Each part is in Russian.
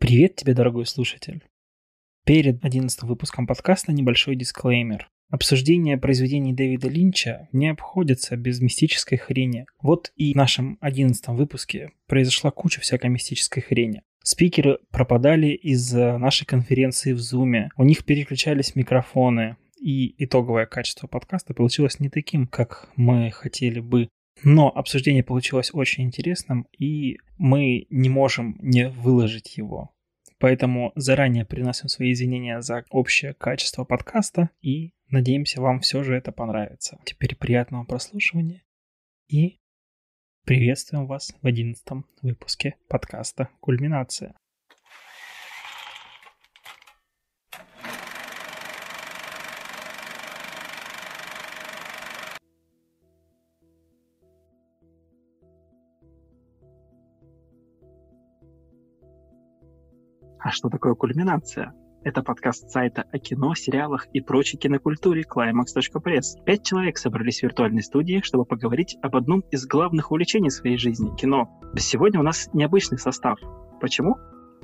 Привет тебе, дорогой слушатель. Перед одиннадцатым выпуском подкаста небольшой дисклеймер. Обсуждение произведений Дэвида Линча не обходится без мистической хрени. Вот и в нашем одиннадцатом выпуске произошла куча всякой мистической хрени. Спикеры пропадали из нашей конференции в Zoom, у них переключались микрофоны, и итоговое качество подкаста получилось не таким, как мы хотели бы. Но обсуждение получилось очень интересным, и мы не можем не выложить его. Поэтому заранее приносим свои извинения за общее качество подкаста и надеемся, вам все же это понравится. Теперь приятного прослушивания и приветствуем вас в одиннадцатом выпуске подкаста «Кульминация». А что такое кульминация? Это подкаст сайта о кино, сериалах и прочей кинокультуре climax.press. Пять человек собрались в виртуальной студии, чтобы поговорить об одном из главных увлечений своей жизни – кино. Сегодня у нас необычный состав. Почему?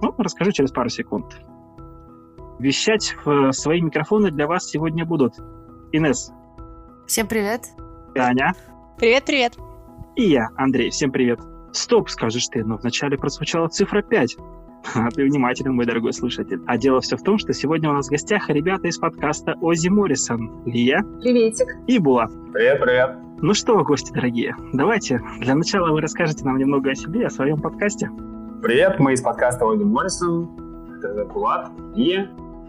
Ну, расскажу через пару секунд. Вещать в свои микрофоны для вас сегодня будут Инес. Всем привет. Аня. Привет-привет. И я, Андрей. Всем привет. Стоп, скажешь ты, но вначале прозвучала цифра 5. А ты внимателен, мой дорогой слушатель. А дело все в том, что сегодня у нас в гостях ребята из подкаста Ози Моррисон. Лия. Приветик. И Була. Привет, привет. Ну что, гости дорогие, давайте для начала вы расскажете нам немного о себе, о своем подкасте. Привет, мы из подкаста Ози Моррисон. Это Булат. И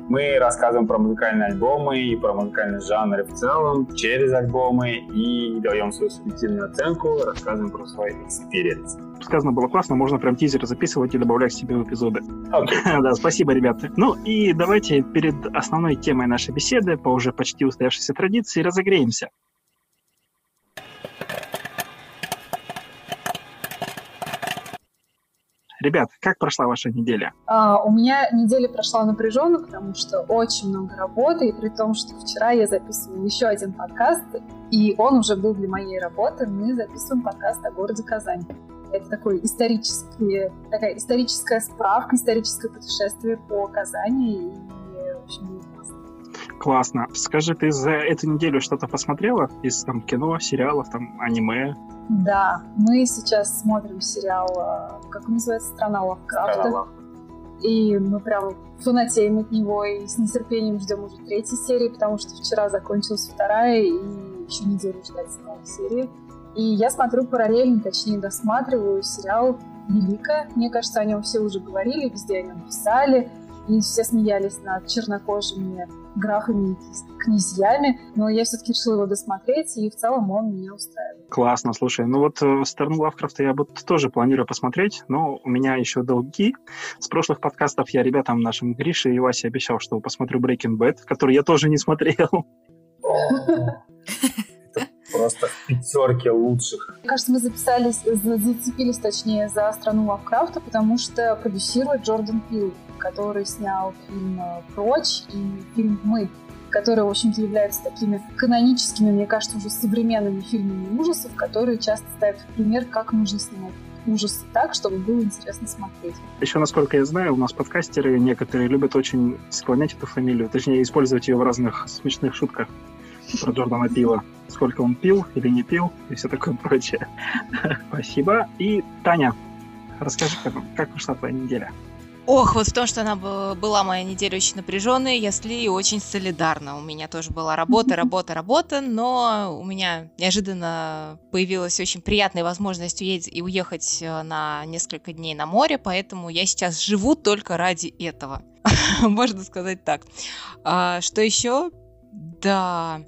мы рассказываем про музыкальные альбомы и про музыкальные жанры в целом через альбомы и даем свою субъективную оценку, рассказываем про свой experience сказано было классно, можно прям тизер записывать и добавлять себе в эпизоды. Okay. да, спасибо, ребята. Ну и давайте перед основной темой нашей беседы, по уже почти устоявшейся традиции, разогреемся. Ребят, как прошла ваша неделя? А, у меня неделя прошла напряженно, потому что очень много работы, и при том, что вчера я записывала еще один подкаст, и он уже был для моей работы. Мы записываем подкаст о городе Казань. Это такой исторический, такая историческая справка, историческое путешествие по Казани. И, в общем, Классно. Скажи, ты за эту неделю что-то посмотрела из там кино, сериалов, там аниме? Да, мы сейчас смотрим сериал, э, как он называется, «Страна Лавкрафта». И мы прям фанатеем от него и с нетерпением ждем уже третьей серии, потому что вчера закончилась вторая, и еще неделю ждать новой серии. И я смотрю параллельно, точнее досматриваю сериал «Великая». Мне кажется, о нем все уже говорили, везде о нем писали, и все смеялись над чернокожими графами и князьями, но я все-таки решила его досмотреть, и в целом он меня устраивает. Классно, слушай. Ну вот э, «Сторону Лавкрафта» я бы тоже планирую посмотреть, но у меня еще долги. С прошлых подкастов я ребятам нашим Грише и Васе обещал, что посмотрю Breaking Bad, который я тоже не смотрел. просто в пятерке лучших. Мне кажется, мы записались, зацепились, точнее, за страну Лавкрафта, потому что продюсирует Джордан Пил, который снял фильм «Прочь» и фильм «Мы», которые, в общем-то, являются такими каноническими, мне кажется, уже современными фильмами ужасов, которые часто ставят в пример, как нужно снимать ужасы так, чтобы было интересно смотреть. Еще, насколько я знаю, у нас подкастеры некоторые любят очень склонять эту фамилию, точнее, использовать ее в разных смешных шутках про Джордана Пила. Сколько он пил или не пил и все такое прочее. Спасибо. И Таня, расскажи, как, как прошла твоя неделя? Ох, вот в том, что она была моя неделя очень напряженная, я с Ли очень солидарна. У меня тоже была работа, работа, работа, но у меня неожиданно появилась очень приятная возможность уедь и уехать э, на несколько дней на море, поэтому я сейчас живу только ради этого. Можно сказать так. А, что еще? Да.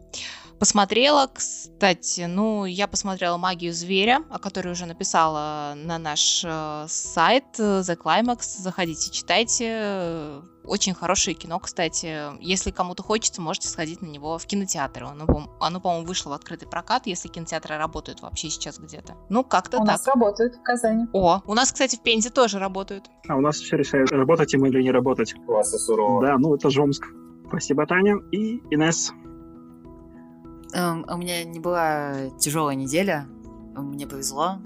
Посмотрела, кстати, ну, я посмотрела «Магию зверя», о которой уже написала на наш э, сайт э, The Climax. Заходите, читайте. Очень хорошее кино, кстати. Если кому-то хочется, можете сходить на него в кинотеатр. Оно, оно по-моему, вышло в открытый прокат, если кинотеатры работают вообще сейчас где-то. Ну, как-то у так. У нас работают в Казани. О, у нас, кстати, в Пензе тоже работают. А у нас все решают, работать им или не работать. И сурово. Да, ну, это же Омск. Спасибо, Таня. И Инесс. Um, у меня не была тяжелая неделя. Мне повезло.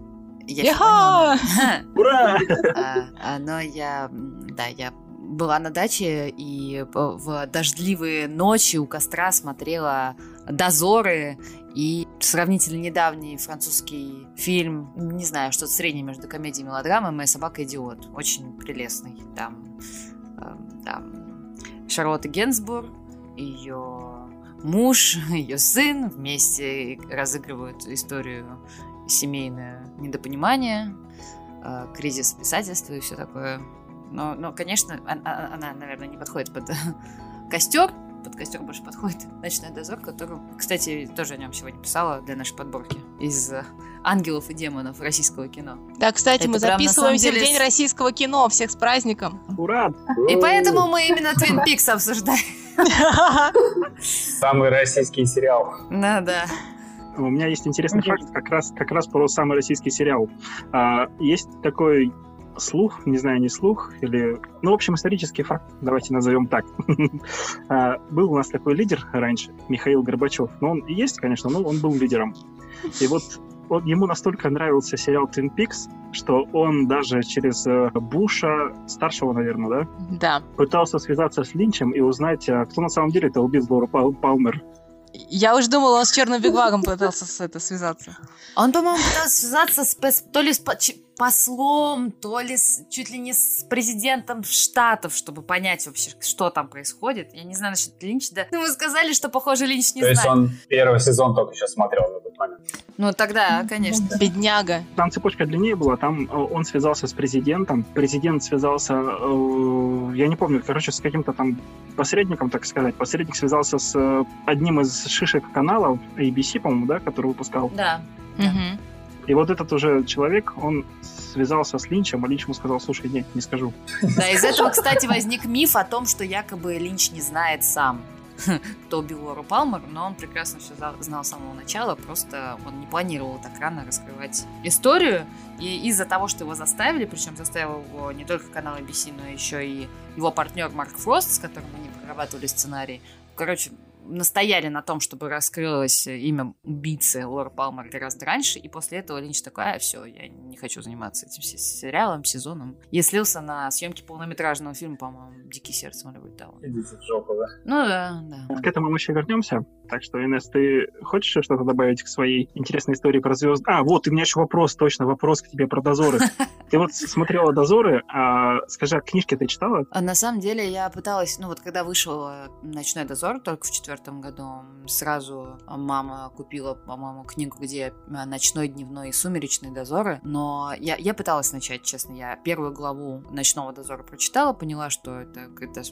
Я. Ура! А, а, Но я, да, я была на даче и в- в дождливые ночи у костра смотрела «Дозоры» и сравнительно недавний французский фильм, не знаю, что-то среднее между комедией и мелодрамой «Моя собака идиот». Очень прелестный. Там, эм, там Шарлотта Генсбур, ее муж, ее сын вместе разыгрывают историю семейное недопонимание, э, кризис писательства и все такое. Но, но конечно, он- а- она, наверное, не подходит под костер. Под костер больше подходит «Ночной дозор», который, кстати, тоже о нем сегодня писала для нашей подборки из э, «Ангелов и демонов» российского кино. Да, кстати, Это мы записываемся самом в деле День российского кино. Всех с праздником. Ура! И поэтому мы именно Твин Пикс обсуждаем. Самый российский сериал. Да, да. У меня есть интересный факт как раз, как раз про самый российский сериал. А, есть такой слух, не знаю, не слух, или... Ну, в общем, исторический факт, давайте назовем так. А, Был у нас такой лидер раньше, Михаил Горбачев. Но он и есть, конечно, но он был лидером. И вот он- ему настолько нравился сериал Twin Peaks, что он даже через э, Буша, старшего, наверное, да, Да. пытался связаться с Линчем и узнать, а кто на самом деле это убил Лору Пал- Палмер. Я уж думала, он с черным бигвагом пытался с это связаться. Он, по-моему, пытался связаться с то ли с послом, то ли с- чуть ли не с президентом штатов, чтобы понять вообще, что там происходит. Я не знаю насчет Линча, да. Ему сказали, что, похоже, Линч не То есть знает. он первый сезон только еще смотрел в этот момент. Ну, тогда, конечно. Бедняга. Там цепочка длиннее была, там э, он связался с президентом, президент связался, э, я не помню, короче, с каким-то там посредником, так сказать. Посредник связался с э, одним из шишек каналов, ABC, по-моему, да, который выпускал. Да. Мгм. И вот этот уже человек, он связался с Линчем, а Линч ему сказал, слушай, нет, не скажу. Да, из этого, кстати, возник миф о том, что якобы Линч не знает сам, кто убил Лору Палмер, но он прекрасно все знал с самого начала, просто он не планировал так рано раскрывать историю, и из-за того, что его заставили, причем заставил его не только канал ABC, но еще и его партнер Марк Фрост, с которым они прорабатывали сценарий, короче, настояли на том, чтобы раскрылось имя убийцы Лора Палмер гораздо раньше, и после этого Линч такой, а, все, я не хочу заниматься этим се- сериалом, сезоном. И слился на съемки полнометражного фильма, по-моему, «Дикие сердцем» или вроде того. Идите в жопу, да? Ну да, да. К этому мы еще вернемся. Так что, Инесс, ты хочешь что-то добавить к своей интересной истории про звезд? А, вот, у меня еще вопрос, точно, вопрос к тебе про дозоры. Ты вот смотрела дозоры, а скажи, а книжки ты читала? А на самом деле я пыталась, ну вот когда вышел «Ночной дозор» только в четвертом году, сразу мама купила, по-моему, книгу, где э, «Ночной, дневной и сумеречный дозоры», но я, я пыталась начать, честно, я первую главу «Ночного дозора» прочитала, поняла, что это какая-то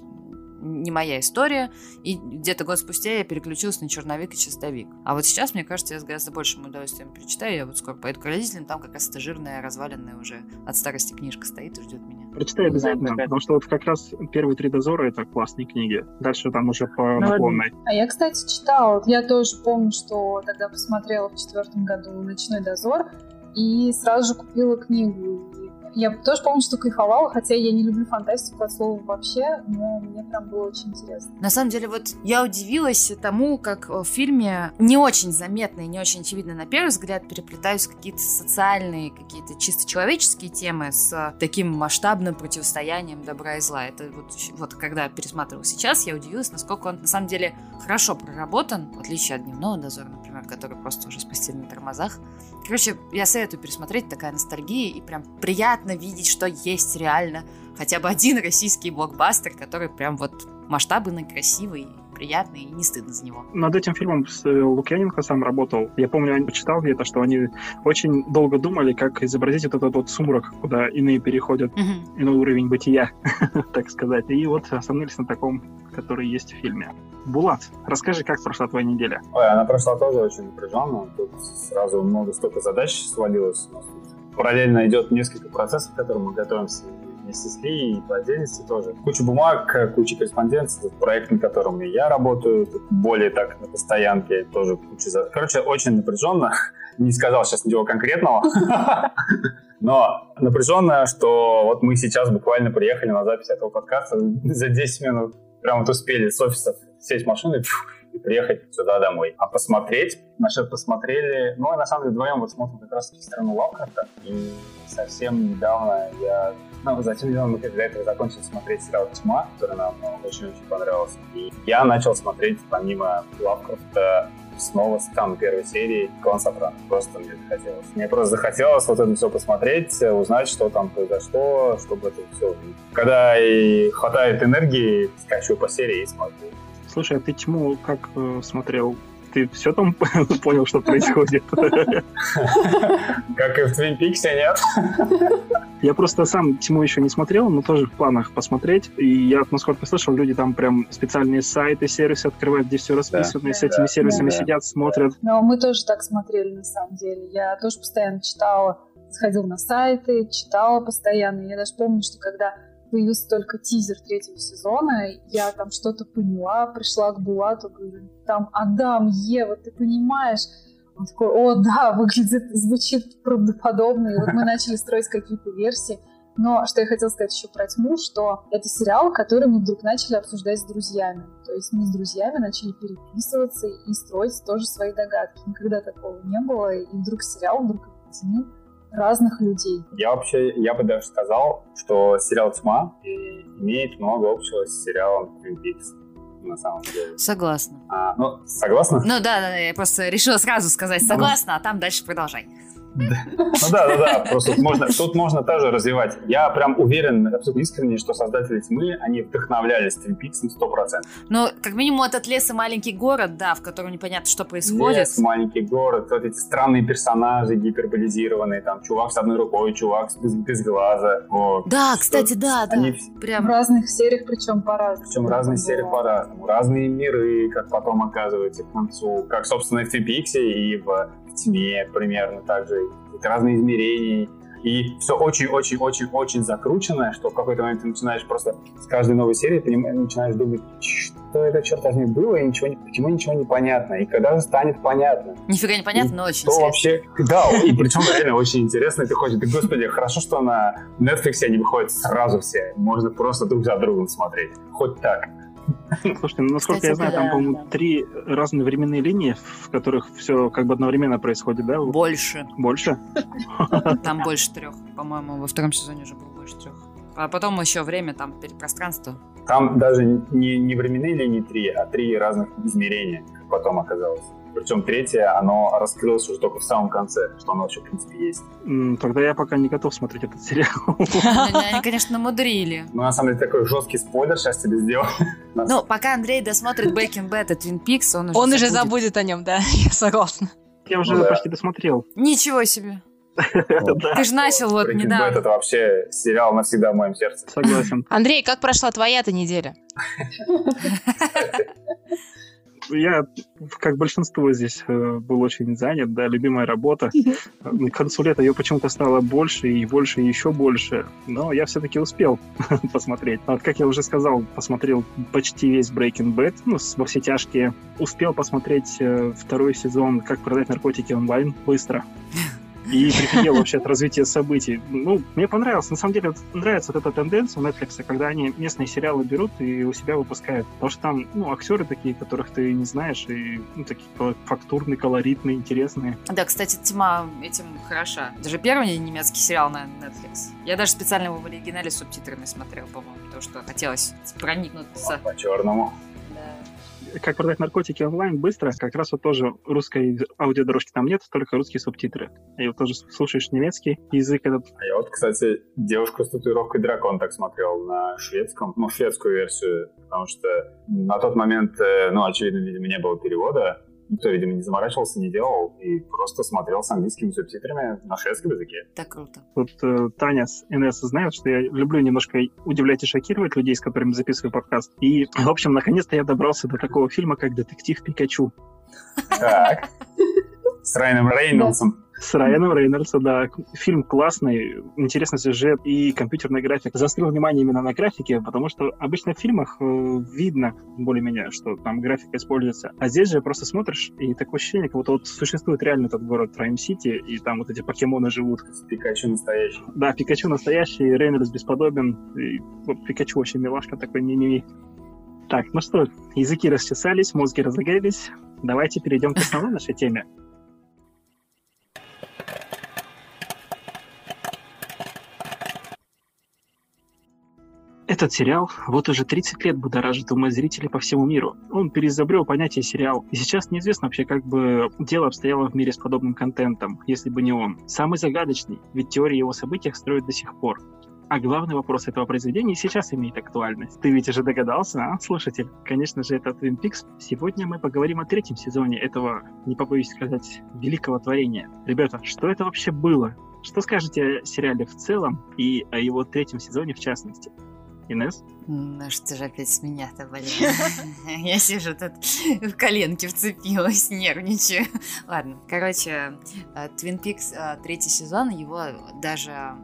не моя история, и где-то год спустя я переключилась на черновик и чистовик. А вот сейчас, мне кажется, я с гораздо большим удовольствием прочитаю. Я вот скоро поеду к родителям, там как раз эта жирная, разваленная уже от старости книжка стоит и ждет меня. Прочитай обязательно, потому что вот как раз первые три дозора это классные книги. Дальше там уже по наклонной. А я, кстати, читала. Я тоже помню, что тогда посмотрела в четвертом году «Ночной дозор» и сразу же купила книгу. Я тоже помню, что кайфовала, хотя я не люблю фантастику от слова вообще, но мне прям было очень интересно. На самом деле, вот я удивилась тому, как в фильме не очень заметно и не очень очевидно на первый взгляд переплетаются какие-то социальные, какие-то чисто человеческие темы с таким масштабным противостоянием добра и зла. Это вот, вот когда пересматривал сейчас, я удивилась, насколько он на самом деле хорошо проработан, в отличие от дневного дозора, например, который просто уже спустили на тормозах. Короче, я советую пересмотреть, такая ностальгия, и прям приятно видеть, что есть реально хотя бы один российский блокбастер, который прям вот масштабный, красивый, приятный, и не стыдно за него. Над этим фильмом с, э, Лукьяненко сам работал. Я помню, я почитал где-то, что они очень долго думали, как изобразить вот этот вот сумрак, куда иные переходят, иной уровень бытия, так сказать. И вот остановились на таком, который есть в фильме. Булат, расскажи, как прошла твоя неделя? Ой, она прошла тоже очень напряженно. Тут сразу много столько задач свалилось. У нас параллельно идет несколько процессов, к которым мы готовимся вместе с Ли и по отдельности тоже. Куча бумаг, куча корреспонденции, тут проект, на котором и я работаю, более так на постоянке тоже куча. Короче, очень напряженно. Не сказал сейчас ничего конкретного. Но напряженно, что вот мы сейчас буквально приехали на запись этого подкаста за 10 минут. Прям вот успели с офиса сесть в машину и, и приехать сюда домой. А посмотреть, насчет посмотрели, ну, на самом деле, вдвоем вот смотрим как раз-таки «Страну Лавкрафта», и совсем недавно я ну, затем недавно мы для этого закончили смотреть сериал «Тьма», который нам очень-очень понравился. И я начал смотреть, помимо Лавкрафта, снова с там первой серии «Клан Сопрано». Просто мне захотелось. Мне просто захотелось вот это все посмотреть, узнать, что там произошло, чтобы это все... Когда и хватает энергии, скачу по серии и смотрю. Слушай, а ты «Тьму» как э, смотрел? Ты все там понял, что происходит? Как и в Твин Пиксе, нет? Я просто сам Тьму еще не смотрел, но тоже в планах посмотреть. И я, насколько слышал, люди там прям специальные сайты, сервисы открывают, где все расписано, да, и с этими да, сервисами да, сидят, смотрят. Но мы тоже так смотрели, на самом деле. Я тоже постоянно читала, сходила на сайты, читала постоянно. Я даже помню, что когда появился только тизер третьего сезона, я там что-то поняла, пришла к Булату, говорю, там Адам, Ева, ты понимаешь? Он такой, о, да, выглядит, звучит правдоподобно. И вот мы начали строить какие-то версии. Но что я хотела сказать еще про тьму, что это сериал, который мы вдруг начали обсуждать с друзьями. То есть мы с друзьями начали переписываться и строить тоже свои догадки. Никогда такого не было. И вдруг сериал вдруг объединил разных людей. Я вообще, я бы даже сказал, что сериал «Тьма» имеет много общего с сериалом «Twin Peaks» на самом деле. Согласна. А, ну, согласна? Ну да, да, я просто решила сразу сказать согласна, а там дальше продолжай. Ну да, да, да. Просто можно, тут можно тоже развивать. Я прям уверен, абсолютно искренне, что создатели тьмы, они вдохновлялись Twin Peaks 100%. Ну, как минимум, этот лес и маленький город, да, в котором непонятно, что происходит. Лес, маленький город, вот эти странные персонажи гиперболизированные, там, чувак с одной рукой, чувак без, без глаза. Вот. Да, кстати, да, да. Они... Прям... В разных сериях, причем по-разному. Причем в разных сериях по-разному. Разные миры, как потом оказывается к концу. Как, собственно, и в Peaks и в тьме примерно так же, разные измерения. И все очень-очень-очень-очень закручено, что в какой-то момент ты начинаешь просто с каждой новой серии понимаешь, начинаешь думать, что это, черт возьми, было, и ничего, почему ничего не понятно, и когда же станет понятно. Нифига не понятно, но очень интересно. вообще, да, и причем реально очень интересно, и ты хочешь, господи, хорошо, что на Netflix они выходят сразу все, можно просто друг за другом смотреть, хоть так. Слушайте, ну, насколько Кстати, я знаю, да, там, по-моему, да. три разные временные линии, в которых все как бы одновременно происходит, да? Больше. Больше? Там больше трех. По-моему, во втором сезоне уже было больше трех. А потом еще время, там, пространство. Там даже не, не временные линии три, а три разных измерения, как потом оказалось. Причем третье, оно раскрылось уже только в самом конце, что оно вообще, в принципе, есть. Тогда я пока не готов смотреть этот сериал. Они, конечно, мудрили. Ну, на самом деле, такой жесткий спойлер сейчас тебе сделал. Ну, пока Андрей досмотрит Breaking Bad и Twin Peaks, он уже Он уже забудет о нем, да, я согласна. Я уже ну почти досмотрел. Ничего себе. Ты же начал вот недавно. это вообще сериал навсегда в моем сердце. Согласен. Андрей, как прошла твоя-то неделя? я, как большинство здесь, э, был очень занят, да, любимая работа. К концу лета ее почему-то стало больше и больше и еще больше, но я все-таки успел посмотреть. Вот, как я уже сказал, посмотрел почти весь Breaking Bad, ну, во все тяжкие. Успел посмотреть э, второй сезон «Как продать наркотики онлайн» быстро и прифигел вообще от развития событий. Ну, мне понравилось. На самая деле, нравится вот эта тенденция у Netflix, когда они местные сериалы берут и у себя выпускают. Потому что там, ну, актеры такие, которых ты не знаешь, и ну, такие фактурные, колоритные, интересные. Да, кстати, тема этим хороша. Даже первый немецкий сериал на Netflix. Я даже специально его в оригинале с субтитрами смотрел, по-моему, потому что хотелось проникнуться. По-черному как продать наркотики онлайн быстро, как раз вот тоже русской аудиодорожки там нет, только русские субтитры. И вот тоже слушаешь немецкий язык этот. А я вот, кстати, девушку с татуировкой дракон так смотрел на шведском, ну, шведскую версию, потому что на тот момент, э, ну, очевидно, видимо, не было перевода, никто, видимо, не заморачивался, не делал, и просто смотрел с английскими субтитрами на шведском языке. Так круто. Вот э, Таня с НС знает, что я люблю немножко удивлять и шокировать людей, с которыми записываю подкаст. И, в общем, наконец-то я добрался до такого фильма, как «Детектив Пикачу». Так. С Райаном Рейнольдсом. С Райаном Рейнольдсом, да. Фильм классный, интересный сюжет и компьютерная графика. Заострил внимание именно на графике, потому что обычно в фильмах э, видно более-менее, что там графика используется. А здесь же просто смотришь, и такое ощущение, как будто вот существует реально этот город Прайм-Сити, и там вот эти покемоны живут. Пикачу настоящий. Да, Пикачу настоящий, Рейнольдс бесподобен. И, вот, Пикачу вообще милашка такой, не-не-не. Так, ну что, языки расчесались, мозги разогрелись. Давайте перейдем к основной нашей теме. Этот сериал вот уже 30 лет будоражит умы зрителей по всему миру. Он переизобрел понятие сериал, и сейчас неизвестно вообще, как бы дело обстояло в мире с подобным контентом, если бы не он. Самый загадочный, ведь теории его событиях строят до сих пор. А главный вопрос этого произведения сейчас имеет актуальность. Ты ведь уже догадался, а, слушатель? Конечно же, это Twin Peaks. Сегодня мы поговорим о третьем сезоне этого, не побоюсь сказать, великого творения. Ребята, что это вообще было? Что скажете о сериале в целом и о его третьем сезоне в частности? Инесс? Ну что же опять с меня-то, блин. Я сижу тут в коленке вцепилась, нервничаю. Ладно, короче, э, Twin Peaks э, третий сезон, его даже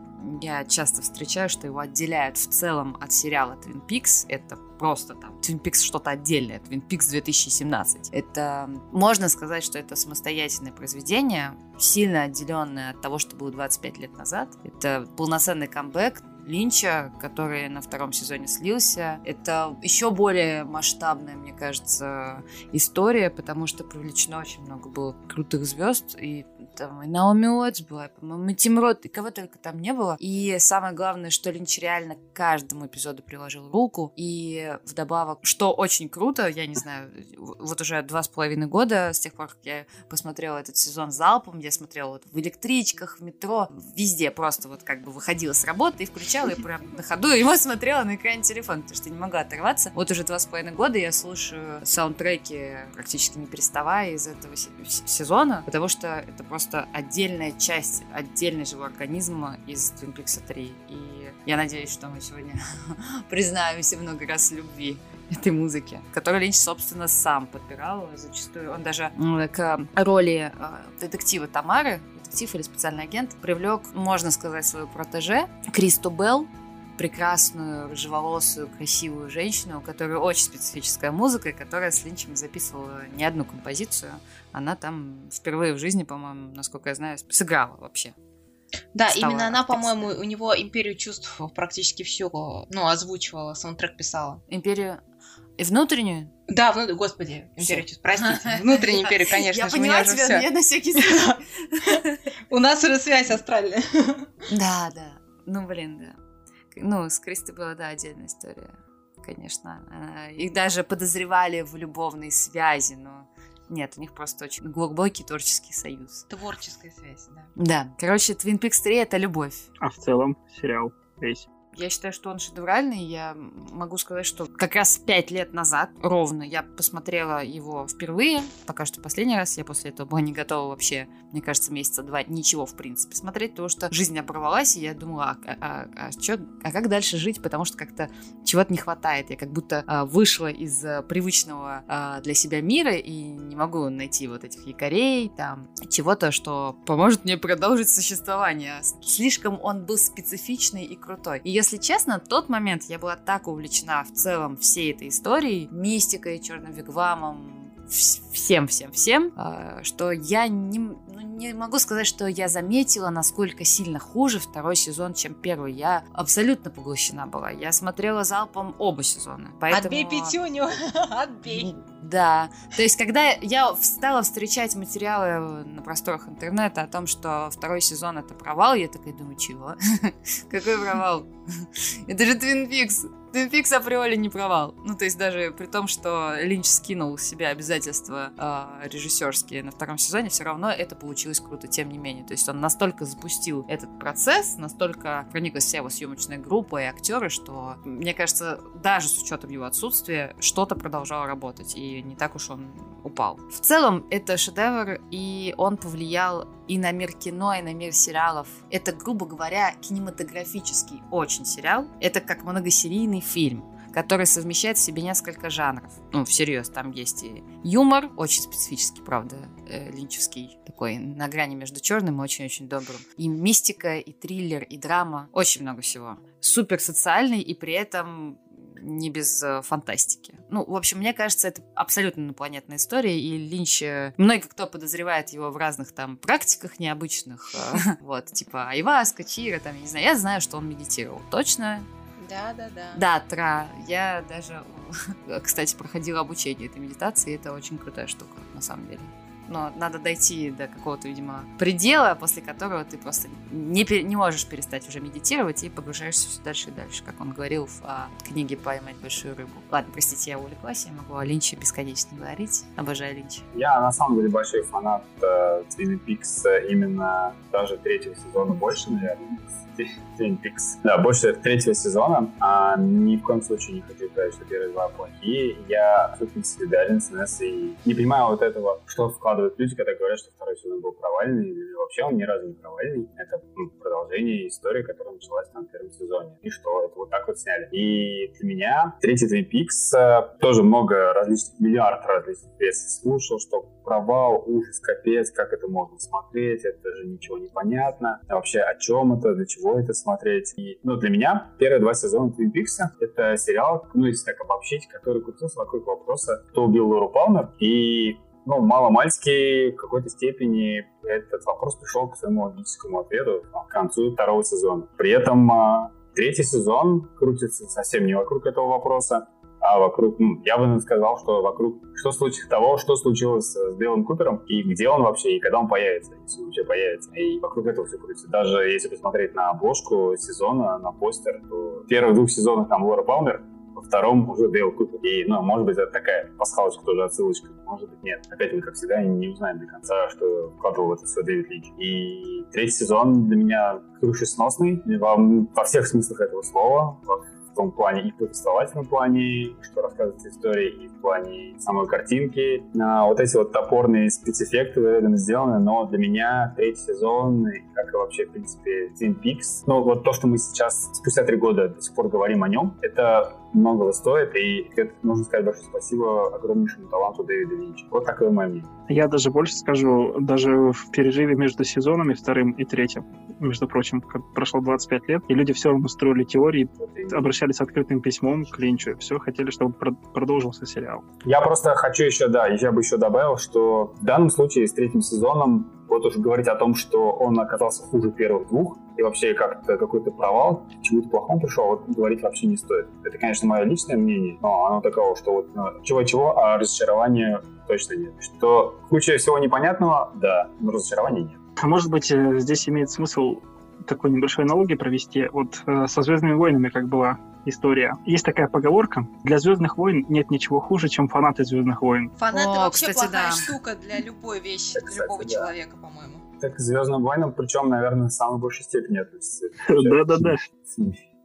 я часто встречаю, что его отделяют в целом от сериала Twin Peaks. Это просто там Twin Peaks что-то отдельное, Twin Peaks 2017. Это можно сказать, что это самостоятельное произведение, сильно отделенное от того, что было 25 лет назад. Это полноценный камбэк, Линча, который на втором сезоне слился. Это еще более масштабная, мне кажется, история, потому что привлечено очень много было крутых звезд, и там и Наоми Уотс была, по-моему, и Тим Рот, и кого только там не было. И самое главное, что Линч реально к каждому эпизоду приложил руку, и вдобавок, что очень круто, я не знаю, вот уже два с половиной года с тех пор, как я посмотрела этот сезон залпом, я смотрела вот в электричках, в метро, везде просто вот как бы выходила с работы и включала, и прям на ходу его смотрела на экране телефона, потому что не могла оторваться. Вот уже два с половиной года я слушаю саундтреки практически не переставая из этого сезона, потому что это просто отдельная часть, отдельный живой организм из Twin Peaks 3. И я надеюсь, что мы сегодня признаемся много раз любви этой музыки, которую Линч, собственно, сам подбирал зачастую. Он даже к роли э, детектива Тамары, детектив или специальный агент, привлек, можно сказать, свою протеже Кристу Белл, прекрасную, рыжеволосую, красивую женщину, у которой очень специфическая музыка, которая с Линчем записывала не одну композицию. Она там впервые в жизни, по-моему, насколько я знаю, сыграла вообще. Да, Стала именно она, по-моему, у него «Империю чувств» практически все, ну, озвучивала, саундтрек писала. «Империю» и внутреннюю? Да, вну... господи, империю простите. Внутреннюю империю, конечно я же, поняла тебя, все. я на всякий случай. У нас уже связь астральная. Да, да. Ну, блин, да. Ну, с Кристи была, да, отдельная история, конечно. Их даже подозревали в любовной связи, но нет, у них просто очень глубокий творческий союз. Творческая связь, да. Да. Короче, Twin Peaks 3 — это любовь. А в целом сериал весь я считаю, что он шедевральный. Я могу сказать, что как раз пять лет назад, ровно, я посмотрела его впервые. Пока что последний раз. Я после этого была не готова вообще, мне кажется, месяца два ничего, в принципе, смотреть, потому что жизнь оборвалась, и я думала, а, а, а, чё, а как дальше жить? Потому что как-то чего-то не хватает. Я как будто а, вышла из а, привычного а, для себя мира и не могу найти вот этих якорей, там, чего-то, что поможет мне продолжить существование. Слишком он был специфичный и крутой. И если если честно, в тот момент я была так увлечена в целом всей этой историей, мистикой, черным вигвамом, всем, всем, всем, а, что я не, ну, не могу сказать, что я заметила, насколько сильно хуже второй сезон, чем первый. Я абсолютно поглощена была. Я смотрела залпом оба сезона. Поэтому... Отбей пятюню! Отбей! Да. То есть, когда я стала встречать материалы на просторах интернета о том, что второй сезон это провал, я такая думаю, чего? Какой провал? Это же Twin Peaks. Peaks априори не провал. Ну, то есть даже при том, что Линч скинул с себя обязательства э, режиссерские на втором сезоне, все равно это получилось круто, тем не менее. То есть он настолько запустил этот процесс, настолько прониклась вся его съемочная группа и актеры, что, мне кажется, даже с учетом его отсутствия, что-то продолжало работать, и не так уж он упал. В целом, это шедевр, и он повлиял и на мир кино, и на мир сериалов. Это, грубо говоря, кинематографический очень сериал. Это как многосерийный фильм который совмещает в себе несколько жанров. Ну, всерьез, там есть и юмор, очень специфический, правда, э, линчевский, такой на грани между черным и очень-очень добрым. И мистика, и триллер, и драма. Очень много всего. Супер социальный и при этом не без э, фантастики. Ну, в общем, мне кажется, это абсолютно инопланетная история, и Линч, э, много кто подозревает его в разных там практиках необычных, э, вот, типа айваска, чира, там, я не знаю, я знаю, что он медитировал, точно, Да, да, да. Да, тра. Я даже, кстати, проходила обучение этой медитации. Это очень крутая штука, на самом деле но надо дойти до какого-то, видимо, предела, после которого ты просто не, не можешь перестать уже медитировать и погружаешься все дальше и дальше, как он говорил в а, книге «Поймать большую рыбу». Ладно, простите, я увлеклась, я могу о Линче бесконечно говорить. Обожаю Линча. Я, на самом деле, большой фанат э, Твин Пикс именно даже третьего сезона больше, наверное, Twin Peaks. Да, больше третьего сезона. А ни в коем случае не хочу сказать, что первые два плохие. Я абсолютно солидарен с Несс и не понимаю вот этого, что вкладывают люди, когда говорят, что второй сезон был провальный, или вообще он ни разу не провальный. Это ну, продолжение истории, которая началась там в первом сезоне. И что? Это вот так вот сняли. И для меня третий Twin Peaks э, тоже много различных, миллиард различных версий слушал, что провал, ужас, капец, как это можно смотреть, это же ничего не понятно. А вообще о чем это, для чего это смотреть. И, ну, для меня первые два сезона Twin Peaks это сериал, ну, если так обобщить, который крутился вокруг вопроса, кто убил Лору Палмер. И ну, мало-мальски в какой-то степени этот вопрос пришел к своему логическому ответу к концу второго сезона. При этом а, третий сезон крутится совсем не вокруг этого вопроса а вокруг, ну, я бы сказал, что вокруг, что случилось того, что случилось с Белым Купером, и где он вообще, и когда он появится, если он вообще появится. И вокруг этого все крутится. Даже если посмотреть на обложку сезона, на постер, то в первых двух сезонах там Лора Палмер, во втором уже Дейл Купер. И, ну, может быть, это такая пасхалочка тоже, отсылочка. Может быть, нет. Опять мы, как всегда, не узнаем до конца, что вкладывал в это все Дэвид Линч. И третий сезон для меня крышесносный во, во всех смыслах этого слова, во том плане и в повествовательном плане, что рассказывается история, и в плане самой картинки. А, вот эти вот топорные спецэффекты выверенно сделаны, но для меня третий сезон, как и вообще, в принципе, Twin Peaks, ну вот то, что мы сейчас спустя три года до сих пор говорим о нем, это многого стоит, и нужно сказать большое спасибо огромнейшему таланту Дэвида Линча. Вот такое мое мнение. Я даже больше скажу, даже в перерыве между сезонами вторым и третьим, между прочим, как прошло 25 лет, и люди все равно строили теории, обращались с открытым письмом к Линчу, все хотели, чтобы продолжился сериал. Я просто хочу еще, да, я бы еще добавил, что в данном случае с третьим сезоном вот уже говорить о том, что он оказался хуже первых двух, и вообще как-то какой-то провал, к чему-то плохому пришел, вот говорить вообще не стоит. Это, конечно, мое личное мнение, но оно такого, что вот ну, чего-чего, а разочарования точно нет. Что куча всего непонятного, да, но разочарования нет. А может быть, э, здесь имеет смысл такой небольшой аналогии провести. Вот э, со «Звездными войнами» как была история. Есть такая поговорка. Для «Звездных войн» нет ничего хуже, чем фанаты «Звездных войн». Фанаты О, вообще кстати, плохая да. штука для любой вещи, для любого да. человека, по-моему. Так к «Звездным войнам», причем, наверное, в самой большей степени относится. Да-да-да.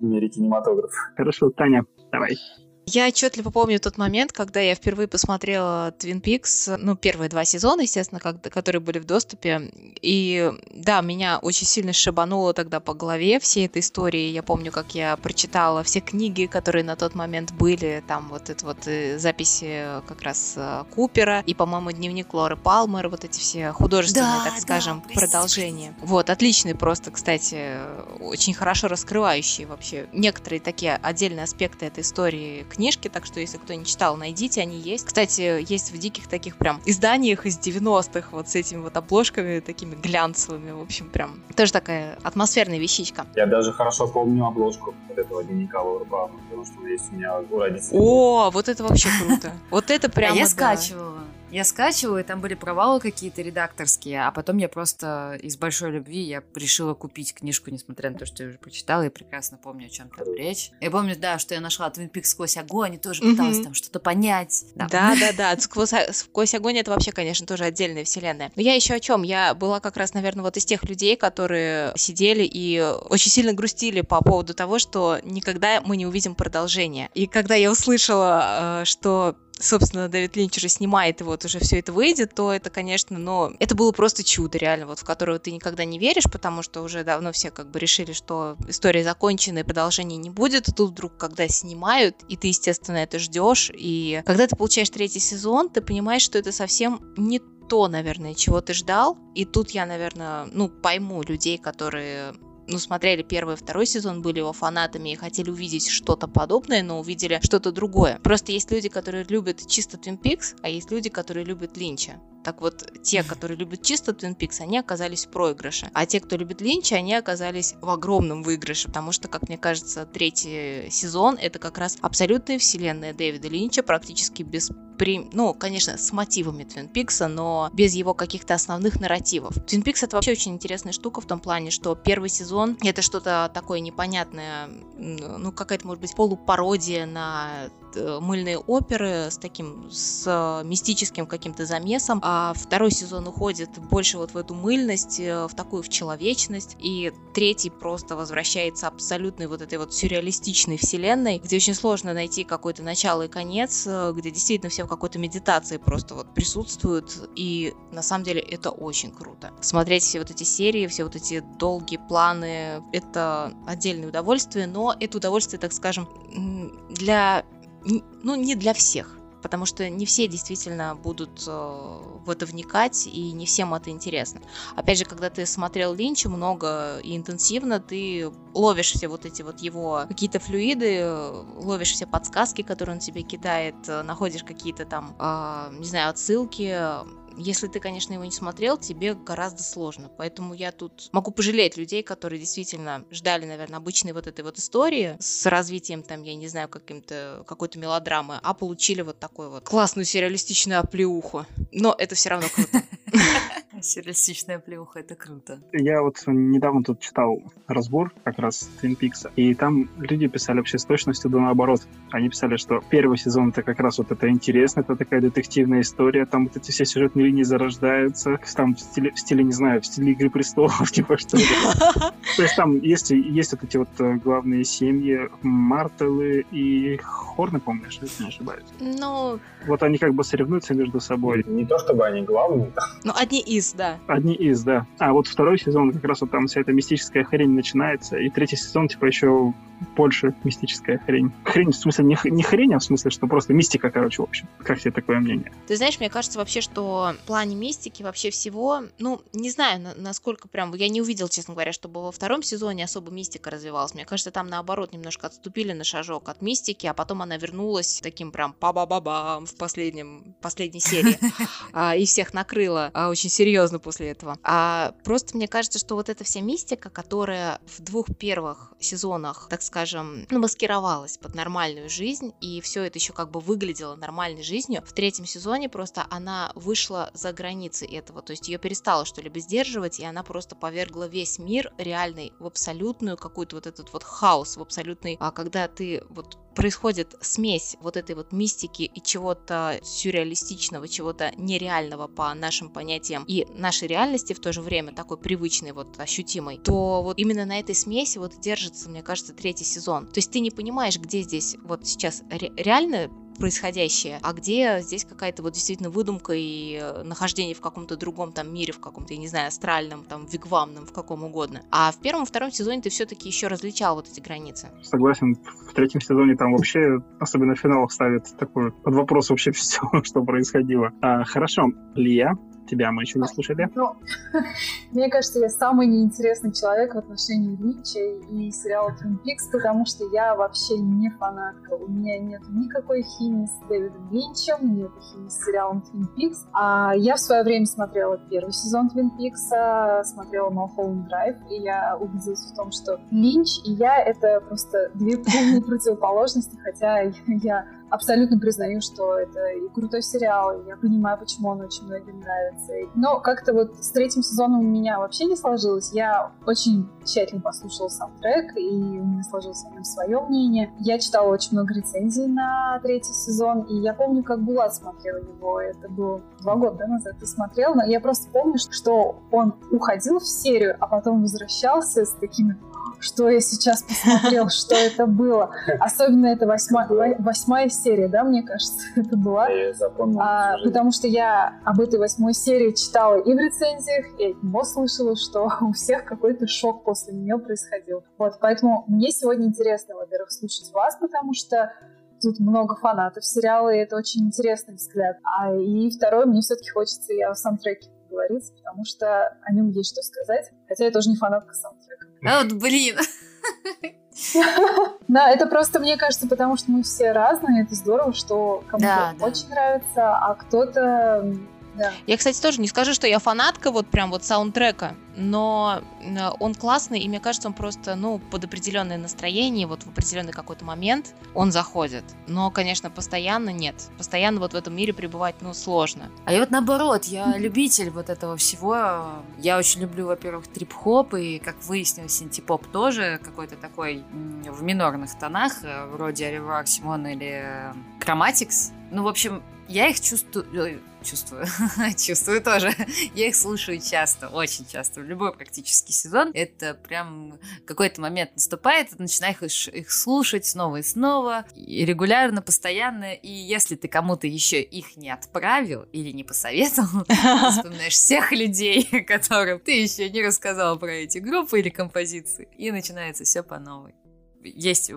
В мире кинематографа. Хорошо, Таня, давай. Я отчетливо помню тот момент, когда я впервые посмотрела Twin Peaks, ну, первые два сезона, естественно, как, которые были в доступе. И да, меня очень сильно шибануло тогда по голове всей этой истории. Я помню, как я прочитала все книги, которые на тот момент были, там вот это вот э, записи как раз э, Купера и, по-моему, дневник Лоры Палмер, вот эти все художественные, да, так скажем, да, продолжения. Вот, отличные просто, кстати, очень хорошо раскрывающие вообще некоторые такие отдельные аспекты этой истории книжки, так что если кто не читал, найдите, они есть. Кстати, есть в диких таких прям изданиях из 90-х, вот с этими вот обложками такими глянцевыми, в общем, прям тоже такая атмосферная вещичка. Я даже хорошо помню обложку вот этого дневника Лорбама, потому что есть у меня у родителей. О, вот это вообще круто. Вот это прямо, Я скачивала. Я скачивала, и там были провалы какие-то редакторские, а потом я просто из большой любви я решила купить книжку, несмотря на то, что я уже прочитала, и прекрасно помню, о чем там речь. Я помню, да, что я нашла Twin Peaks сквозь огонь, и тоже пыталась там что-то понять. Да, да, да, да. Сквозь, сквозь огонь это вообще, конечно, тоже отдельная вселенная. Но я еще о чем? Я была как раз, наверное, вот из тех людей, которые сидели и очень сильно грустили по поводу того, что никогда мы не увидим продолжение. И когда я услышала, э, что собственно, Дэвид Линч уже снимает, и вот уже все это выйдет, то это, конечно, но это было просто чудо, реально, вот в которое ты никогда не веришь, потому что уже давно все как бы решили, что история закончена и продолжения не будет, и тут вдруг, когда снимают, и ты, естественно, это ждешь, и когда ты получаешь третий сезон, ты понимаешь, что это совсем не то, наверное, чего ты ждал, и тут я, наверное, ну, пойму людей, которые ну, смотрели первый и второй сезон, были его фанатами и хотели увидеть что-то подобное, но увидели что-то другое. Просто есть люди, которые любят чисто Twin Peaks, а есть люди, которые любят Линча. Так вот, те, которые любят чисто Twin Peaks, они оказались в проигрыше. А те, кто любит Линча, они оказались в огромном выигрыше, потому что, как мне кажется, третий сезон — это как раз абсолютная вселенная Дэвида Линча, практически без при, ну, конечно, с мотивами Твин Пикса, но без его каких-то основных нарративов. Твин Пикс это вообще очень интересная штука в том плане, что первый сезон это что-то такое непонятное, ну, какая-то, может быть, полупародия на Э, мыльные оперы с таким, с э, мистическим каким-то замесом, а второй сезон уходит больше вот в эту мыльность, э, в такую в человечность, и третий просто возвращается абсолютной вот этой вот сюрреалистичной вселенной, где очень сложно найти какое-то начало и конец, где действительно все в какой-то медитации просто вот присутствуют, и на самом деле это очень круто. Смотреть все вот эти серии, все вот эти долгие планы, это отдельное удовольствие, но это удовольствие, так скажем, для ну, не для всех, потому что не все действительно будут э, в это вникать, и не всем это интересно. Опять же, когда ты смотрел Линча много и интенсивно, ты ловишь все вот эти вот его какие-то флюиды, ловишь все подсказки, которые он тебе кидает, э, находишь какие-то там, э, не знаю, отсылки, если ты, конечно, его не смотрел, тебе гораздо сложно. Поэтому я тут могу пожалеть людей, которые действительно ждали, наверное, обычной вот этой вот истории с развитием, там, я не знаю, каким-то, какой-то мелодрамы, а получили вот такую вот классную сюрреалистичную оплеуху. Но это все равно круто. Сюрреалистичная плюха, это круто. Я вот недавно тут читал разбор как раз Твин Пикса, и там люди писали вообще с точностью до наоборот. Они писали, что первый сезон это как раз вот это интересно, это такая детективная история, там вот эти все сюжетные линии зарождаются, там в стиле, в стиле не знаю, в стиле Игры престолов, типа что То есть там есть, есть вот эти вот э, главные семьи, Мартелы и Хорны, помнишь, если не ошибаюсь? Ну... Вот они как бы соревнуются между собой. Не то чтобы они главные. Ну, одни из, да. Одни из, да. А вот второй сезон, как раз вот там вся эта мистическая хрень начинается, и третий сезон, типа, еще больше мистическая хрень. Хрень, в смысле, не, не хрень, а в смысле, что просто мистика, короче, в общем. Как тебе такое мнение? Ты знаешь, мне кажется вообще, что в плане мистики вообще всего, ну, не знаю, на, насколько прям, я не увидел, честно говоря, чтобы во втором сезоне особо мистика развивалась. Мне кажется, там наоборот немножко отступили на шажок от мистики, а потом она вернулась таким прям па-ба-ба-бам в последнем, последней серии. А, и всех накрыла а, очень серьезно после этого. А просто мне кажется, что вот эта вся мистика, которая в двух первых сезонах, так скажем, ну, маскировалась под нормальную жизнь, и все это еще как бы выглядело нормальной жизнью, в третьем сезоне просто она вышла за границы этого, то есть ее перестало что-либо сдерживать, и она просто повергла весь мир реальный в абсолютную какую-то вот этот вот хаос, в абсолютный, а когда ты вот происходит смесь вот этой вот мистики и чего-то сюрреалистичного, чего-то нереального по нашим понятиям и нашей реальности в то же время такой привычной, вот ощутимой, то вот именно на этой смеси вот держится, мне кажется, третий сезон. То есть ты не понимаешь, где здесь вот сейчас ре- реально происходящее, а где здесь какая-то вот действительно выдумка и э, нахождение в каком-то другом там мире, в каком-то, я не знаю, астральном, там, вигвамном, в каком угодно. А в первом и втором сезоне ты все-таки еще различал вот эти границы. Согласен, в третьем сезоне там вообще, особенно в финалах, ставят такой под вопрос вообще все, что происходило. А, хорошо, Лия, тебя мы еще не слушали. Ну, мне кажется, я самый неинтересный человек в отношении Линча и сериала Twin Peaks, потому что я вообще не фанатка. У меня нет никакой химии с Дэвидом Линчем, нет химии с сериалом Twin Peaks. А я в свое время смотрела первый сезон Twin Peaks, смотрела Mulholland Drive, и я убедилась в том, что Линч и я — это просто две полные противоположности, хотя я абсолютно признаю, что это и крутой сериал, и я понимаю, почему он очень многим нравится. Но как-то вот с третьим сезоном у меня вообще не сложилось. Я очень тщательно послушала сам трек, и у меня сложилось о нем свое мнение. Я читала очень много рецензий на третий сезон, и я помню, как Булат смотрел его. Это было два года да, назад ты смотрел, но я просто помню, что он уходил в серию, а потом возвращался с такими что я сейчас посмотрел, что это было. Особенно это восьмая, восьмая серия, да, мне кажется, это была. Я запомнил. А, потому что я об этой восьмой серии читала и в рецензиях, и от него слышала, что у всех какой-то шок после нее происходил. Вот, поэтому мне сегодня интересно, во-первых, слушать вас, потому что тут много фанатов сериала, и это очень интересный взгляд. А и второе, мне все-таки хочется и о саундтреке поговорить, потому что о нем есть что сказать, хотя я тоже не фанатка саундтрека. А вот блин. Да, это просто, мне кажется, потому что мы все разные, это здорово, что кому-то очень нравится, а кто-то Да. Я, кстати, тоже не скажу, что я фанатка вот прям вот саундтрека, но э, он классный, и мне кажется, он просто, ну, под определенное настроение, вот в определенный какой-то момент он заходит. Но, конечно, постоянно нет. Постоянно вот в этом мире пребывать, ну, сложно. А я вот наоборот, я любитель вот этого всего. Я очень люблю, во-первых, трип-хоп, и, как выяснилось, синтепоп тоже какой-то такой в минорных тонах, э, вроде Аривар Симон или Chromatics. Ну, в общем, я их чувствую, чувствую, чувствую тоже. Я их слушаю часто, очень часто, в любой практически сезон. Это прям какой-то момент наступает, начинаешь их, их слушать снова и снова, и регулярно, постоянно. И если ты кому-то еще их не отправил или не посоветовал, ты вспоминаешь всех людей, которым ты еще не рассказал про эти группы или композиции, и начинается все по новой. Есть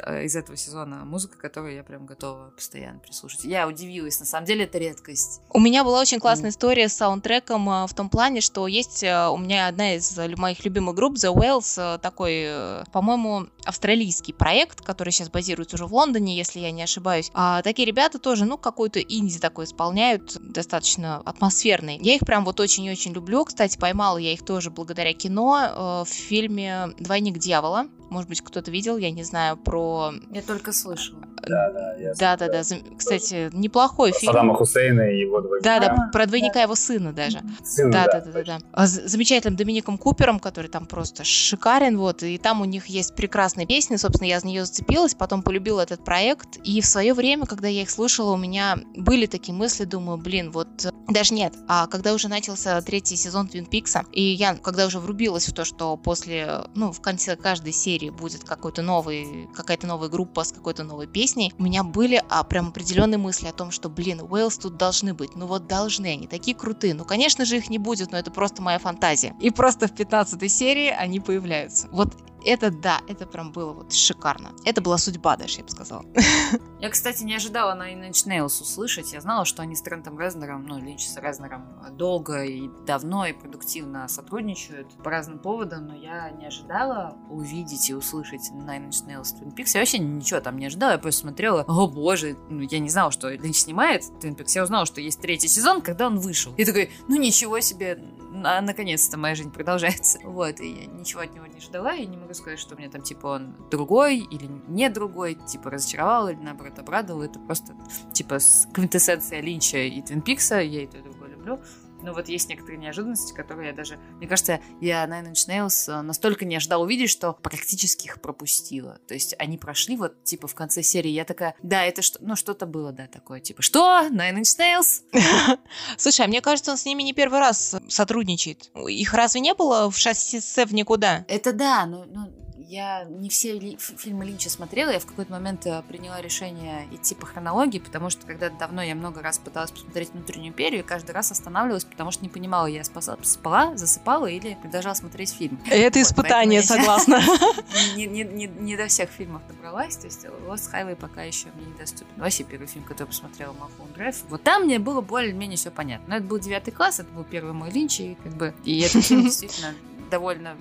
из этого сезона музыка, которую я прям готова постоянно прислушать. Я удивилась, на самом деле это редкость. У меня была очень классная история с саундтреком э, в том плане, что есть э, у меня одна из моих любимых групп The Whales, такой, по-моему, австралийский проект, который сейчас базируется уже в Лондоне, если я не ошибаюсь. А такие ребята тоже, ну, какой-то инди такой исполняют, достаточно атмосферный. Я их прям вот очень-очень люблю. Кстати, поймала я их тоже благодаря кино в фильме «Двойник дьявола». Может быть, кто-то видел, я не знаю, про... Я только слышала. Да, да, Да, да, да. Кстати, неплохой фильм. Саддама Хусейна и его двойника. Да, да, про двойника его сына даже. Сына, да, да, да, да, да. А с замечательным Домиником Купером, который там просто шикарен, вот, и там у них есть прекрасная песня, собственно, я за нее зацепилась, потом полюбила этот проект, и в свое время, когда я их слушала, у меня были такие мысли, думаю, блин, вот, даже нет, а когда уже начался третий сезон Твин Пикса, и я, когда уже врубилась в то, что после, ну, в конце каждой серии будет какой-то новый, какая-то новая группа с какой-то новой песней, у меня были а, прям определенные мысли о том, что, блин, Уэллс тут должны быть, ну вот должны, они такие крутые, ну, конечно же, их не будет, но это просто моя фантазия. И просто в 15 серии они появляются. Вот это да, это прям было вот шикарно. Это была судьба даже, я бы сказала. Я, кстати, не ожидала на Inch Nails услышать. Я знала, что они с Трентом Резнером, ну, Линч с Резнером долго и давно и продуктивно сотрудничают по разным поводам, но я не ожидала увидеть и услышать на Inch Nails Twin Peaks. Я вообще ничего там не ожидала, я просто смотрела, о боже, ну, я не знала, что Линч снимает Twin Peaks. Я узнала, что есть третий сезон, когда он вышел. И такой, ну ничего себе, а, наконец-то моя жизнь продолжается. Вот, и я ничего от него не ждала, и не могу сказать, что мне там, типа, он другой или не другой, типа, разочаровал или, наоборот, обрадовал. Это просто, типа, квинтэссенция Линча и Твин Пикса, я и то, и другое люблю. Но вот есть некоторые неожиданности, которые я даже... Мне кажется, я Nine Inch Nails э, настолько не ожидала увидеть, что практически их пропустила. То есть они прошли вот, типа, в конце серии. Я такая, да, это что... Ну, что-то было, да, такое, типа, что? Nine Inch Nails? Слушай, а мне кажется, он с ними не первый раз сотрудничает. Их разве не было в шасси в никуда? Это да, но, но я не все ли, фильмы Линча смотрела, я в какой-то момент э, приняла решение идти по хронологии, потому что когда давно я много раз пыталась посмотреть «Внутреннюю империю», и каждый раз останавливалась, потому что не понимала, я спала, спала засыпала или продолжала смотреть фильм. Это вот, испытание, согласна. Не, не, не, не до всех фильмов добралась, то есть Lost Highway пока еще мне недоступен. Вообще первый фильм, который посмотрела Малхолм Драйв, вот там мне было более-менее все понятно. Но это был девятый класс, это был первый мой Линч, и как бы, и этот фильм действительно довольно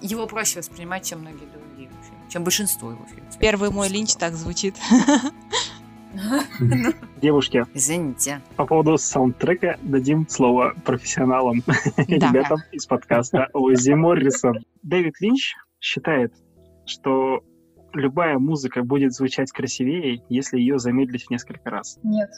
его проще воспринимать, чем многие другие фильмы, чем большинство его фильмов. Первый мой Линч так звучит. Девушки, извините. По поводу саундтрека дадим слово профессионалам, ребятам из подкаста Ози Моррисон. Дэвид Линч считает, что любая музыка будет звучать красивее, если ее замедлить в несколько раз. Нет.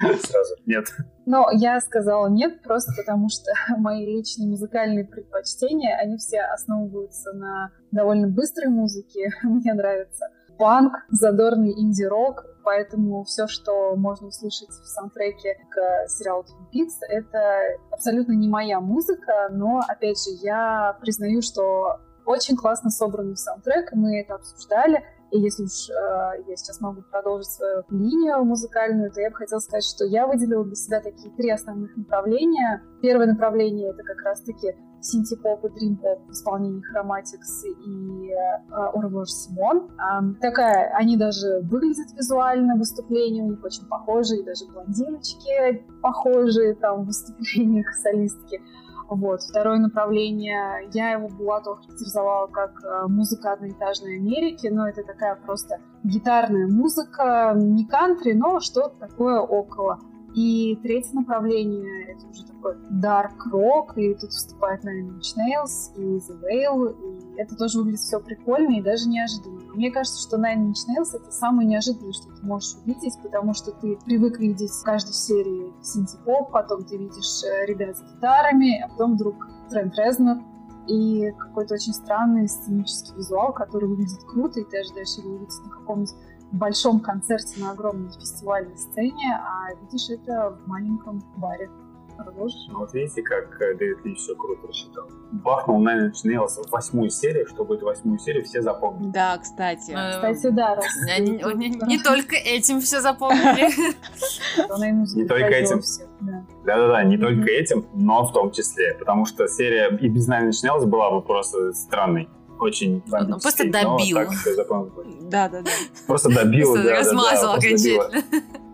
Сразу нет. Но я сказала нет, просто потому что мои личные музыкальные предпочтения, они все основываются на довольно быстрой музыке. Мне нравится панк, задорный инди-рок, поэтому все, что можно услышать в саундтреке к сериалу Twin Peaks, это абсолютно не моя музыка, но, опять же, я признаю, что очень классно собранный саундтрек, мы это обсуждали, и если уж э, я сейчас могу продолжить свою линию музыкальную, то я бы хотела сказать, что я выделила для себя такие три основных направления. Первое направление — это как раз-таки синти-поп и дрим-поп в исполнении Chromatics и э, Симон. Такая, они даже выглядят визуально, выступления у них очень похожие, даже блондиночки похожие там в выступлениях солистки. Вот. Второе направление, я его Булатова характеризовала как э, музыка одноэтажной Америки, но это такая просто гитарная музыка, не кантри, но что-то такое около. И третье направление — это уже такой dark rock, и тут вступает Nine Inch Nails и The Veil, и это тоже выглядит все прикольно и даже неожиданно. Но мне кажется, что Nine Inch Nails — это самое неожиданное, что ты можешь увидеть, потому что ты привык видеть в каждой серии синтепоп, потом ты видишь э, ребят с гитарами, а потом вдруг Трент Резнер, и какой-то очень странный сценический визуал, который выглядит круто, и ты ожидаешь его увидеть на каком-нибудь большом концерте на огромной фестивальной сцене, а видишь это в маленьком баре. Продолжишь? Ну, вот видите, как э, Дэвид Линч все круто рассчитал. Бахнул Inch Nails в восьмую серию, чтобы эту восьмую серию все запомнили. Да, кстати. Э, Кстати, да, раз. Не, только этим все запомнили. Не только этим. Да. Да-да-да, не только этим, но в том числе. Потому что серия и без Nine Inch Nails была бы просто странной. Очень Ну, просто но добил. так все. Да, да, да. Просто добил, Просто да, да, да, размазал окончательно.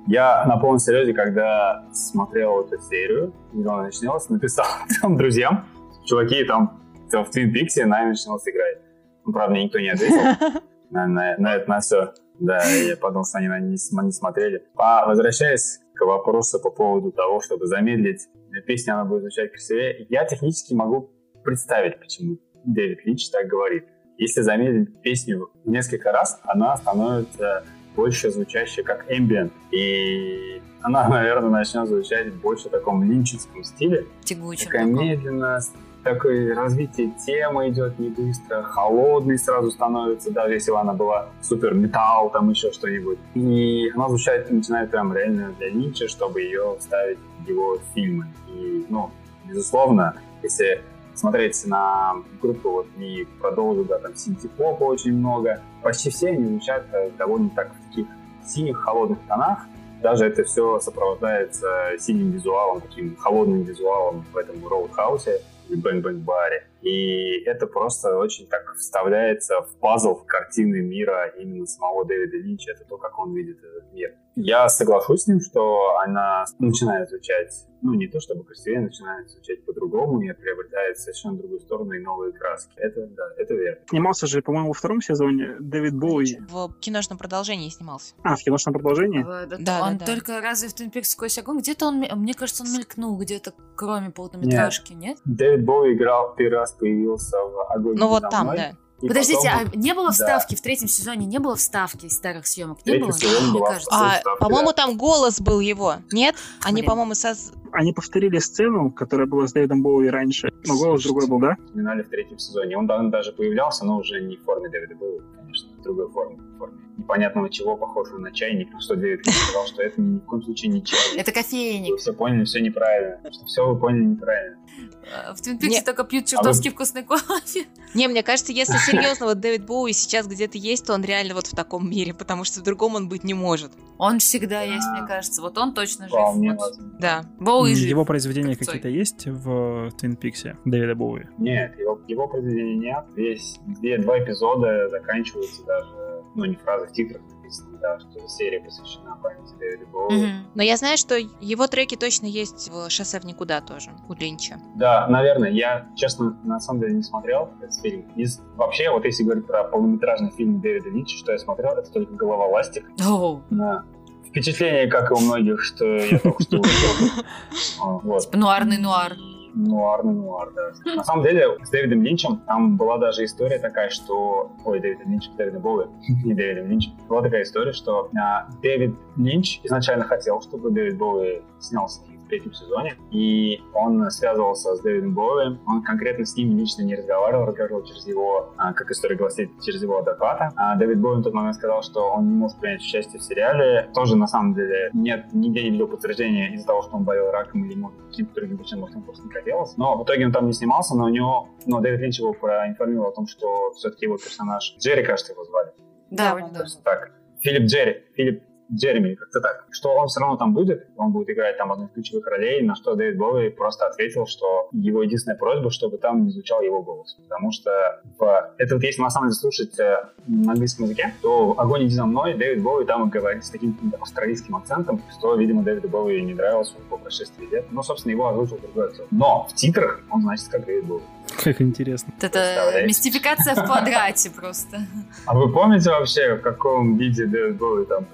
Я на полном серьезе, когда смотрел эту серию, когда она начиналась, написал там друзьям, чуваки, там в Twin Peaks Nine Inch Nails играет. Ну, правда, мне никто не ответил на, на- на это, на все. Да, я подумал, что они на- не, не смотрели. А возвращаясь к вопросу по поводу того, чтобы замедлить песню, она будет звучать красивее, я технически могу представить, почему Дэвид Линч так говорит. Если замедлить песню несколько раз, она становится больше звучащей как ambient. И она, наверное, начнет звучать больше в таком линчевском стиле. Тягучим Такая таком. медленно, такое развитие темы идет не быстро, холодный сразу становится, даже если бы она была супер металл, там еще что-нибудь. И она звучать начинает прям реально для Линча, чтобы ее вставить в его фильмы. И, ну, безусловно, если смотреть на группу, вот и продолжу, да, там синтепопа очень много, почти все они звучат э, довольно так в таких синих, холодных тонах, даже это все сопровождается синим визуалом, таким холодным визуалом в этом роудхаусе или Bang Bang баре. И это просто очень так вставляется в пазл, в картины мира именно самого Дэвида Линча. Это то, как он видит этот мир. Я соглашусь с ним, что она начинает звучать, ну, не то чтобы красивее, начинает звучать по-другому и приобретает совершенно другую сторону и новые краски. Это, да, это верно. Снимался же, по-моему, во втором сезоне Дэвид Боуи. В киношном продолжении снимался. А, в киношном продолжении? Э, да, Да, он да, да. только разве в Twin Peaks сквозь огонь? Где-то он, мне кажется, он мелькнул где-то, кроме полнометражки, нет? Дэвид Боуи играл, первый раз появился в «Огонь Ну вот там, мной». да. И Подождите, потом а не было Да. вставки в третьем сезоне? Не было вставки из старых съемок? Не было? сезон Мне была кажется. А, вставки, по-моему, да. там голос был его. Нет? Они, Блин. по-моему, со... Они повторили сцену, которая была с Дэвидом Боуи раньше, но голос другой был, да? вспоминали в третьем сезоне. Он да- даже появлялся, но уже не в форме Дэвида Боуи, конечно, в другой форме. В форме непонятного чего, похожего на чайник. Ну что Дэвид сказал, что это ни в коем случае не чайник. Это кофейник. Вы все поняли, все неправильно. Что все вы поняли неправильно. Э, В Peaks Не- только пьют чертовски вкусный кофе. Не, мне кажется, если серьезно, вот Дэвид Боуи сейчас где-то есть, то он реально вот в таком мире, потому что в другом он быть не может. Он всегда есть, мне кажется. Вот он точно жив. Вот. Да. Боуи жив. Его произведения какие-то есть в Твин Пиксе Дэвида Боуи? Нет, его, его произведения нет. Весь две, два эпизода заканчиваются даже, ну не фразы в титрах написано, да, что серия посвящена памяти Дэвида Боуи. Мгм. Но я знаю, что его треки точно есть в «Шоссе в никуда» тоже, у Линча. Да, наверное. Я, честно, на самом деле не смотрел этот фильм. Из, вообще, вот если говорить про полнометражный фильм Дэвида Линча, что я смотрел, это только «Голова ластик». Оу. Да. Впечатление, как и у многих, что я только что увидел. Типа нуарный нуар. Нуарный нуар, да. На самом деле, с Дэвидом Линчем там была даже история такая, что... Ой, Дэвид Линч, Дэвида Боуи, не Дэвид Линч. Была такая история, что а, Дэвид Линч изначально хотел, чтобы Дэвид Боуи снялся в третьем сезоне, и он связывался с Дэвидом Боуи. Он конкретно с ним лично не разговаривал, разговаривал через его, а, как история гласит, через его адвоката. А Дэвид Боуи в тот момент сказал, что он не может принять участие в сериале. Тоже, на самом деле, нет, нигде не видел подтверждения из-за того, что он болел раком или, может, каким-то другим причинам, может, он просто не хотелось. Но в итоге он там не снимался, но у него, но Дэвид Линч его проинформировал о том, что все-таки его персонаж, Джерри, кажется, его звали, Да, Да, так. Филипп Джерри. Филипп Джереми, как-то так. Что он все равно там будет, он будет играть там одну из ключевых ролей, на что Дэвид Боуи просто ответил, что его единственная просьба, чтобы там не звучал его голос. Потому что в... это вот если на самом деле слушать э, на английском языке, то «Огонь иди за мной» Дэвид Боуи там говорит с таким австралийским акцентом, что, видимо, Дэвиду Боуи не нравилось по прошествии лет. Ну, собственно, его озвучил другой актер. Но в титрах он значит как Дэвид Боуи. Как интересно. Это мистификация в квадрате просто. А вы помните вообще, в каком виде Дэвид Боуи там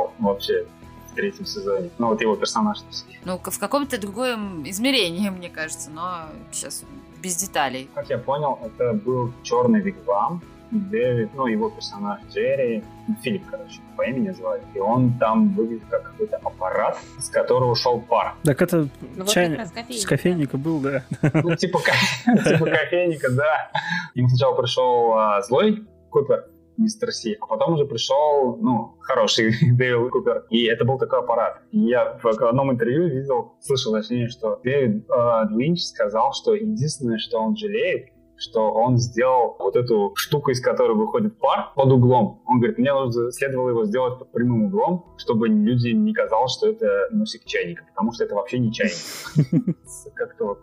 пристал вообще в третьем сезоне. Ну, вот его персонаж. Ну, в каком-то другом измерении, мне кажется, но сейчас без деталей. Как я понял, это был черный вигвам, Дэвид, ну, его персонаж Джерри, Филипп, короче, по имени звали. И он там выглядит как какой-то аппарат, с которого шел пар. Так это ну, чайник с кофейника был, да. Ну, типа, типа кофейника, да. Ему сначала пришел а, злой Купер, мистер Си, а потом уже пришел, ну, хороший Дэвид Купер, и это был такой аппарат. Я в одном интервью видел, слышал, точнее, что Дэвид э, Линч сказал, что единственное, что он жалеет, что он сделал вот эту штуку, из которой выходит пар, под углом. Он говорит, мне нужно, следовало его сделать под прямым углом, чтобы люди не казалось, что это носик чайника, потому что это вообще не чайник. Как-то вот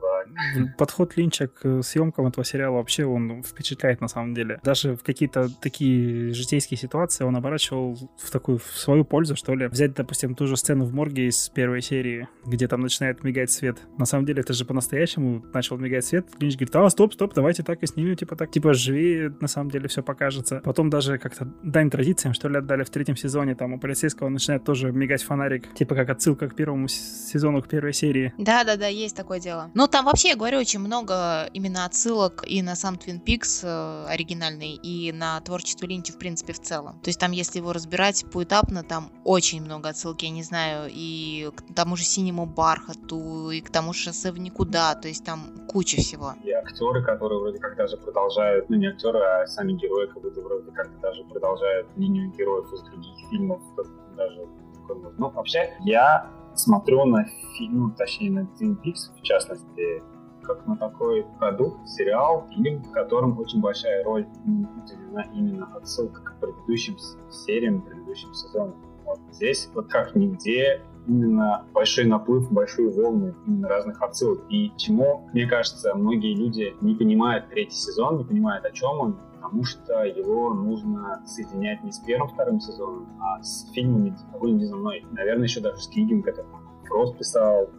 Подход Линча к съемкам этого сериала вообще он впечатляет на самом деле. Даже в какие-то такие житейские ситуации он оборачивал в такую в свою пользу, что ли. Взять, допустим, ту же сцену в морге из первой серии, где там начинает мигать свет. На самом деле это же по-настоящему начал мигать свет. Линч говорит, а, стоп, стоп, давайте так и снимем, типа так, типа живее на самом деле все покажется. Потом даже как-то дань традициям, что ли, отдали в третьем сезоне, там у полицейского начинает тоже мигать фонарик, типа как отсылка к первому сезону, к первой серии. Да-да-да, есть такое дело. Ну, там вообще, я говорю, очень много именно отсылок и на сам Twin Peaks э, оригинальный, и на творчество Линча, в принципе, в целом. То есть там, если его разбирать поэтапно, там очень много отсылки, я не знаю, и к тому же синему бархату, и к тому же шоссе в никуда, то есть там куча всего. И актеры, которые вроде как даже продолжают, ну не актеры, а сами герои, как будто вроде как даже продолжают линию героев из других фильмов, даже ну, вообще, я смотрю на фильм, ну, точнее, на Twin Peaks, в частности, как на такой продукт, сериал, фильм, в котором очень большая роль уделена именно отсылка к предыдущим сериям, предыдущим сезонам. Вот здесь вот как нигде именно большой наплыв, большие волны именно разных отсылок. И чему, мне кажется, многие люди не понимают третий сезон, не понимают, о чем он, потому что его нужно соединять не с первым, вторым сезоном, а с фильмами «Огонь за мной». Наверное, еще даже с книгами, которые Фрост писал,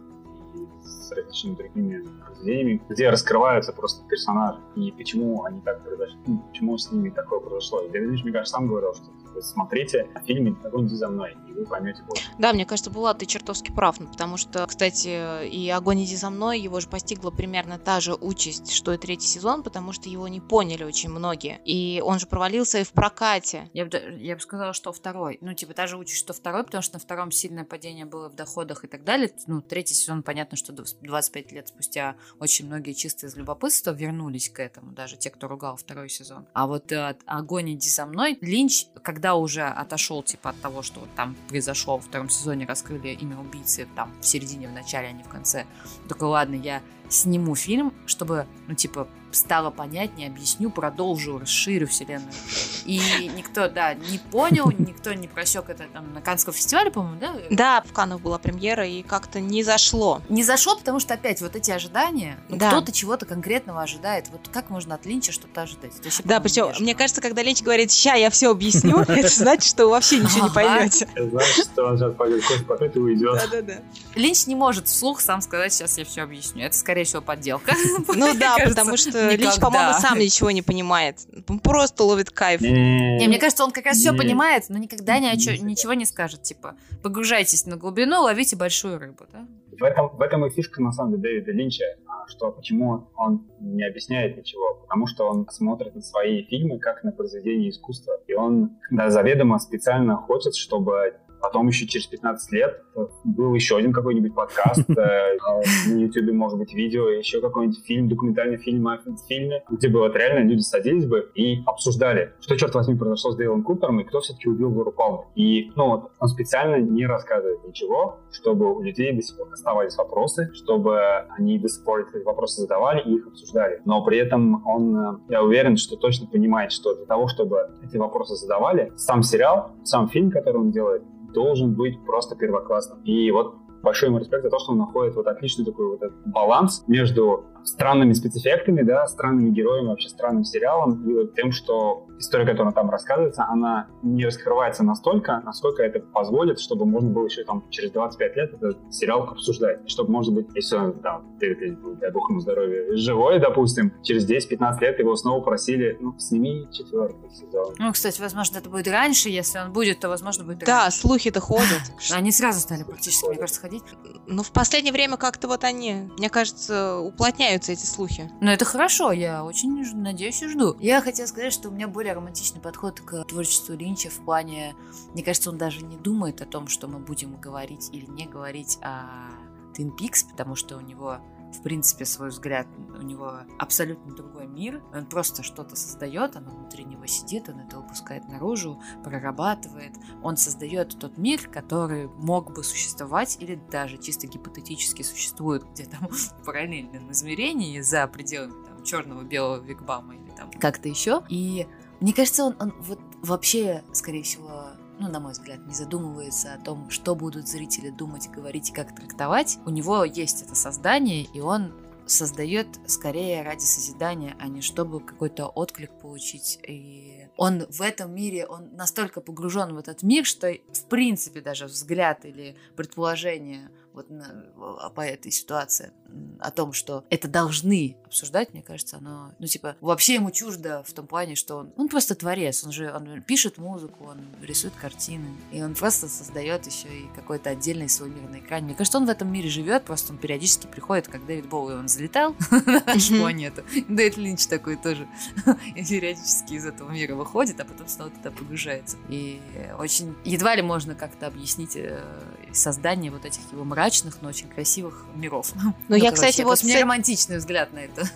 с различными другими произведениями, где раскрываются просто персонажи и почему они так произошли, ну, почему с ними такое произошло. И Дэвид мне кажется, сам говорил, что смотрите фильм «Огонь за мной», вы поймете больше. Да, мне кажется, Булат, ты чертовски прав, ну, потому что, кстати, и «Огонь иди за мной», его же постигла примерно та же участь, что и третий сезон, потому что его не поняли очень многие. И он же провалился и в прокате. Я бы, я бы сказала, что второй. Ну, типа, та же участь, что второй, потому что на втором сильное падение было в доходах и так далее. Ну, третий сезон, понятно, что 25 лет спустя очень многие чисто из любопытства вернулись к этому, даже те, кто ругал второй сезон. А вот э, «Огонь иди за мной», Линч, когда уже отошел, типа, от того, что вот там произошло во втором сезоне, раскрыли имя убийцы там в середине, в начале, а не в конце, только ладно, я сниму фильм, чтобы, ну, типа, стало понятнее, объясню, продолжу, расширю вселенную. И никто, да, не понял, никто не просек это там на Каннском фестивале, по-моему, да? Да, в Каннах была премьера, и как-то не зашло. Не зашло, потому что опять вот эти ожидания, ну, да. кто-то чего-то конкретного ожидает. Вот как можно от Линча что-то ожидать? Вообще, да, причем, мне кажется, когда Линч говорит, ща я все объясню, это значит, что вы вообще ничего не поймете. Это значит, что он сейчас пойдет кофе и уйдет. Да-да-да. Линч не может вслух сам сказать, сейчас я все объясню. Это, скорее всего, подделка. Ну да, потому что Линч, по-моему, сам ничего не понимает. Он просто ловит кайф. Не, мне кажется, он как раз все понимает, но никогда ничего не скажет. Типа, погружайтесь на глубину, ловите большую рыбу, да? В этом, в этом и фишка, на самом деле, Дэвида Линча, а, что почему он не объясняет ничего, потому что он смотрит на свои фильмы как на произведение искусства, и он да, заведомо специально хочет, чтобы Потом еще через 15 лет был еще один какой-нибудь подкаст, э, на YouTube, может быть, видео, еще какой-нибудь фильм, документальный фильм о фильме, где бы вот реально люди садились бы и обсуждали, что, черт возьми, произошло с Дейлом Купером и кто все-таки убил Лору Палмер. И, ну вот, он специально не рассказывает ничего, чтобы у людей до сих пор оставались вопросы, чтобы они до сих пор эти вопросы задавали и их обсуждали. Но при этом он, э, я уверен, что точно понимает, что для того, чтобы эти вопросы задавали, сам сериал, сам фильм, который он делает, должен быть просто первоклассным. И вот большой ему респект за то, что он находит вот отличный такой вот этот баланс между странными спецэффектами, да, странными героями, вообще странным сериалом, и вот тем, что история, которая там рассказывается, она не раскрывается настолько, насколько это позволит, чтобы можно было еще там через 25 лет этот сериал обсуждать. Чтобы, может быть, если он там, дай бог ему здоровья, живой, допустим, через 10-15 лет его снова просили, ну, сними четвертый сезон. Ну, кстати, возможно, это будет раньше, если он будет, то, возможно, будет Да, раньше. слухи-то ходят. Они сразу стали практически, мне кажется, ходить. Ну, в последнее время как-то вот они, мне кажется, уплотняются эти слухи. Но это хорошо, я очень надеюсь и жду. Я хотела сказать, что у меня более романтичный подход к творчеству Линча в плане... Мне кажется, он даже не думает о том, что мы будем говорить или не говорить о Twin Peaks, потому что у него в принципе, свой взгляд, у него абсолютно другой мир. Он просто что-то создает, оно внутри него сидит, он это выпускает наружу, прорабатывает. Он создает тот мир, который мог бы существовать или даже чисто гипотетически существует где-то в параллельном измерении за пределами там, черного белого вигбама или там как-то еще. И мне кажется, он, он вот вообще, скорее всего, ну, на мой взгляд, не задумывается о том, что будут зрители думать, говорить и как трактовать. У него есть это создание, и он создает скорее ради созидания, а не чтобы какой-то отклик получить. И он в этом мире, он настолько погружен в этот мир, что в принципе даже взгляд или предположение вот по этой ситуации о том, что это должны обсуждать, мне кажется, оно, ну, типа, вообще ему чуждо в том плане, что он, он просто творец, он же, он пишет музыку, он рисует картины, и он просто создает еще и какой-то отдельный свой мир на экране. Мне кажется, он в этом мире живет, просто он периодически приходит, как Дэвид Боуи, он залетал на нашу планету. Дэвид Линч такой тоже периодически из этого мира выходит, а потом снова туда погружается. И очень едва ли можно как-то объяснить создание вот этих его мрачных, но очень красивых миров. Ну, я, кстати, вот... У меня романтичный взгляд на это.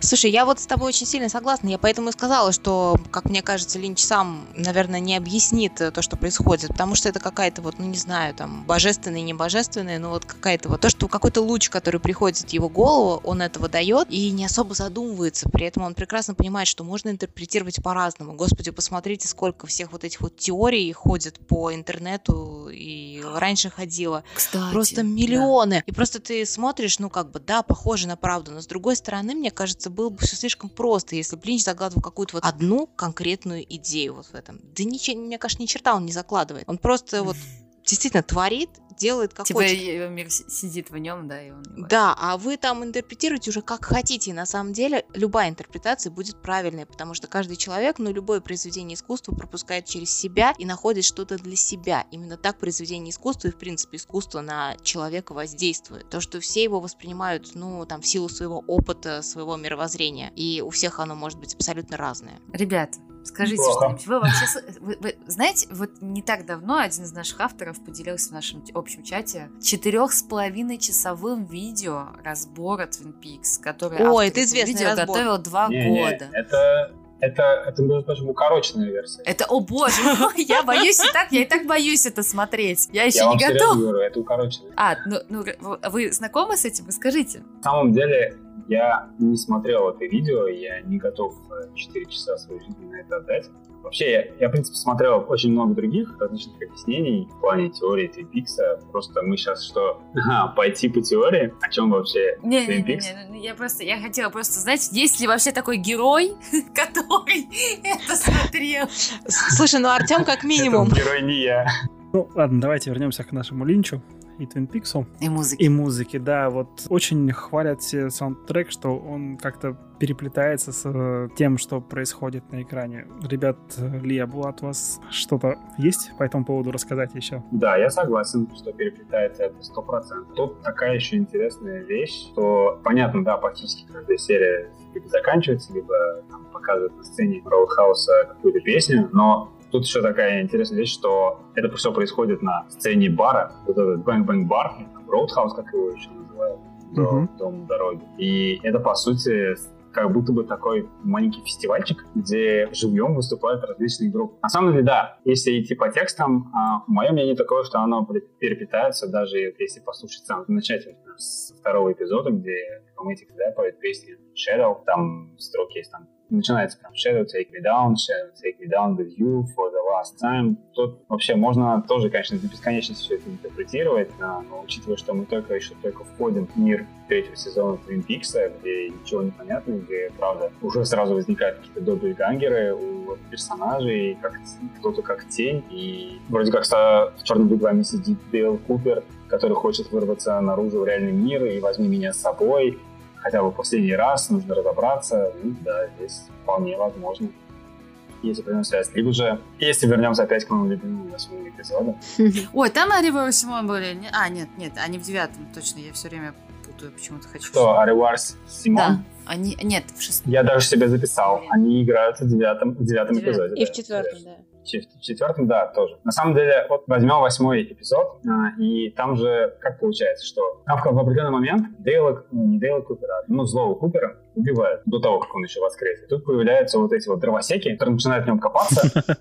Слушай, я вот с тобой очень сильно согласна. Я поэтому и сказала, что, как мне кажется, Линч сам, наверное, не объяснит то, что происходит, потому что это какая-то вот, ну, не знаю, там, божественная, не божественная, но вот какая-то вот то, что какой-то луч, который приходит в его голову, он этого дает и не особо задумывается. При этом он прекрасно понимает, что можно интерпретировать по-разному. Господи, посмотрите, сколько всех вот этих вот теорий ходит по интернету и раньше ходила. Кстати, Просто миллионы. Да. И просто ты смотришь, ну, как бы, да, похоже на правду, но с другой стороны, мне кажется, было бы все слишком просто, если бы Линч загадывал какую-то вот одну конкретную идею вот в этом. Да ничего, мне кажется, ни черта он не закладывает. Он просто вот действительно творит, делает как типа хочет. мир сидит в нем, да, и он... Да, а вы там интерпретируете уже как хотите. И на самом деле любая интерпретация будет правильной, потому что каждый человек, ну, любое произведение искусства пропускает через себя и находит что-то для себя. Именно так произведение искусства и, в принципе, искусство на человека воздействует. То, что все его воспринимают, ну, там, в силу своего опыта, своего мировоззрения. И у всех оно может быть абсолютно разное. Ребят, Скажите что-нибудь. Вы вообще вы, вы, знаете, вот не так давно один из наших авторов поделился в нашем общем чате четырех с половиной часовым видео разбора Twin Peaks, который О, это известный видео разбор. готовил два Не, года. Не, это это, это, между прочим, укороченная версия. Это, о боже я боюсь и так, я и так боюсь это смотреть. Я еще я не готова. говорю, это укороченная. А, ну, ну, вы знакомы с этим? Скажите. На самом деле, я не смотрел это видео, я не готов 4 часа своей жизни на это отдать. Вообще, я, я, в принципе, смотрел очень много других различных объяснений в плане теории Twin Peaks. Просто мы сейчас что, ага, пойти по теории? О чем вообще не, Twin не, не, Peaks? не, я просто, я хотела просто знать, есть ли вообще такой герой, который это смотрел. Слушай, ну Артем как минимум. Герой не я. Ну, ладно, давайте вернемся к нашему Линчу и Twin Peaks. И музыки. И музыки, да. Вот очень хвалят все саундтрек, что он как-то переплетается с э, тем, что происходит на экране. Ребят, Лия Булат, у вас что-то есть по этому поводу рассказать еще? Да, я согласен, что переплетается это сто процентов. Тут такая еще интересная вещь, что, понятно, да, практически каждая серия либо заканчивается, либо там, показывает на сцене Роудхауса какую-то песню, но Тут еще такая интересная вещь, что это все происходит на сцене бара, вот этот Bang Bang бар, Роудхаус, как его еще называют, дом, uh-huh. дом дороги. И это, по сути, как будто бы такой маленький фестивальчик, где живьем выступают различные группы. На самом деле, да, если идти по текстам, а, мое мнение такое, что оно переплетается, даже если послушать сам начать с второго эпизода, где Romantic да, поет песни Shadow, там строки есть там начинается прям Shadow Take Me Down, Shadow Take Me Down with You for the last time. Тут вообще можно тоже, конечно, до бесконечности все это интерпретировать, но, но учитывая, что мы только еще только входим в мир третьего сезона Twin Peaks, где ничего не понятно, где, правда, уже сразу возникают какие-то добрые у персонажей, как кто-то как тень, и вроде как в черном вигваме сидит Дейл Купер, который хочет вырваться наружу в реальный мир и возьми меня с собой, хотя бы последний раз, нужно разобраться. Ну, да, здесь вполне возможно. Если прямая связь. Либо же, если вернемся опять к моему любимому восьмому эпизоду. Ой, там Ари в восьмом были. А, нет, нет, они в девятом, точно. Я все время путаю, почему-то хочу. Что, Ари Варс Симон? Да. Они, нет, в шестом. Я даже себе записал. Они играют в девятом, в девятом эпизоде. И в четвертом, да в четвертом, да, тоже. На самом деле, вот возьмем восьмой эпизод, а, и там же как получается, что там в определенный момент Дейла, ну, не Дейла Купера, ну, злого Купера убивают до того, как он еще воскрес. И тут появляются вот эти вот дровосеки, которые начинают в нем копаться,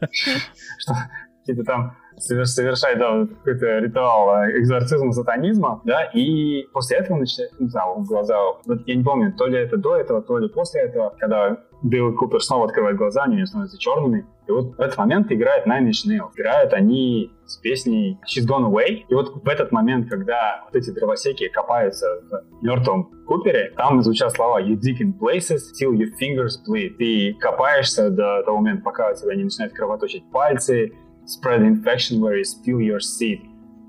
какие-то там совершать да, какой-то ритуал а, экзорцизма сатанизма, да, и после этого начинает, не знаю, глаза, вот я не помню, то ли это до этого, то ли после этого, когда Билл Купер снова открывает глаза, они становятся черными, и вот в этот момент играет Nine Inch Nails. Играют они с песней She's Gone Away. И вот в этот момент, когда вот эти дровосеки копаются в мертвом Купере, там звучат слова You dig in places till your fingers bleed. Ты копаешься до того момента, пока у тебя не начинают кровоточить пальцы, spread infection where you spill your seed.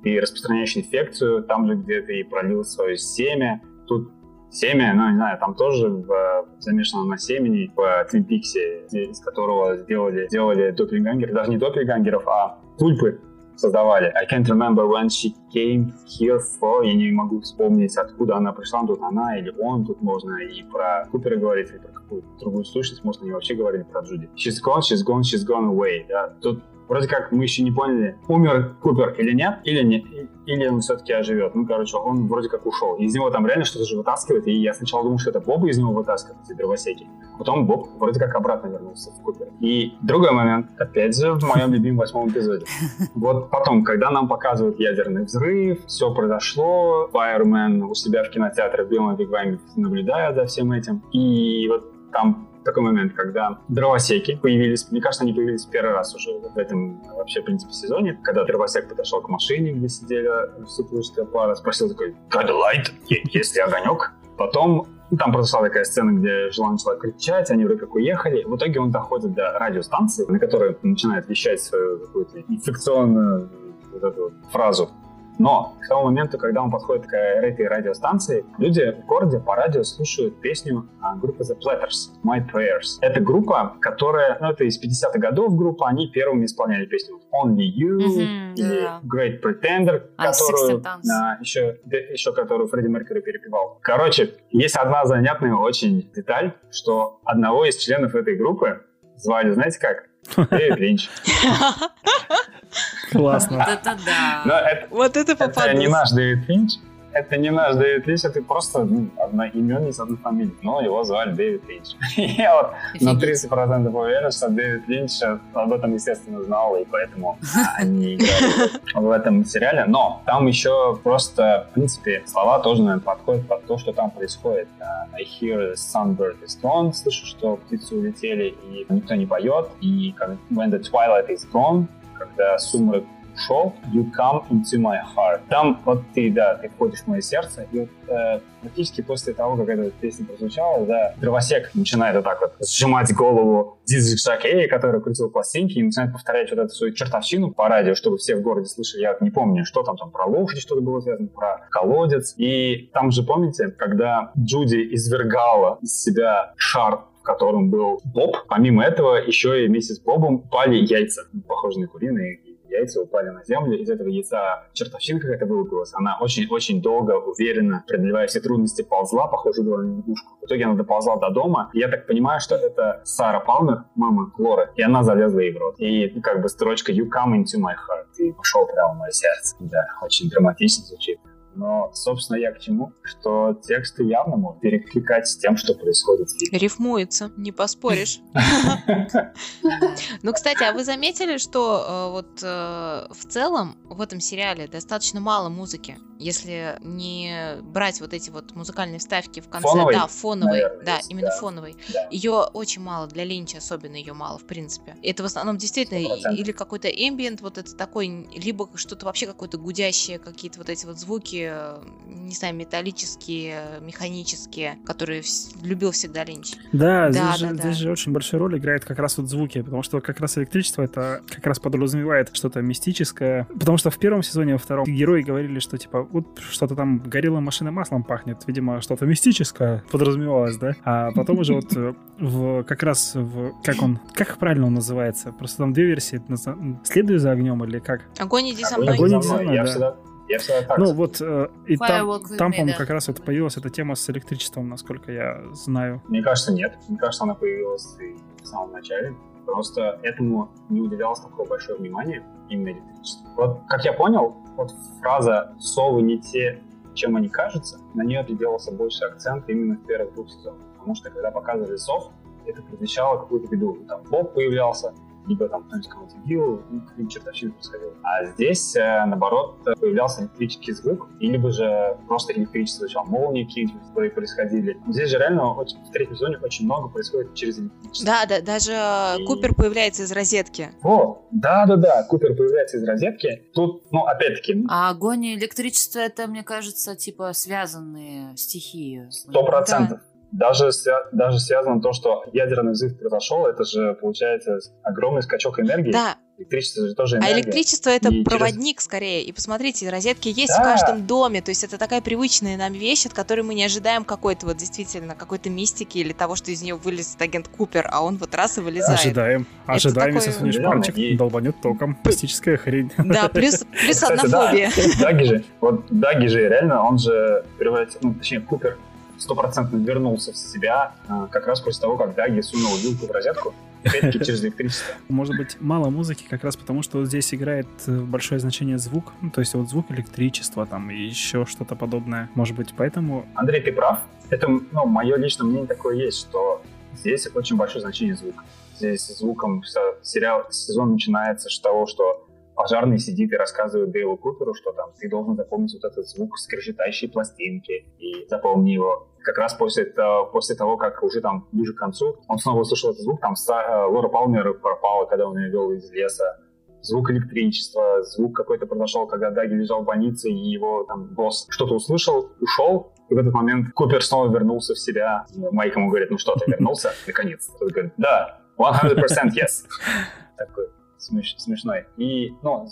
Ты распространяешь инфекцию там же, где ты пролил свое семя. Тут семя, ну, не знаю, там тоже в, замешано на семени в Твин Пиксе, из которого сделали, сделали доppelgangер, даже не доppelgangеров, а тульпы создавали. I can't remember when she came here for. Я не могу вспомнить, откуда она пришла. Тут она или он. Тут можно и про Купера говорить, и про какую-то другую сущность. Можно и вообще говорить про Джуди. She's gone, she's gone, she's gone away. Да? Тут Вроде как мы еще не поняли, умер Купер или нет, или не, или он все-таки оживет. Ну, короче, он вроде как ушел. Из него там реально что-то же вытаскивает, и я сначала думал, что это Боба из него вытаскивает, эти дровосеки. Потом Боб вроде как обратно вернулся в Купер. И другой момент, опять же, в моем любимом восьмом эпизоде. Вот потом, когда нам показывают ядерный взрыв, все произошло, Fireman у себя в кинотеатре в Белом Вигваме наблюдает за всем этим, и вот там такой момент, когда дровосеки появились, мне кажется, они появились первый раз уже в этом вообще, в принципе, сезоне, когда дровосек подошел к машине, где сидели супружеская пара, спросил такой, «Got a light? Есть ли огонек?» Потом ну, там произошла такая сцена, где Желан начала кричать, они вроде как уехали. В итоге он доходит до радиостанции, на которой начинает вещать свою какую-то инфекционную вот эту вот фразу но к тому моменту, когда он подходит к этой радиостанции, люди в городе по радио слушают песню а, группы The Platters, My Prayers. Это группа, которая, ну, это из 50-х годов группа, они первыми исполняли песню Only You mm-hmm, или yeah. Great Pretender, а, которую, а, еще, еще которую Фредди Меркьюри перепевал. Короче, есть одна занятная очень деталь, что одного из членов этой группы звали, знаете как? Дэвид Линч. Классно. Вот это да. Но это, вот это попадос. Это не наш Дэвид Линч, это не наш Дэвид Линч, это просто ну, одноименный с одной фамилией. Но его звали Дэвид Линч. Я вот на 30% уверен, что Дэвид Линч об этом, естественно, знал, и поэтому они играли в этом сериале. Но там еще просто, в принципе, слова тоже, наверное, подходят под то, что там происходит. I hear the sunbird is gone, слышу, что птицы улетели, и никто не поет. И when the twilight is gone, когда сумрак ушел, you come into my heart. Там вот ты, да, ты входишь в мое сердце, и вот э, практически после того, как эта песня прозвучала, да, дровосек начинает вот так вот сжимать голову Диджи Джакея, который крутил пластинки, и начинает повторять вот эту свою чертовщину по радио, чтобы все в городе слышали. Я не помню, что там, там про лошадь что-то было связано, про колодец. И там же, помните, когда Джуди извергала из себя шар котором был Боб. Помимо этого, еще и вместе с Бобом пали яйца, похожие на куриные, яйца упали на землю, из этого яйца чертовщинка какая-то вылупилась. Она очень-очень долго, уверенно, преодолевая все трудности, ползла, похоже, на лягушку. В итоге она доползла до дома. И я так понимаю, что это Сара Палмер, мама Лоры, и она залезла ей в рот. И как бы строчка «You come into my heart», и пошел прямо в мое сердце. Да, очень драматично звучит. Но, собственно, я к чему? Что тексты явно могут перекликать с тем, что происходит в фильме. Рифмуется, не поспоришь. Ну, кстати, а вы заметили, что э, вот э, в целом в этом сериале достаточно мало музыки? Если не брать вот эти вот музыкальные вставки в конце, Фоновой, да, фоновой, наверное, да, есть, именно да. фоновой. Да. Ее очень мало, для Линча особенно ее мало, в принципе. Это в основном действительно и- 100%. или какой-то эмбиент, вот это такой, либо что-то вообще какое-то гудящее, какие-то вот эти вот звуки, э, не знаю, металлические, механические, которые вс- любил всегда Линч. Да, Да, здесь, да, же, да. здесь же очень большую роль играет как раз вот звуки, потому что как раз электричество это как раз подразумевает что-то мистическое. Потому что в первом сезоне, во втором герои говорили, что типа вот что-то там горело машина маслом пахнет, видимо, что-то мистическое подразумевалось, да? А потом уже вот э, в как раз в как он как правильно он называется? Просто там две версии. Следуй за огнем или как? Огонь иди со мной. Огонь иди за мной. да. Всегда, я всегда так. Ну вот э, и там, там по-моему, да. как раз вот появилась эта тема с электричеством, насколько я знаю. Мне кажется, нет. Мне кажется, она появилась и в самом начале. Просто этому не уделялось такого большое внимание, именно электричество. Вот, как я понял, вот фраза «совы не те, чем они кажутся», на нее делался больше акцент именно в первых двух сезонах. Потому что, когда показывали сов, это предвещало какую-то беду. Там Боб появлялся, либо там кто-нибудь кого-то бил, ну, какие-то чертовщины происходило. А здесь, э, наоборот, э, появлялся электрический звук, или бы же просто электричество звучало, молнии какие-нибудь происходили. Здесь же реально очень- в третьем сезоне очень много происходит через электричество. Да, да, даже И- Купер появляется из розетки. О, да-да-да, Купер появляется из розетки. Тут, ну, опять-таки, А огонь и электричество это, мне кажется, типа связанные стихии. сто процентов. Даже, свя- даже связано то, что ядерный взрыв произошел, это же, получается, огромный скачок энергии. Да, Электричество же тоже а энергия. электричество это И через- проводник скорее. И посмотрите, розетки есть в Да. каждом доме. То есть это такая привычная нам вещь, от которой мы не ожидаем какой-то вот действительно какой-то мистики или того, что из нее вылезет агент Купер, а он вот раз и вылезает. Ожидаем. Ожидаем, если такое- сунешь Да, пальчик, и- долбанет током. Мистическая хрень. Да, плюс, плюс Кстати, да, однофобия. Даги же, вот Даги же реально, он же превратил, ну, точнее, Купер стопроцентно вернулся в себя а, как раз после того, как Даги сунул вилку в розетку, опять-таки через электричество. Может быть, мало музыки как раз потому, что здесь играет э, большое значение звук. Ну, то есть вот звук электричества там и еще что-то подобное. Может быть, поэтому... Андрей, ты прав. Это, ну, мое личное мнение такое есть, что здесь очень большое значение звука. Здесь звуком сериал, сезон начинается с того, что пожарный сидит и рассказывает Дейлу Куперу, что там ты должен запомнить вот этот звук скрежетающей пластинки, и запомни его. Как раз после, того- после того, как уже там ближе к концу, он снова услышал этот звук, там э, Лора Палмер пропала, когда он ее вел из леса. Звук электричества, звук какой-то произошел, когда Даги лежал в больнице, и его там босс что-то услышал, ушел, и в этот момент Купер снова вернулся в себя. Майк ему говорит, ну что, ты вернулся? Наконец. Тот говорит, да, 100% yes. Такой смеш- смешной. И, ну,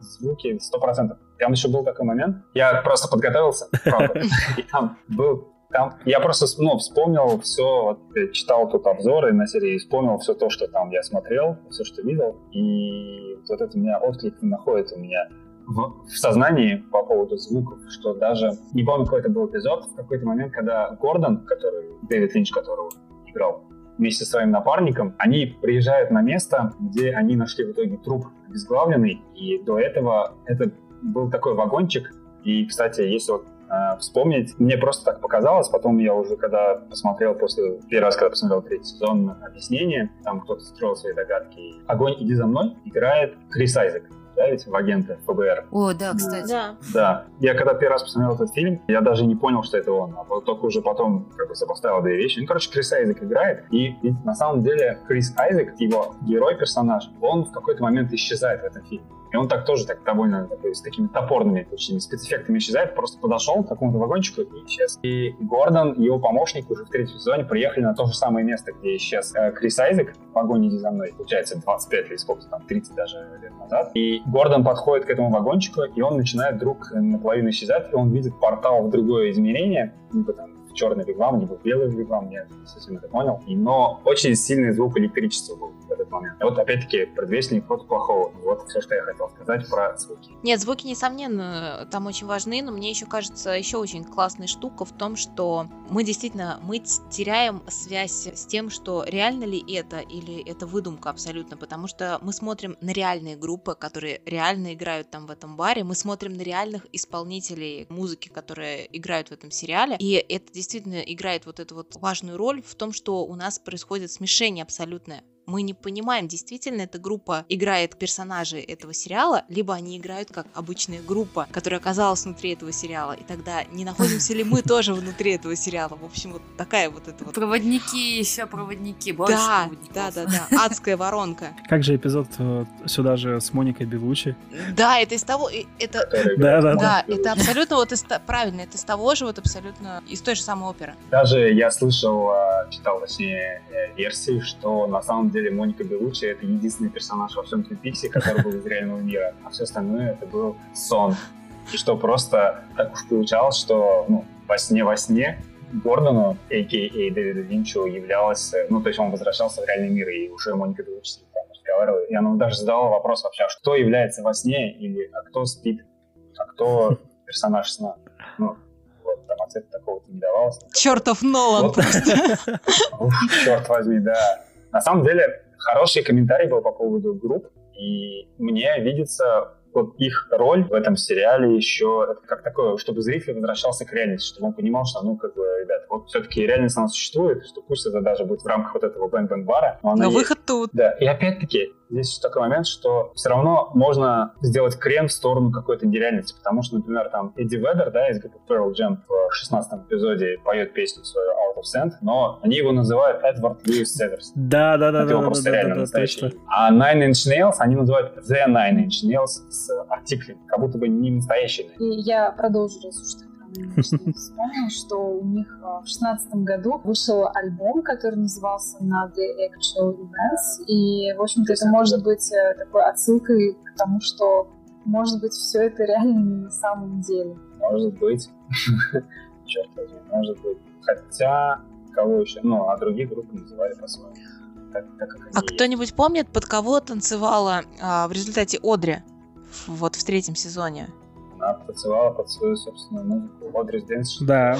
звуки 100%. Там еще был такой момент, я просто подготовился, правда, и там был там я просто ну, вспомнил все, вот, я читал тут обзоры на серии, вспомнил все то, что там я смотрел, все, что видел, и вот это у меня отклик находится у меня в, в сознании по поводу звуков, что даже, не помню, какой это был эпизод, в какой-то момент, когда Гордон, который, Дэвид Линч, которого играл, вместе со своим напарником, они приезжают на место, где они нашли в итоге труп обезглавленный, и до этого это был такой вагончик, и, кстати, если вот э, вспомнить, мне просто так показалось, потом я уже, когда посмотрел после, первый раз, когда посмотрел третий сезон объяснение, там кто-то строил свои догадки. «Огонь, иди за мной» играет Крис Айзек, да, ведь в агента ФБР. О, да, кстати. Да. Да, я когда первый раз посмотрел этот фильм, я даже не понял, что это он, а вот только уже потом как бы сопоставил две вещи. Ну, короче, Крис Айзек играет, и ведь на самом деле Крис Айзек, его герой-персонаж, он в какой-то момент исчезает в этом фильме. И он так тоже так довольно такой, с такими топорными очень спецэффектами исчезает, просто подошел к какому-то вагончику и исчез. И Гордон и его помощник уже в третьем сезоне приехали на то же самое место, где исчез э, Крис Айзек в вагоне «Иди за мной», получается, 25 или сколько там, 30 даже лет назад. И Гордон подходит к этому вагончику, и он начинает вдруг наполовину исчезать, и он видит портал в другое измерение, либо там черный вигвам, либо белый вигвам, я совсем это понял. Но очень сильный звук электричества был этот момент. Вот опять-таки предвестник вот плохого. Вот все, что я хотел сказать про звуки. Нет, звуки, несомненно, там очень важны, но мне еще кажется, еще очень классная штука в том, что мы действительно, мы теряем связь с тем, что реально ли это или это выдумка абсолютно, потому что мы смотрим на реальные группы, которые реально играют там в этом баре, мы смотрим на реальных исполнителей музыки, которые играют в этом сериале, и это действительно играет вот эту вот важную роль в том, что у нас происходит смешение абсолютное мы не понимаем, действительно эта группа играет персонажей этого сериала, либо они играют как обычная группа, которая оказалась внутри этого сериала. И тогда не находимся ли мы тоже внутри этого сериала? В общем, вот такая вот эта вот... Проводники, еще проводники, больше да, проводников. Да, да, да, адская воронка. Как же эпизод э, сюда же с Моникой Белучи? Да, это из того... Это... Да, да, да. это абсолютно вот из... Правильно, это из того же, вот абсолютно из той же самой оперы. Даже я слышал, а, читал, точнее, э, версии, что на самом деле деле Моника Белучи — это единственный персонаж во всем Твин Пиксе, который был из реального мира, а все остальное это был сон. И что просто так уж получалось, что ну, во сне во сне Гордону, a.k.a. Дэвиду Линчу, являлось, ну, то есть он возвращался в реальный мир, и уже Моника Белучи с ним там разговаривала, и она даже задала вопрос вообще, а что является во сне, или а кто спит, а кто персонаж сна. Ну, вот, там ответа такого-то не давалось. Чертов Нолан просто. Черт возьми, да. На самом деле, хороший комментарий был по поводу групп, и мне видится вот их роль в этом сериале еще это как такое, чтобы зритель возвращался к реальности, чтобы он понимал, что, ну, как бы, ребят, вот все-таки реальность она существует, что пусть это даже будет в рамках вот этого Bang Bang бара, но, но выход тут. Да, и опять-таки, здесь такой момент, что все равно можно сделать крен в сторону какой-то нереальности, потому что, например, там Эдди Ведер, да, из группы Pearl Jam в 16 эпизоде поет песню свою Out of Sand, но они его называют Эдвард Льюис Северс. Да, да, да, это да, просто да, реально да, настоящий. А Nine Inch Nails они называют The Nine Inch Nails с артиклем, как будто бы не настоящий. И я продолжу, раз уж ты вспомнил, что у них а, в шестнадцатом году вышел альбом, который назывался «На The Actual Events», и, в общем-то, это может быть э, такой отсылкой к тому, что, может быть, все это реально не на самом деле. Может быть. Черт возьми, может быть. Хотя, кого еще? Ну, а другие группы называли по-своему. а кто-нибудь помнит, под кого танцевала а, в результате Одри вот в третьем сезоне? Она танцевала под свою собственную музыку Одри Дэнс. Да.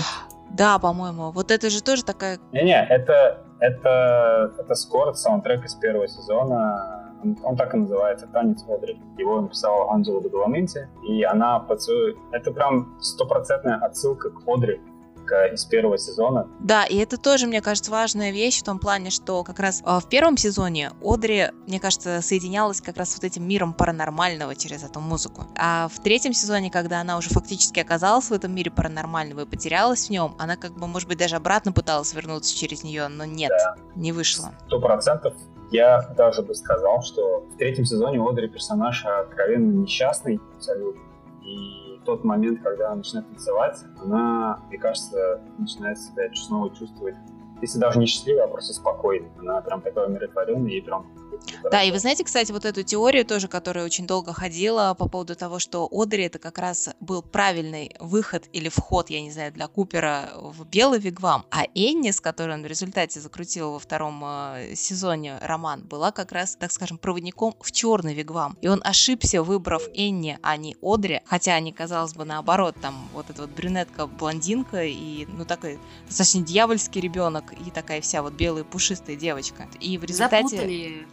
Да, по-моему. Вот это же тоже такая... Не-не, это, это, это скор, саундтрек из первого сезона. Он, он так и называется, «Танец Одри». Его написал Анджело Бадаламенти, и она под свою... Это прям стопроцентная отсылка к Одри из первого сезона. Да, и это тоже, мне кажется, важная вещь в том плане, что как раз а, в первом сезоне Одри, мне кажется, соединялась как раз с вот этим миром паранормального через эту музыку. А в третьем сезоне, когда она уже фактически оказалась в этом мире паранормального и потерялась в нем, она как бы, может быть, даже обратно пыталась вернуться через нее, но нет, да. не вышло. Сто процентов. Я даже бы сказал, что в третьем сезоне Одри персонаж откровенно несчастный абсолютно. И тот момент, когда она начинает танцевать, она, мне кажется, начинает себя снова чувствовать если даже не счастливая, а просто спокойная. Она прям такая умиротворенная и прям да, и вы знаете, кстати, вот эту теорию тоже, которая очень долго ходила по поводу того, что Одри это как раз был правильный выход или вход, я не знаю, для Купера в белый вигвам, а Энни, с которой он в результате закрутил во втором э, сезоне роман, была как раз, так скажем, проводником в черный вигвам. И он ошибся, выбрав Энни, а не Одри, хотя они, казалось бы, наоборот, там вот эта вот брюнетка-блондинка и, ну, такой достаточно дьявольский ребенок и такая вся вот белая пушистая девочка. И в результате... Запутали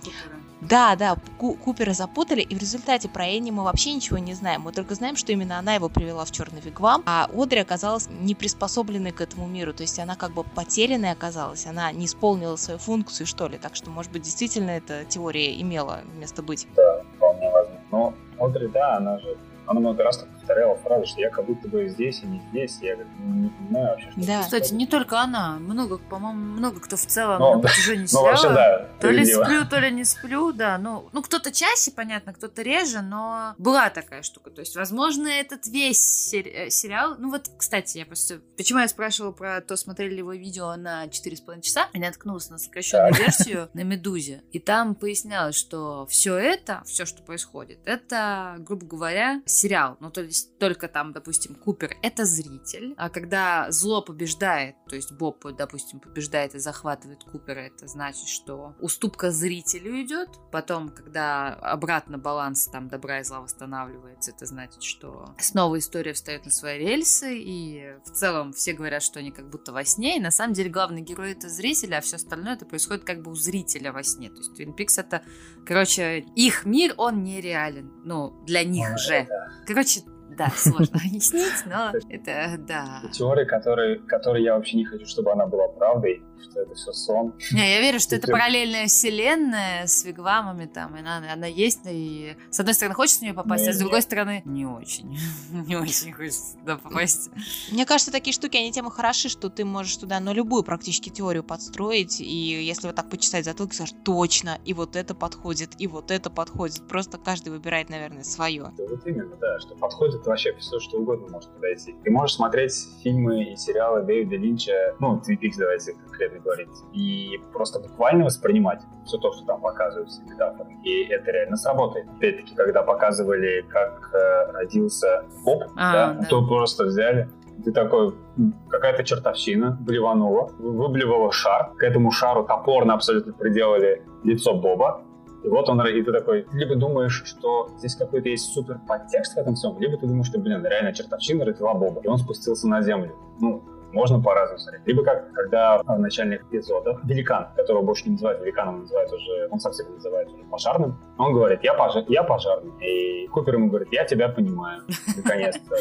да, да, Купера запутали, и в результате про Энни мы вообще ничего не знаем. Мы только знаем, что именно она его привела в черный вигвам, а Одри оказалась не приспособленной к этому миру. То есть она как бы потерянной оказалась, она не исполнила свою функцию, что ли. Так что, может быть, действительно эта теория имела место быть. Да, вполне возможно. Но Одри, да, она же она много раз так повторяла фразу, что я как будто бы здесь и не здесь, я не понимаю вообще, что Да, кстати, не только она, много, по-моему, много кто в целом но, на протяжении сериала, ну, вообще, да, то ли сплю, то ли не сплю, да, ну, ну кто-то чаще, понятно, кто-то реже, но была такая штука, то есть, возможно, этот весь сери- э, сериал, ну вот, кстати, я просто, почему я спрашивала про то, смотрели ли вы видео на 4,5 часа, я наткнулась на сокращенную версию на Медузе, и там пояснялось, что все это, все, что происходит, это, грубо говоря, сериал, ну то есть есть только там, допустим, Купер — это зритель, а когда зло побеждает, то есть Боб, допустим, побеждает и захватывает Купера, это значит, что уступка зрителю идет, потом, когда обратно баланс там добра и зла восстанавливается, это значит, что снова история встает на свои рельсы, и в целом все говорят, что они как будто во сне, и на самом деле главный герой — это зритель, а все остальное это происходит как бы у зрителя во сне. То есть Twin Peaks — это, короче, их мир, он нереален. Ну, для них Ну, же. Короче, да, сложно объяснить, но это, да. Теория, которой, которой я вообще не хочу, чтобы она была правдой, что это все сон. Не, я верю, что это параллельная вселенная с вигвамами там, и она, она есть, и с одной стороны хочется в нее попасть, а с Не, другой стороны не очень. Не очень хочется туда попасть. Мне кажется, такие штуки, они тем и хороши, что ты можешь туда, ну, любую практически теорию подстроить, и если вот так почесать затылок, скажешь, точно, и вот это подходит, и вот это подходит. Просто каждый выбирает, наверное, свое. Да вот именно, да, что подходит вообще все, что угодно может подойти. Ты можешь смотреть фильмы и сериалы Дэвида Линча, ну, Peaks, давайте конкретно говорить, и просто буквально воспринимать все то, что там показывают, все метафоры. И это реально сработает. Опять-таки, когда показывали, как э, родился Боб, А, да, да. то просто взяли ты такой, «М, какая-то чертовщина блеванула, выблевала шар. К этому шару топорно абсолютно приделали лицо Боба. И вот он, и ты такой, либо думаешь, что здесь какой-то есть супер подтекст в этом всем, либо ты думаешь, что, блин, реально чертовщина родила Боба, и он спустился на землю. Ну, можно по-разному смотреть. Либо как, когда в начальных эпизодах великан, которого больше не называют великаном, называют уже, он совсем не называет уже пожарным, он говорит, я, пожар, я пожарный. И Купер ему говорит, я тебя понимаю. Наконец-то.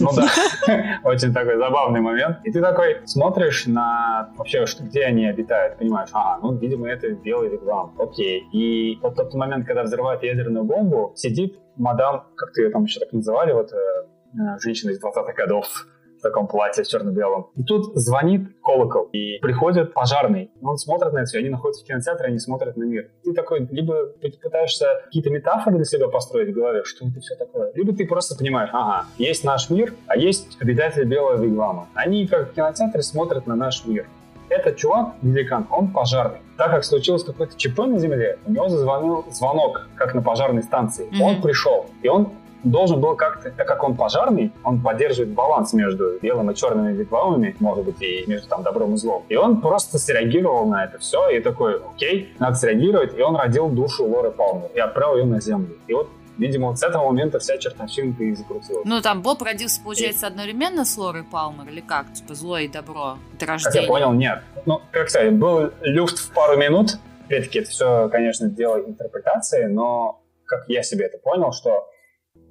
Ну да, очень такой забавный момент. И ты такой смотришь на вообще, где они обитают, понимаешь, ага, ну, видимо, это белый вигвам. Окей. И вот тот момент, когда взрывают ядерную бомбу, сидит мадам, как ты ее там еще так называли, вот э, э, женщина из 20-х годов, в таком платье черно-белом. И тут звонит колокол, и приходит пожарный. Он смотрит на это все, они находятся в кинотеатре, они смотрят на мир. Ты такой, либо ты пытаешься какие-то метафоры для себя построить в голове, что это все такое, либо ты просто понимаешь, ага, есть наш мир, а есть обитатели белого вигвама. Они, как в кинотеатре, смотрят на наш мир. Этот чувак, великан, он пожарный. Так как случилось какое-то ЧП на земле, у него зазвонил звонок, как на пожарной станции. Мгм. Он пришел, и он должен был как-то, так как он пожарный, он поддерживает баланс между белым и черными вигвамами, может быть, и между там добром и злом. И он просто среагировал на это все, и такой, окей, надо среагировать, и он родил душу Лоры Палмер и отправил ее на землю. И вот, видимо, вот с этого момента вся чертовщинка и закрутилась. Ну, там Боб родился, получается, одновременно с Лорой Палмер, или как? Типа зло и добро. Это Как я понял, нет. Ну, как сказать, был люфт в пару минут. Опять-таки, это все, конечно, дело интерпретации, но как я себе это понял, что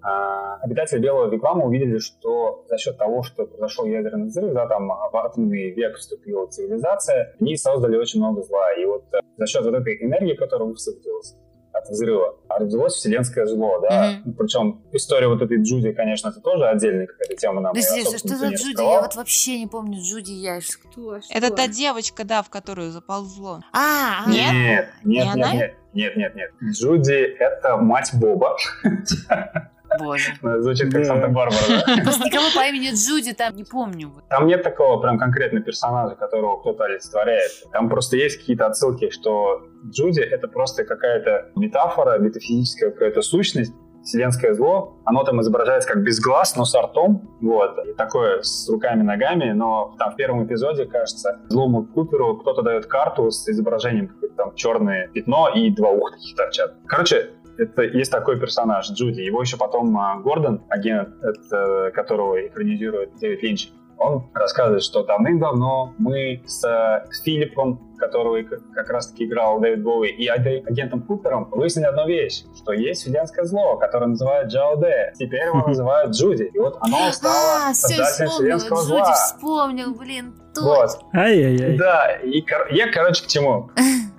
обитатели Белого Вигвама увидели, что за счет того, что произошел ядерный взрыв, да, там в атомный век вступила цивилизация, они создали очень много зла. И вот э, за счет вот этой энергии, которая высветилась от взрыва, родилось вселенское зло, да. Причем история вот этой Джуди, конечно, это тоже отдельная какая-то тема. Нам Подожди, особо что за Джуди? раскрывал. Я вот вообще не помню Джуди Яш. Кто? Что? Это та девочка, да, в которую заползло. А, а, Нет? Нет, нет, Не нет, нет, нет, нет, нет. Джуди — это мать Боба. боже. Звучит как. Санта-Барбара, да? Просто никого по имени Джуди там не помню. Там нет такого прям конкретного персонажа, которого кто-то олицетворяет. Там просто есть какие-то отсылки, что Джуди — это просто какая-то метафора, метафизическая какая-то сущность, вселенское зло. Оно там изображается как без глаз, но с ртом. Вот. И такое с руками, ногами. Но там в первом эпизоде, кажется, злому Куперу кто-то дает карту с изображением какое-то там черное пятно и два уха таких торчат. Короче, это есть такой персонаж Джуди. Его еще потом а, Гордон, агент, это, которого экранизирует Дэвид Линч, он рассказывает, что давным-давно мы с э, Филиппом, которого и как- раз-таки играл Дэвид Боуи, и аг- агентом Купером выяснили одну вещь, что есть вселенское зло, которое называют Джао Дэ. Теперь его называют Джуди. И вот оно стало А, все, создателем вселенского Джуди зла. вспомнил, блин. точно. Вот. Ай-яй-яй. Да, и кор- я, короче, к чему?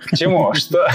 К чему? Что,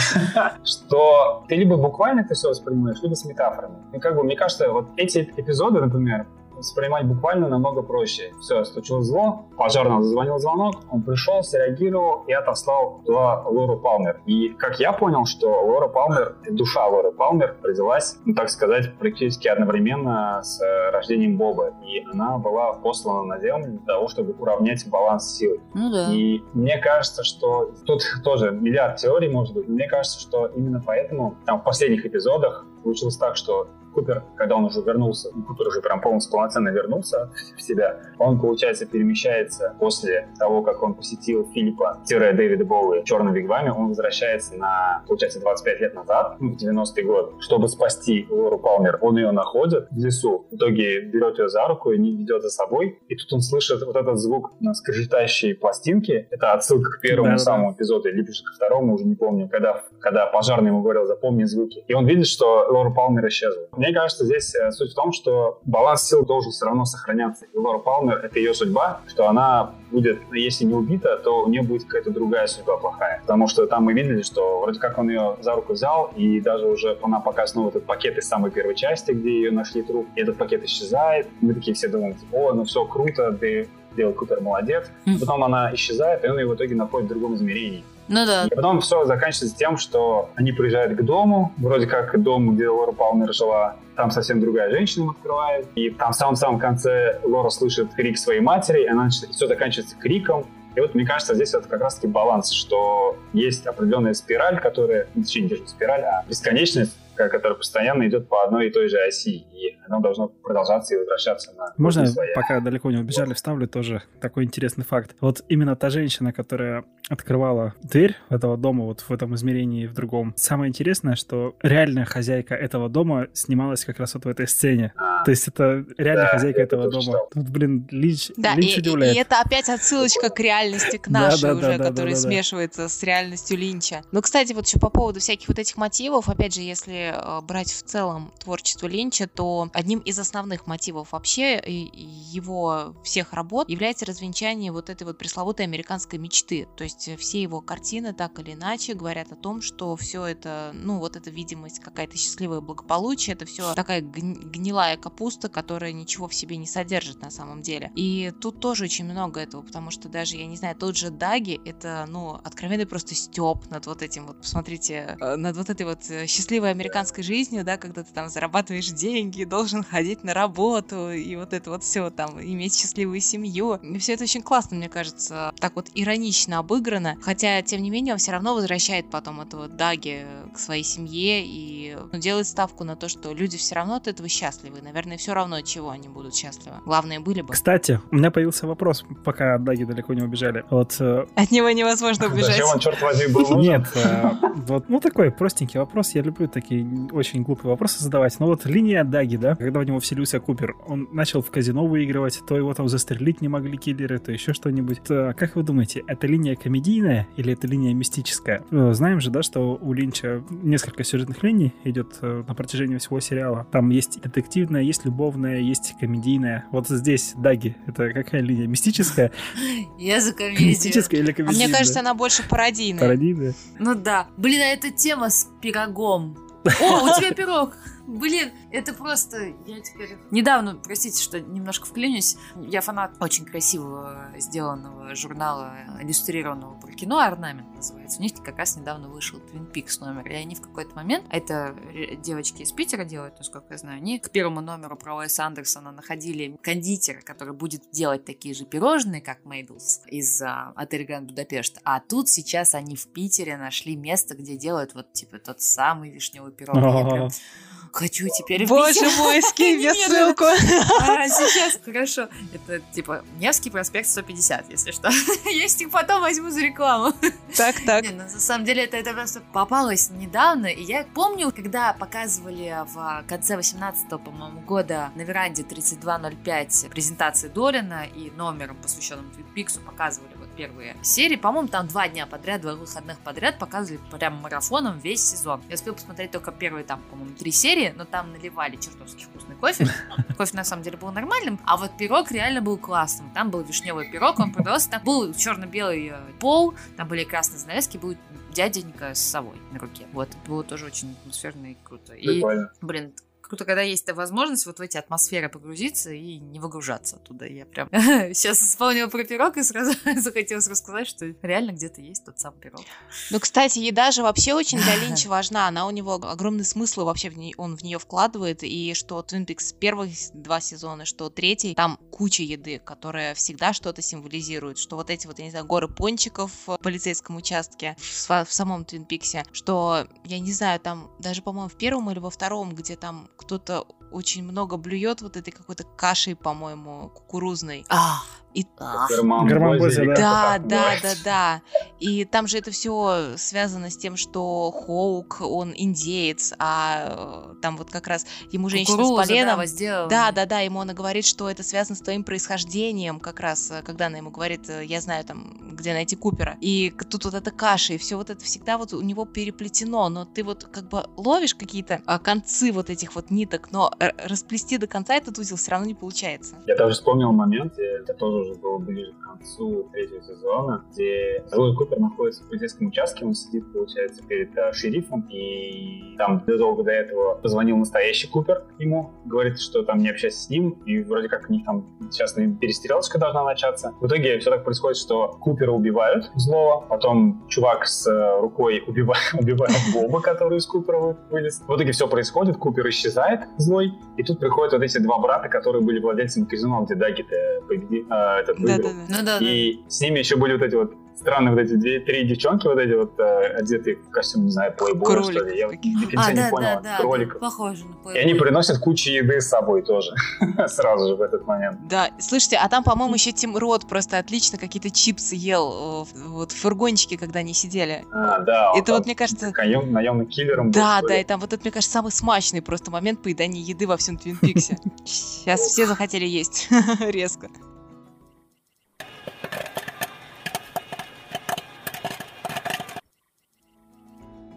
что ты либо буквально это все воспринимаешь, либо с метафорами. И как бы, мне кажется, вот эти эпизоды, например, воспринимать буквально намного проще. Все, случилось зло, пожарного зазвонил звонок, он пришел, среагировал и отослал туда Лору Палмер. И как я понял, что Лора Палмер, душа Лоры Палмер родилась, ну так сказать, практически одновременно с э, рождением Боба. И она была послана на Землю для того, чтобы уравнять баланс сил. Ну да. И мне кажется, что тут тоже миллиард теорий может быть. Мне кажется, что именно поэтому там в последних эпизодах получилось так, что Купер, когда он уже вернулся, Купер уже прям полностью полноценно вернулся в себя, он, получается, перемещается после того, как он посетил Филиппа, Дэвида Боуи в черном вигваме, он возвращается на, получается, 25 лет назад, ну, в 90-й год, чтобы спасти Лору Палмер. Он ее находит в лесу, в итоге берет ее за руку и не ведет за собой, и тут он слышит вот этот звук скрежетающей пластинки, это отсылка к первому да, самому да. эпизоду, же ко второму, уже не помню, когда, когда пожарный ему говорил, запомни звуки. И он видит, что Лора Палмер исчезла. Мне кажется, здесь э, суть в том, что баланс сил должен все равно сохраняться. И Лора Палмер — это ее судьба, что она будет, если не убита, то у нее будет какая-то другая судьба плохая. Потому что там мы видели, что вроде как он ее за руку взял, и даже уже она показывает снова этот пакет из самой первой части, где ее нашли труп, и этот пакет исчезает. Мы такие все думаем, типа, о, ну все круто, ты Дэл Купер молодец. Потом она исчезает, и он ее в итоге находит в другом измерении. Ну да. И потом все заканчивается тем, что они приезжают к дому, вроде как дом, где Лора Палмер жила, там совсем другая женщина им открывает, и там в самом-самом конце Лора слышит крик своей матери, и она все заканчивается криком, и вот мне кажется, здесь это как раз-таки баланс, что есть определенная спираль, которая, ну, точнее, не спираль, а бесконечность, которая постоянно идет по одной и той же оси, и оно должно продолжаться и возвращаться на... Можно, пока далеко не убежали, вставлю тоже такой интересный факт. Вот именно та женщина, которая открывала дверь этого дома вот в этом измерении и в другом, самое интересное, что реальная хозяйка этого дома снималась как раз вот в этой сцене. А, То есть это реальная да, хозяйка этого дома. Читал. Тут, блин, Линч, да, Линч и, удивляет. И это опять отсылочка к реальности, к нашей да, да, уже, да, которая да, да, смешивается с реальностью Линча. Но, кстати, вот еще по поводу всяких вот этих мотивов, опять же, если Э, брать в целом творчество Линча, то одним из основных мотивов вообще его всех работ является развенчание вот этой вот пресловутой американской мечты. То есть все его картины так или иначе говорят о том, что все это, ну вот эта видимость какая-то счастливое благополучие, это все такая гнилая капуста, которая ничего в себе не содержит на самом деле. И тут тоже очень много этого, потому что даже, я не знаю, тот же Даги, это, ну, откровенный просто степ над вот этим вот, посмотрите, э, над вот этой вот э, счастливой американской жизнью, да, когда ты там зарабатываешь деньги, должен ходить на работу и вот это вот все там, иметь счастливую семью. И все это очень классно, мне кажется, так вот иронично обыграно, хотя, тем не менее, он все равно возвращает потом этого Даги к своей семье и ну, делает ставку на то, что люди все равно от этого счастливы. Наверное, все равно от чего они будут счастливы. Главное, были бы. Кстати, у меня появился вопрос, пока от Даги далеко не убежали. Вот, э, от него невозможно убежать. Зачем он, черт возьми, был Нет, э, вот, ну такой простенький вопрос. Я люблю такие очень глупые вопросы задавать. Но вот линия Даги, да, когда в него вселился Купер, он начал в казино выигрывать, то его там застрелить не могли киллеры, то еще что-нибудь. То, как вы думаете, это линия комедийная или это линия мистическая? Э, знаем же, да, что у Линча несколько сюжетных линий идет э, на протяжении всего сериала. Там есть детективная, есть любовная, есть комедийная. Вот здесь Даги, это какая линия? Мистическая? Я за комедию. Мистическая или комедийная? А мне кажется, она больше пародийная. Пародийная? Ну да. Блин, а эта тема с пирогом. О, у тебя пирог. Блин, это просто... Я теперь... Недавно, простите, что немножко вклинюсь, я фанат очень красивого сделанного журнала, иллюстрированного про кино, «Орнамент» называется. У них как раз недавно вышел Twin Peaks номер, и они в какой-то момент, а это девочки из Питера делают, насколько я знаю, они к первому номеру про Уэса Андерсона находили кондитера, который будет делать такие же пирожные, как Мейдлс из uh, отеля Гранд Будапешт. А тут сейчас они в Питере нашли место, где делают вот типа тот самый вишневый пирог. Я прям Хочу теперь Боже мой, скинь мне ссылку. А, сейчас, хорошо. Это, типа, Невский проспект 150, если что. Если потом возьму за рекламу. Так, так. Не, ну, на самом деле, это, это просто попалось недавно, и я помню, когда показывали в конце 18 по-моему, года на веранде 3205 презентации Долина и номером, посвященным Твитпиксу, показывали первые серии. По-моему, там два дня подряд, два выходных подряд показывали прям марафоном весь сезон. Я успел посмотреть только первые там, по-моему, три серии, но там наливали чертовски вкусный кофе. Кофе на самом деле был нормальным, а вот пирог реально был классным. Там был вишневый пирог, он продавался, там был черно-белый э, пол, там были красные занавески, был дяденька с совой на руке. Вот, было тоже очень атмосферно и круто. И, блин, круто, когда есть возможность вот в эти атмосферы погрузиться и не выгружаться оттуда. Я прям сейчас вспомнила про пирог и сразу захотелось рассказать, что реально где-то есть тот самый пирог. Ну, кстати, еда же вообще очень для Линча важна. Она у него огромный смысл вообще в ней, он в нее вкладывает. И что Twin Peaks первых два сезона, что третий, там куча еды, которая всегда что-то символизирует. Что вот эти вот, я не знаю, горы пончиков в полицейском участке, в, в самом Twin Peaks, что, я не знаю, там даже, по-моему, в первом или во втором, где там кто-то очень много блюет вот этой какой-то кашей, по-моему, кукурузной. А, И Гармамбозе, да. да, да, да, да. И там же это все связано с тем, что Хоук, он индеец, а э, там вот как раз ему женщина кукуруза, с поленом. да. Да, да, да, ему она говорит, что это связано с твоим происхождением, как раз, э, когда она ему говорит, э, я знаю там, где найти Купера. И тут вот эта каша, и все вот это всегда вот у него переплетено, но ты вот как бы ловишь какие-то а, концы вот этих вот ниток, но расплести до конца этот узел все равно не получается. Я даже вспомнил момент, где это тоже уже было ближе к концу третьего сезона, где Луи Купер находится в полицейском участке, он сидит, получается, перед э, шерифом, и там задолго до этого позвонил настоящий Купер ему, говорит, что там не общайся с ним, и вроде как у них там сейчас перестрелочка должна начаться. В итоге все так происходит, что Купера убивают злого, потом чувак с э, рукой убивает, убивает Боба, который из Купера вы- вылез. В итоге все происходит, Купер исчезает злой, и тут приходят вот эти два брата, которые были владельцами казино, где Даги-то победил, этот выиграл. Ну да, да. И с ними еще были вот эти вот странные вот эти две, три девчонки, вот эти вот э, одетые в костюм, не знаю, плейбоя, что ли. Я до А, не да, понял, да, да, кроликов. похоже на И они приносят кучу еды с собой тоже, сразу же в этот момент. Да, слушайте, а там, по-моему, еще Тим Рот просто отлично какие-то чипсы ел э, в- вот в фургончике, когда они сидели. А, да, Это вот, мне кажется, наем- наемным киллером был, Да, да, и там вот это, мне кажется, самый смачный просто момент поедания еды во всем Твин Пиксе. Сейчас все захотели есть резко.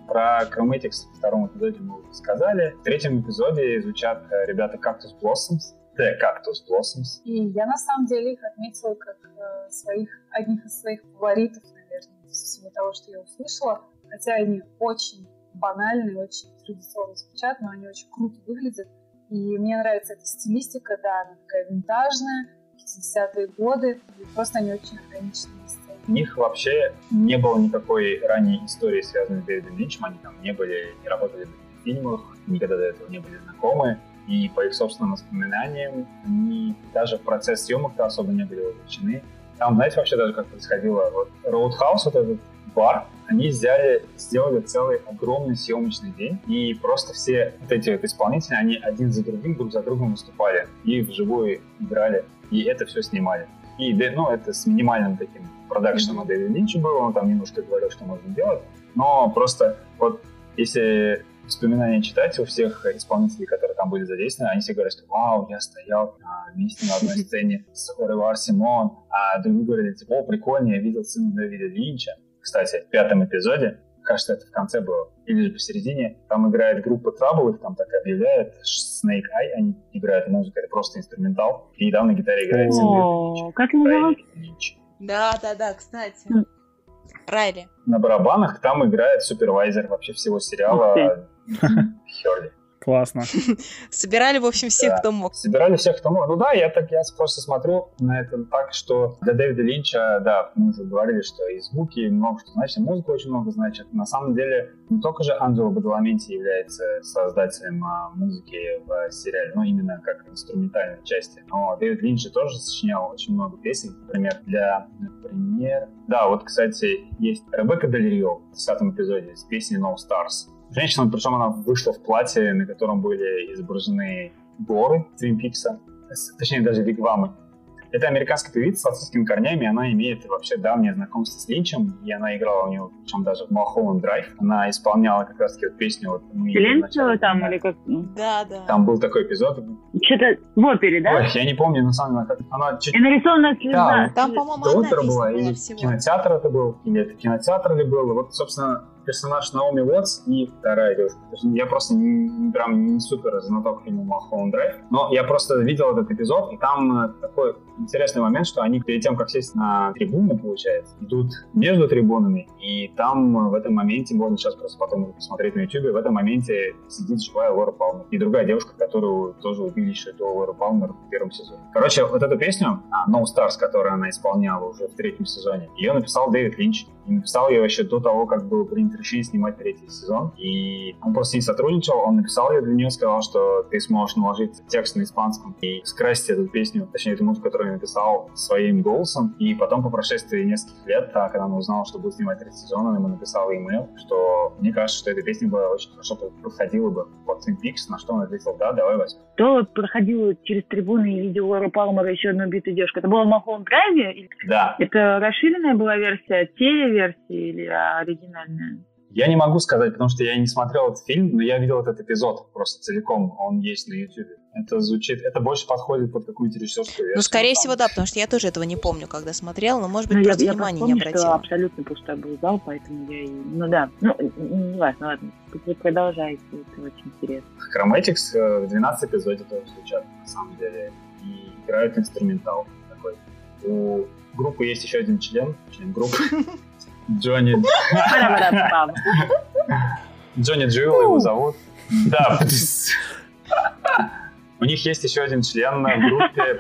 Про Chromatics в втором эпизоде мы уже сказали. В третьем эпизоде звучат э, ребята Cactus Blossoms. The Cactus Blossoms. И я на самом деле их отметила как э, своих, одних из своих фаворитов, наверное, из всего того, что я услышала. Хотя они очень банальные, очень традиционно звучат, но они очень круто выглядят. И мне нравится эта стилистика, да, она такая винтажная, 50-е годы, просто они очень сцене. У них вообще не было никакой ранней истории, связанной с Дэвидом Линчем. Они там не были, не работали в фильмах, никогда до этого не были знакомы. И по их собственным воспоминаниям, они даже в процесс съемок-то особо не были вовлечены. Там, знаете, вообще даже как происходило? Вот Roadhouse, вот этот бар, они взяли, сделали целый огромный съемочный день, и просто все вот эти вот исполнители, они один за другим, друг за другом выступали, и вживую играли, и это все снимали. И, ну, это с минимальным таким продакшеном от Дэвида Линча было, он там немножко говорил, что можно делать, но просто вот если воспоминания читать у всех исполнителей, которые там были задействованы, они все говорят, что вау, я стоял а, вместе на одной сцене с Оливар Симон, а другие говорили, типа, о, прикольно, я видел сына Дэвида Линча. Кстати, в пятом эпизоде, кажется, это в конце было, или же посередине, там играет группа Trouble, их там так объявляют, Snake Eye, они играют музыку, это просто инструментал, и там на гитаре играет. О, как называется? Да, да, да, кстати. Райли. На барабанах там играет супервайзер вообще всего сериала Херли. Классно. Собирали, в общем, всех, Да. кто мог. Собирали всех, кто мог. Ну да, я так я просто смотрю на это так, что для Дэвида Линча, да, мы уже говорили, что и звуки много что значит, и музыка очень много значит. На самом деле, не только же Анджело Бадаламенти является создателем а, музыки в сериале, но именно как инструментальной части. Но Дэвид Линч же тоже сочинял очень много песен, например, для, например... Да, вот, кстати, есть Ребекка Дель Рио в 10 эпизоде с песней No Stars. Женщина, причем она вышла в платье, на котором были изображены горы Твин Пикса, точнее даже вигвамы. Это американская певица с французскими корнями, она имеет вообще давнее знакомство с Линчем, и она играла у него, причем даже в Малхолланд Драйв. Она исполняла как раз-таки вот песню вот мы Зеленского там или как? ну, Да, да. Там был такой эпизод. Что-то в опере, да? Ой, я не помню, на самом деле, как она чуть И нарисованная слеза. Да, Там, по-моему, одна была, была или всего. кинотеатр это был, или это кинотеатр ли был. Вот, собственно, персонаж Наоми Уотс и вторая девушка. Я просто не- прям не супер знаток фильма Малхолланд Драйв, но я просто видел этот эпизод, и там э, такой интересный момент, что они перед тем, как сесть на трибуну, получается, идут между трибунами, и там в этом моменте, можно сейчас просто потом посмотреть на YouTube, в этом моменте сидит живая Лора Палмер. И другая девушка, которую тоже убили еще до Лоры Палмер в первом сезоне. Короче, вот эту песню, а, No Stars, которую она исполняла уже в третьем сезоне, ее написал Дэвид Линч. И написал ее еще до того, как было принято решение снимать третий сезон. И он просто не сотрудничал, он написал ее для нее, сказал, что ты сможешь наложить текст на испанском и скрасить эту песню, точнее, эту музыку, которую я написал своим голосом. И потом, по прошествии нескольких лет, когда он узнал, что будет снимать третий сезон, он ему написал имейл, что мне кажется, что эта песня была очень хорошо подходила бы под Twin Peaks, на что он ответил, да, давай возьмем. Кто проходил через трибуны и видел Лору Палмера еще одну битую девушку? Это было в Малхолланд Драйве? Да. Это расширенная была версия, телеверсия или оригинальная? Я не могу сказать, потому что я не смотрел этот фильм, но я видел этот эпизод просто целиком. Он есть на YouTube. Это звучит, это больше подходит под какую-нибудь режиссерскую версию. Ну, скорее всего, да, потому что я тоже этого не помню, когда смотрел, но, может быть, Ну, просто я, я внимания помню, не что обратила. абсолютно пустой был зал, поэтому я и... Ну да, ну, не важно, ладно. Вы продолжайте, это очень интересно. Chromatics э, в 12 эпизоде тоже звучат, на самом деле. И играют инструментал такой. У группы есть еще один член, член группы. Джонни... Джонни Джилл его зовут. Да. У них есть еще один член в группе.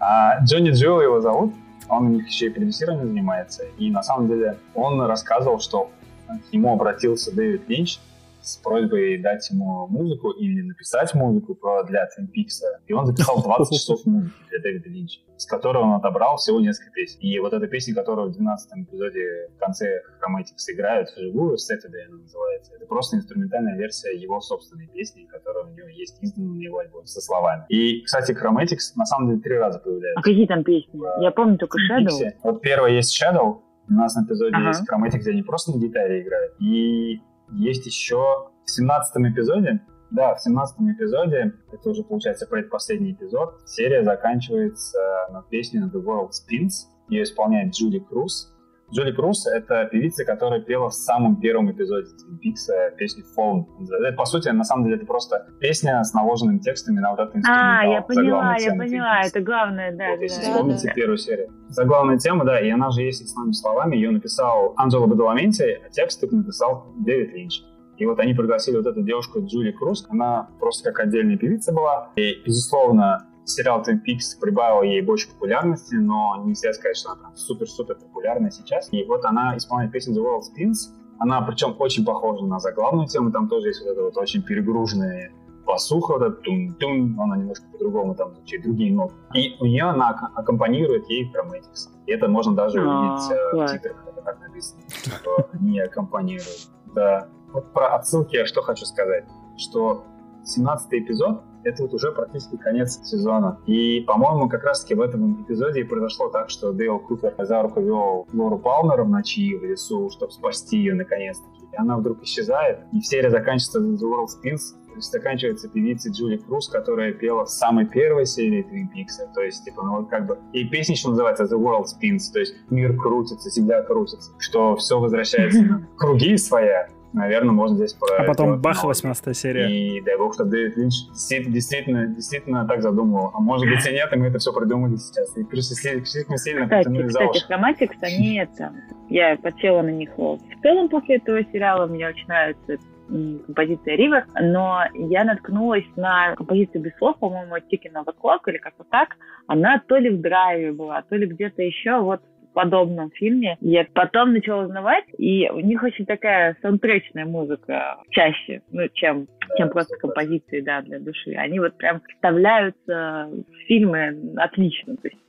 А, Джонни Джилл его зовут. Он у них еще и продюсированием занимается. И на самом деле он рассказывал, что к нему обратился Дэвид Линч с просьбой дать ему музыку или написать музыку для Twin Peaks. И он записал 20 часов музыки для Дэвида Линча, с которой он отобрал всего несколько песен. И вот эта песня, которую в 12 эпизоде в конце Chromatics играют вживую, Saturday она называется, это просто инструментальная версия его собственной песни, которая у него есть издана на его альбоме со словами. И, кстати, Chromatics на самом деле три раза А появляется. какие там песни? Я помню только Shadow. Вот первое есть Shadow, в 12 эпизоде Ага. есть Chromatic, где они просто на гитаре играют. И есть еще в 17 эпизоде, да, в 17 эпизоде, это уже получается предпоследний эпизод, серия заканчивается на песне The World Spins. Ее исполняет Джули Круз. Джули Круз — это певица, которая пела в самом первом эпизоде Peaks э, песню Phone. Это, по сути, на самом деле, это просто песня с наложенными текстами на вот этот инструментал. А, я поняла, я поняла, это главное, да, Вот, да, если да. вспомните да. первую серию. Заглавная тема, да, и она же есть основными словами. Ее написал Анджело Бадаламенти, а текст написал Дэвид Линч. И вот они пригласили вот эту девушку Джули Круз. Она просто как отдельная певица была. И, безусловно, сериал Twin Peaks прибавил ей больше популярности, но нельзя сказать, что она там супер-супер популярна сейчас. И вот она исполняет песню The World Spins. Она причем очень похожа на заглавную тему. Там тоже есть вот это вот очень перегруженная басуха, вот этот тум-тум, она немножко по-другому там звучит, другие ноты. И у нее она ак- аккомпанирует ей Chromatics. И это можно даже А, увидеть э, в титрах, это так написано, что они аккомпанируют. Да. Вот про отсылки я что хочу сказать, что 17 эпизод это вот уже практически конец сезона. И, по-моему, как раз-таки в этом эпизоде и произошло так, что Дейл Купер за руку вел Лору Палмера в ночи в лесу, чтобы спасти ее наконец-таки. И она вдруг исчезает, и серия заканчивается The World Spins, то есть заканчивается певицей Джули Круз, которая пела в самой первой серии Twin Peaks. То есть, типа, ну как бы... И песня еще называется The World Spins, то есть мир крутится, земля крутится, что все возвращается на круги своя. Наверное, можно здесь про... А потом бах, аналогию. 18 серия. И дай бог, что Дэвид Линч действительно, действительно, так задумывал. А может быть и нет, и мы это все придумали сейчас. И просто слишком сильно Кстати, потянули за кстати, уши. Хроматикс, они это... Я подсела на них в целом после этого сериала. Мне очень нравится композиция Ривер, но я наткнулась на композицию без слов, по-моему, Ticking of the Clock или как-то так. Она то ли в драйве была, то ли где-то еще. Вот подобном фильме. Я потом начала узнавать, и у них очень такая саундтречная музыка чаще, ну, чем, чем просто композиции, да, для души. Они вот прям вставляются в фильмы отлично, то есть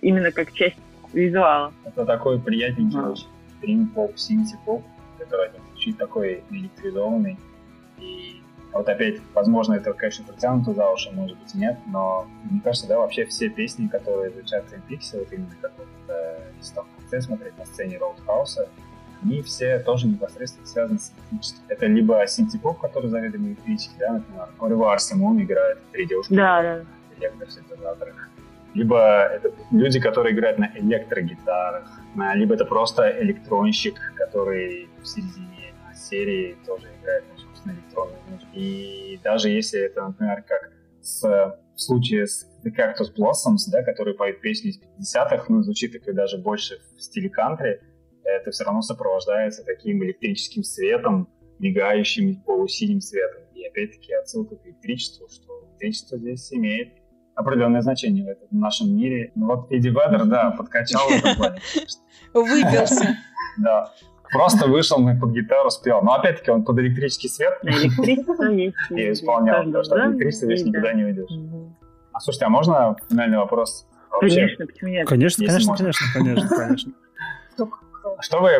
именно как часть визуала. Это такой приятненький Ага. очень стрим-поп, синти-поп, который звучит такой электризованный. И вот опять, возможно, это, конечно, притянуто за уши, может быть, и нет, но мне кажется, да, вообще все песни, которые звучат в Twin Peaks, вот именно как вот, э, там в конце смотреть на сцене Роудхауса, они все тоже непосредственно связаны с электричеством. Это либо синти-поп, который заведомо электрический, да, например, Оливар Арсимон играет, три девушки Да, да. электросинтезаторах. Либо это люди, которые играют на электрогитарах, на- либо это просто электронщик, который в середине серии тоже играет ну, собственно, электронную музыку. И даже если это, например, как с, в случае с The Cactus Blossoms, да, которые поют песни из 50-х, ну, звучит такой даже больше в стиле кантри, это все равно сопровождается таким электрическим светом, мигающим полусиним светом. И опять-таки отсылка к электричеству, что электричество здесь имеет определенное значение в нашем мире. Ну вот Эдди Ведер, да, подкачал в этом плане. Выбился. Да. Просто вышел под гитару, спел. Но опять-таки он под электрический свет. Электричество есть. И исполнял, потому что электричество здесь никуда не уйдешь. А слушайте, а можно финальный вопрос? Конечно, почему нет? Конечно, конечно, конечно, конечно, конечно. Что вы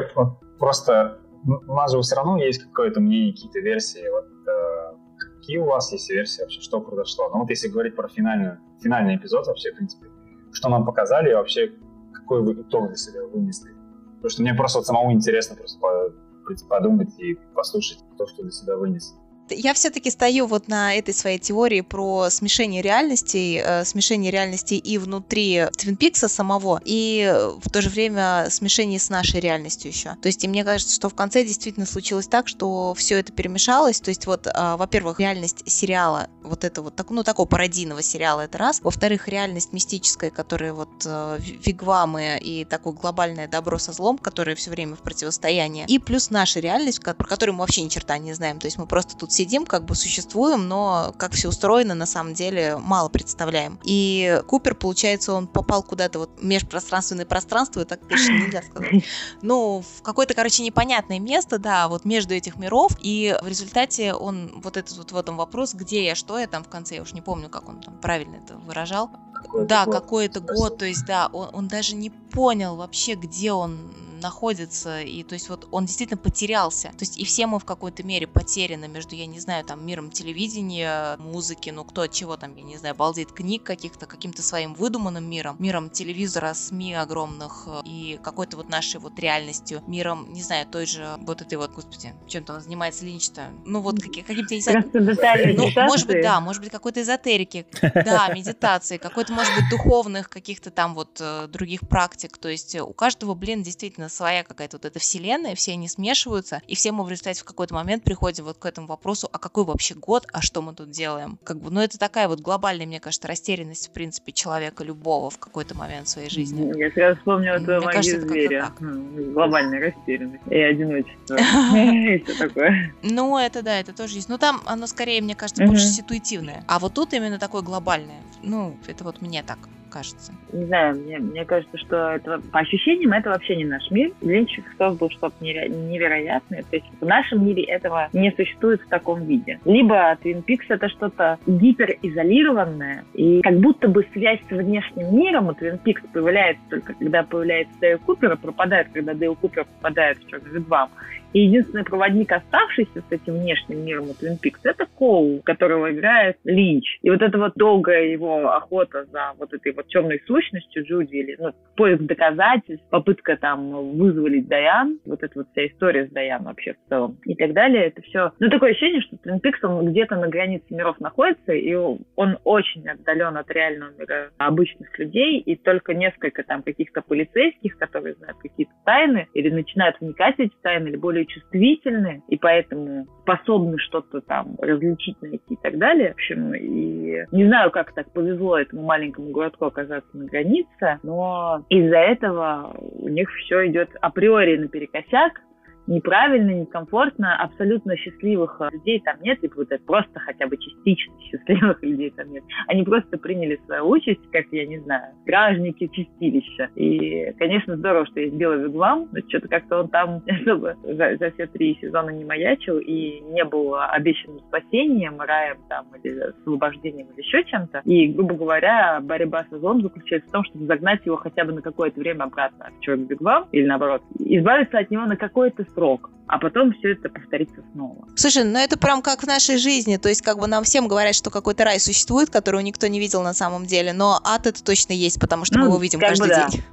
просто... Ну, у нас же все равно есть какое-то мнение, какие-то версии. Вот, э, какие у вас есть версии вообще, что произошло? Ну вот если говорить про финальную, финальный эпизод вообще, в принципе, что нам показали и вообще какой вы итог для себя вынесли? Потому что мне просто вот самому интересно просто подумать и послушать то, что для себя вынес я все-таки стою вот на этой своей теории про смешение реальностей, э, смешение реальностей и внутри Твин Пикса самого, и в то же время смешение с нашей реальностью еще. То есть, и мне кажется, что в конце действительно случилось так, что все это перемешалось. То есть, вот, э, во-первых, реальность сериала, вот это вот, так, ну, такого пародийного сериала, это раз. Во-вторых, реальность мистическая, которая вот э, вигвамы и такое глобальное добро со злом, которое все время в противостоянии. И плюс наша реальность, про которую мы вообще ни черта не знаем. То есть, мы просто тут сидим, как бы существуем, но как все устроено, на самом деле мало представляем. И Купер, получается, он попал куда-то вот межпространственное пространство, так точно нельзя сказать. Ну, в какое-то, короче, непонятное место, да, вот между этих миров, и в результате он, вот этот вот в этом вопрос, где я, что я там в конце, я уж не помню, как он там правильно это выражал. Какой да, какой-то год, то есть, да, он, он даже не понял вообще, где он находится, и то есть вот он действительно потерялся. То есть и все мы в какой-то мере потеряны между, я не знаю, там, миром телевидения, музыки, ну кто от чего там, я не знаю, балдеет книг каких-то, каким-то своим выдуманным миром, миром телевизора, СМИ огромных э, и какой-то вот нашей вот реальностью, миром, не знаю, той же вот этой вот, господи, чем-то он занимается Линч-то, ну вот каким-то, не знаю, ну, может быть, да, может быть, какой-то эзотерики, да, медитации, какой-то, может быть, духовных каких-то там вот э, других практик, то есть у каждого, блин, действительно своя какая-то вот эта вселенная, все они смешиваются, и все мы в результате в какой-то момент приходим вот к этому вопросу, а какой вообще год, а что мы тут делаем? Как бы, ну это такая вот глобальная, мне кажется, растерянность, в принципе, человека любого в какой-то момент своей жизни. Я сразу вспомнила твою магию кажется, зверя. Глобальная растерянность и одиночество. И все такое. Ну, это да, это тоже есть. Но там оно скорее, мне кажется, больше ситуативное. А вот тут именно такое глобальное. Ну, это вот мне так кажется. Не знаю, мне, мне кажется, что это, по ощущениям это вообще не наш мир. Линч создал что-то невероятное. То есть в нашем мире этого не существует в таком виде. Либо Twin Peaks это что-то гиперизолированное, и как будто бы связь с внешним миром у Twin Peaks появляется только когда появляется Дейл Купер, и пропадает, когда Дейл Купер попадает в черный вигвам. И единственный проводник, оставшийся с этим внешним миром у Twin Peaks, это Коул, которого играет Линч. И вот эта вот долгая его охота за вот этой вот темной сущностью Джуди, или ну, поиск доказательств, попытка там вызволить Даян, вот эта вот вся история с Даян вообще в целом, и так далее, это все... Ну, такое ощущение, что Twin Peaks, он где-то на границе миров находится, и он очень отдален от реального мира обычных людей, и только несколько там каких-то полицейских, которые знают какие-то тайны, или начинают вникать в эти тайны, или более чувствительны, и поэтому способны что-то там различить, найти и так далее. В общем, и не знаю, как так повезло этому маленькому городку оказаться на границе, но из-за этого у них все идет априори наперекосяк, неправильно, некомфортно, абсолютно счастливых э, людей там нет, и вот просто хотя бы частично счастливых людей там нет. Они просто приняли свою участь, как, я не знаю, стражники чистилища. И, конечно, здорово, что есть Белый Вигвам, но что-то как-то он там особо за, за все три сезона не маячил и не был обещанным спасением, раем там, или освобождением, или еще чем-то. И, грубо говоря, борьба со злом заключается в том, чтобы загнать его хотя бы на какое-то время обратно в Черный Вигвам, или наоборот, избавиться от него на какой-то срок, а потом все это повторится снова. Слушай, ну это прям как в нашей жизни, то есть как бы нам всем говорят, что какой-то рай существует, которого никто не видел на самом деле, но ад это точно есть, потому что ну, мы его видим каждый да. день.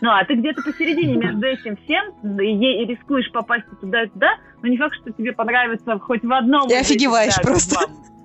Ну, а ты где-то посередине между этим всем и, рискуешь попасть туда и туда, но не факт, что тебе понравится хоть в одном. И офигеваешь просто. Вам.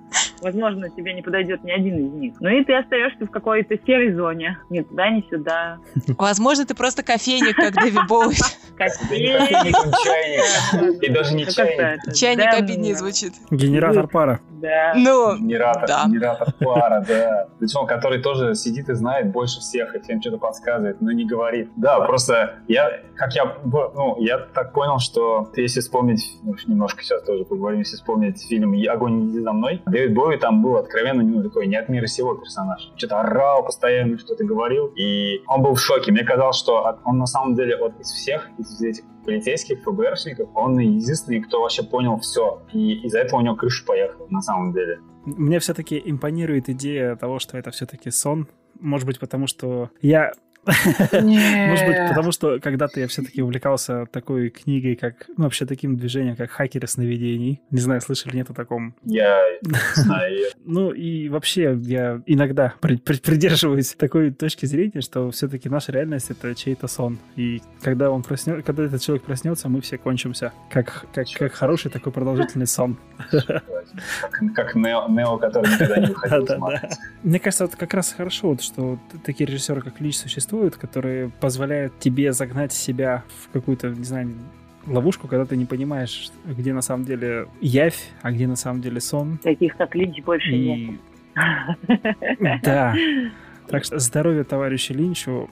Возможно, тебе не подойдет ни один из них. Ну и ты остаешься в какой-то серой зоне. Ни туда, ни сюда. Возможно, ты просто кофейник, как Дэви Боуи. Кофейник. чайник. И даже не чайник. Чайник обиднее звучит. Генератор пара. Да. Ну, генератор, да. генератор пара, да. Причем, который тоже сидит и знает больше всех, и всем что-то подсказывает, но не говорит. Да, просто я, как я, ну, я так понял, что если вспомнить, ну, немножко сейчас тоже поговорим, если вспомнить фильм «Огонь иди за мной», Дэвид Боуи Джоуи там был откровенно ну, такой не от мира сего персонаж. Что-то орал постоянно, что-то говорил, и он был в шоке. Мне казалось, что он на самом деле вот из всех, из этих полицейских, ФБРшников, он единственный, кто вообще понял все. И из-за этого у него крыша поехала, на самом деле. Мне все-таки импонирует идея того, что это все-таки сон. Может быть, потому что я может быть, потому что когда-то я все-таки увлекался такой книгой, как, ну, вообще таким движением, как «Хакеры сновидений». Не знаю, слышали нет о таком? Я знаю. Ну, и вообще я иногда придерживаюсь такой точки зрения, что все-таки наша реальность — это чей-то сон. И когда он проснется, когда этот человек проснется, мы все кончимся. Как, как, как хороший такой продолжительный сон. Как Нео, который никогда не выходил Мне кажется, это как раз хорошо, что такие режиссеры, как Лич, существуют существуют, которые позволяют тебе загнать себя в какую-то, не знаю, ловушку, когда ты не понимаешь, где на самом деле явь, а где на самом деле сон. Таких как Линч больше И... нет. Да. Так что здоровье товарищу Линчу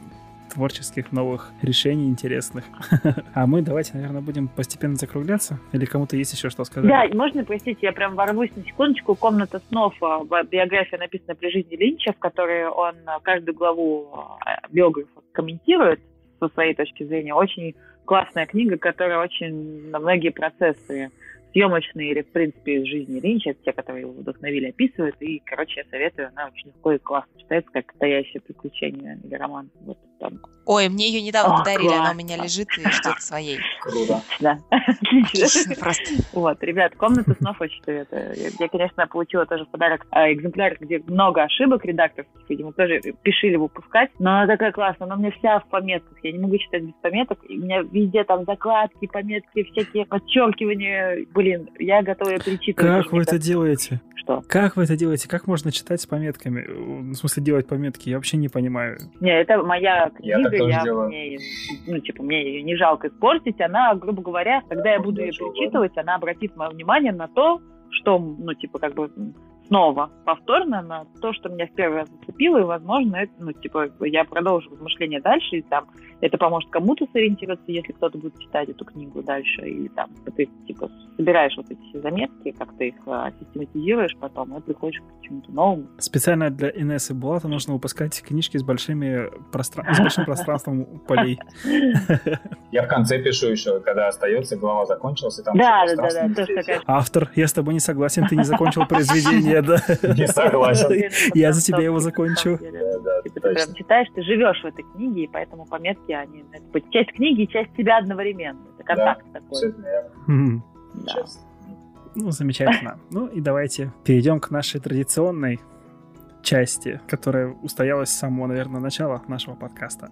творческих новых решений интересных. А мы давайте, наверное, будем постепенно закругляться. Или кому-то есть еще что сказать? Да, можно, простите, я прям ворвусь на секундочку. «Комната снов», а, биография написана при жизни Линча, в которой он а, каждую главу а, биографа комментирует со своей точки зрения. Очень классная книга, которая очень на многие процессы съемочные или, в принципе, из жизни Линча, те, которые его вдохновили, описывают. И, короче, я советую, она очень легко и классно читается, как настоящее приключение или роман. Вот там. Ой, мне ее недавно О, подарили, она у меня лежит и ждет своей. Круто. Да, отлично. Просто. Вот, ребят, комната снов очень советую. Я, я, конечно, получила тоже в подарок а, экземпляр, где много ошибок редакторских, видимо, тоже пишили выпускать, но она такая классная, она у меня вся в пометках, я не могу читать без пометок, у меня везде там закладки, пометки, всякие подчеркивания, блин, я готова перечитывать. Как вы это делаете? Что? Как вы это делаете? Как можно читать с пометками? В смысле, делать пометки? Я вообще не понимаю. Не, это моя книга, я, я мне, ну, типа, мне ее не жалко испортить. Она, грубо говоря, когда я буду ее перечитывать, она обратит мое внимание на то, что, ну, типа, как бы снова повторно на то, что меня в первый раз зацепило, и, возможно, это, ну, типа, я продолжу размышления дальше, и там это поможет кому-то сориентироваться, если кто-то будет читать эту книгу дальше, или там ты, типа, собираешь вот эти заметки, как ты их а, систематизируешь потом, и приходишь к чему-то новому. Специально для Инессы Булата нужно выпускать книжки с, большими простран... с большим пространством полей. Я в конце пишу еще, когда остается, глава закончилась, и там Да, да, да, да, Автор, я с тобой не согласен, ты не закончил произведение да. Не согласен. Я за тебя его закончу. Ты прям читаешь, ты живешь в этой книге, и поэтому пометки, они часть книги и часть тебя одновременно. Это контакт такой. Ну, замечательно. Ну и давайте перейдем к нашей традиционной части, которая устоялась с самого, наверное, начала нашего подкаста.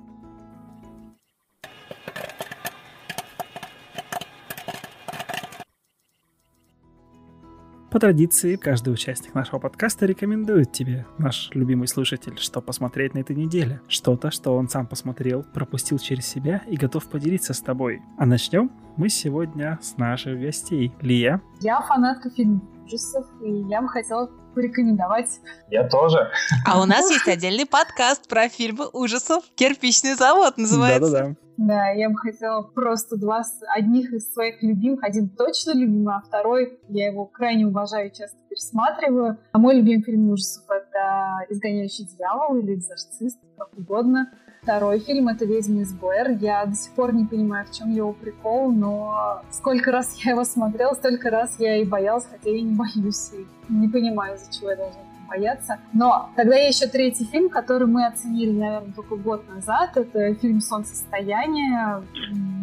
По традиции, каждый участник нашего подкаста рекомендует тебе, наш любимый слушатель, что посмотреть на этой неделе. Что-то, что он сам посмотрел, пропустил через себя и готов поделиться с тобой. А начнем мы сегодня с наших гостей. Лия. Я фанатка фильмов ужасов, и я бы хотела порекомендовать. Я тоже. А у нас есть отдельный подкаст про фильмы ужасов. «Кирпичный завод» называется. Да-да-да. Да, я бы хотела просто два одних из своих любимых. Один точно любимый, а второй я его крайне уважаю и часто пересматриваю. А мой любимый фильм ужасов — это «Изгоняющий дьявол» или «Экзорцист», как угодно. Второй фильм — это «Ведьма из Блэр». Я до сих пор не понимаю, в чем его прикол, но сколько раз я его смотрела, столько раз я и боялась, хотя я не боюсь. И не понимаю, из-за чего я должна бояться. Но тогда есть еще третий фильм, который мы оценили, наверное, только год назад. Это фильм «Солнцестояние».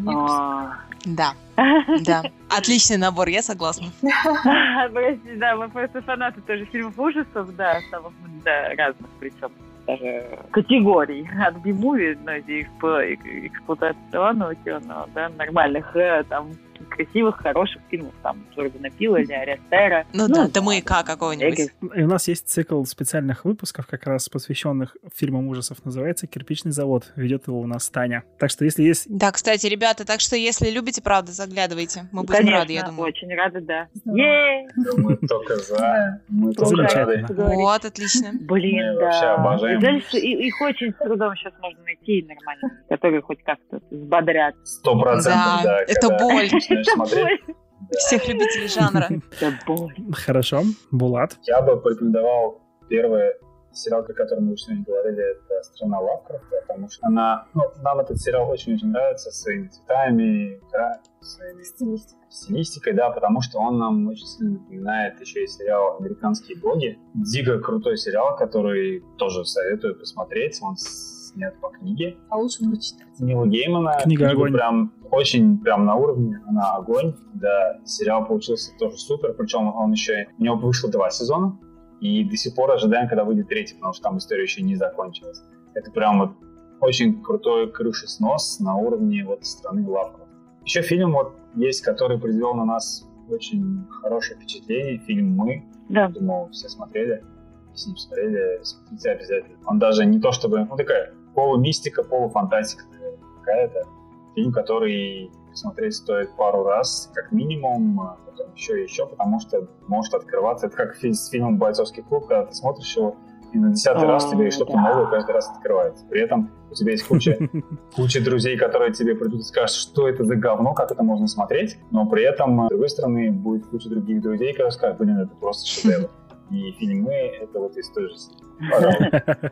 А, да, да. Отличный набор, я согласна. Прости, да, мы просто фанаты тоже фильмов ужасов, да, самых разных причем даже категорий от би-муви, ну, эксплуатационного кино, да, нормальных, э, там, красивых, хороших фильмов, там, Джордана Пила или Аристера. Ну, ну да, до маяка какого-нибудь. И у нас есть цикл специальных выпусков, как раз посвященных фильмам ужасов, называется «Кирпичный завод». Ведет его у нас Таня. Так что если есть... Да, кстати, ребята, так что если любите, правда, заглядывайте. Мы будем Конечно, рады, я думаю. очень рады, да. Ей! Мы только за. Мы только рады. Вот, отлично. Блин, да. Вообще обожаем. Их очень с трудом сейчас можно найти нормально, которые хоть как-то взбодрят. Сто процентов, да. Это боль начинаешь смотреть. Всех любителей жанра. Хорошо. Булат? Я бы порекомендовал первое сериал, про который мы уже сегодня говорили, это «Страна Лавкрафта», потому что она, ну, нам этот сериал очень-очень нравится своими цветами, да, своими стилистикой. стилистикой, да, потому что он нам очень сильно напоминает еще и сериал «Американские боги». Дико крутой сериал, который тоже советую посмотреть. Он снят по книге. А лучше прочитать. Нила Геймана. Книга огонь. Прям очень прям на уровне, она огонь. Да, сериал получился тоже супер, причем он еще, у него вышло два сезона, и до сих пор ожидаем, когда выйдет третий, потому что там история еще не закончилась. Это прям вот очень крутой крышеснос на уровне вот страны Лавкрафт. Еще фильм вот есть, который произвел на нас очень хорошее впечатление. Фильм «Мы». Да. Думаю, все смотрели. Если не посмотрели, смотрите обязательно. Он даже не то чтобы... Ну, такая полумистика, полуфантастика какая-то. Фильм, который посмотреть стоит пару раз, как минимум, а потом еще и еще, потому что может открываться. Это как с фильмом «Бойцовский клуб», когда ты смотришь его, и на десятый раз тебе что-то да. новое каждый раз открывается. При этом у тебя есть куча, куча друзей, которые тебе придут и скажут, что это за говно, как это можно смотреть, но при этом, с другой стороны, будет куча других друзей, которые скажут, блин, это просто шедевр. И фильмы — это вот из той же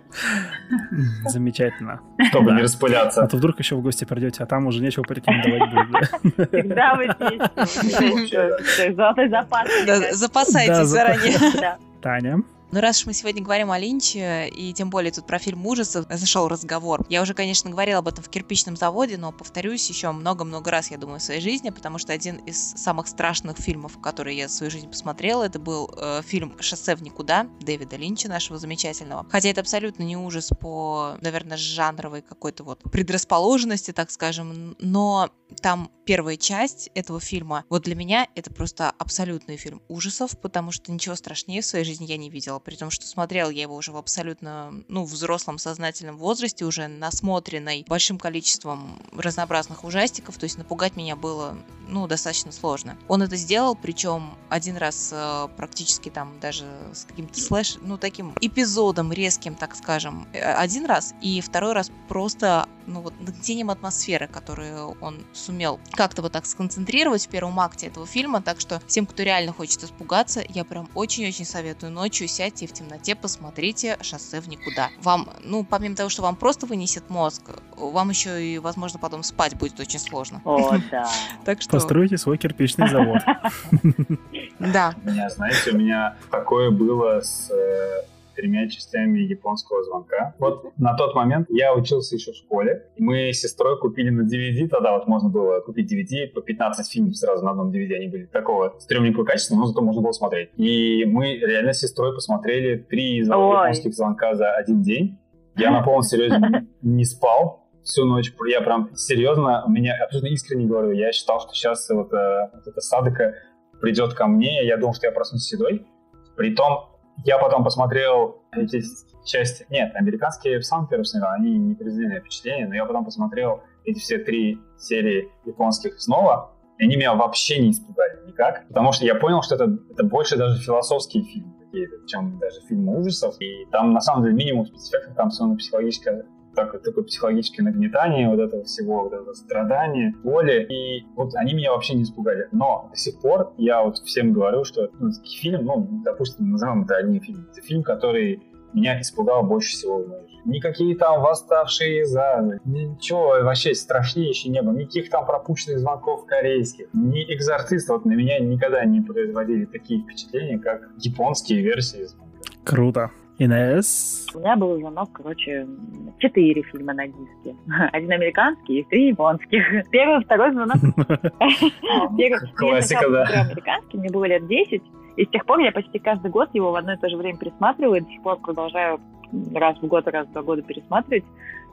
Замечательно. чтобы Да. не распыляться. А то вдруг еще в гости придете, а там уже нечего порекомендовать будет. да. Всегда вы здесь. Золотой запас. Запасайтесь заранее. Таня? Ну, раз уж мы сегодня говорим о Линче, и тем более тут про фильм ужасов зашел разговор. Я уже, конечно, говорила об этом в «Кирпичном заводе», но повторюсь еще много-много раз, я думаю, в своей жизни, потому что один из самых страшных фильмов, которые я в свою жизнь посмотрела, это был э, фильм «Шоссе в никуда» Дэвида Линча, нашего замечательного. Хотя это абсолютно не ужас по, наверное, жанровой какой-то вот предрасположенности, так скажем, но там первая часть этого фильма, вот для меня это просто абсолютный фильм ужасов, потому что ничего страшнее в своей жизни я не видела. При том, что смотрела я его уже в абсолютно, ну, взрослом сознательном возрасте, уже насмотренной большим количеством разнообразных ужастиков, то есть напугать меня было, ну, достаточно сложно. Он это сделал, причем один раз э, практически там даже с каким-то слэш, ну, таким эпизодом резким, так скажем, э, один раз, и второй раз просто, ну, вот нагнетением атмосферы, которую он сумел как-то вот так сконцентрировать в первом акте этого фильма, так что всем, кто реально хочет испугаться, я прям очень-очень советую ночью сядьте в темноте посмотрите «Шоссе в никуда». Вам, ну, помимо того, что вам просто вынесет мозг, вам еще и, возможно, потом спать будет очень сложно. О, да. Так что, Постройте свой кирпичный завод. да. У меня, знаете, у меня такое было с э, тремя частями японского звонка. Вот на тот момент я учился еще в школе. Мы с сестрой купили на DVD, тогда вот можно было купить DVD, по 15 фильмов сразу на одном DVD, они были такого стрёмненького качества, но зато можно было смотреть. И мы реально с сестрой посмотрели три японских звонка за один день. Я на полном серьезе не спал всю ночь. Я прям серьезно, меня абсолютно искренне говорю, я считал, что сейчас вот, э, вот эта Садыка придет ко мне, я думал, что я проснусь седой. Притом, я потом посмотрел эти части... Нет, американские в самом первом сняли, они не произвели на впечатление, но я потом посмотрел эти все три серии японских снова, и они меня вообще не испугали никак, потому что я понял, что это, это больше даже философские фильмы какие-то, чем даже фильмы ужасов. И там, на самом деле, минимум спецэффектов, там все равно психологическое так, такое психологическое нагнетание вот этого всего, вот этого страдания, боли, и вот они меня вообще не испугали. Но до сих пор я вот всем говорю, что ну, фильм, ну, допустим, назовем это одним фильмом, это фильм, который меня испугал больше всего в моей жизни. Никакие там восставшие из ада, ничего вообще страшнее еще не было. Никаких там пропущенных звонков корейских, ни экзорцист. Вот на меня никогда не производили такие впечатления, как японские версии звонка. Круто. Инесс? У меня был звонок, короче, четыре фильма на диске. Один американский и три японских. Первый, второй звонок. Первый- Классика, я да. американский, мне было лет 10. И с тех пор я почти каждый год его в одно и то же время пересматриваю. И до сих пор продолжаю раз в год, раз в два года пересматривать.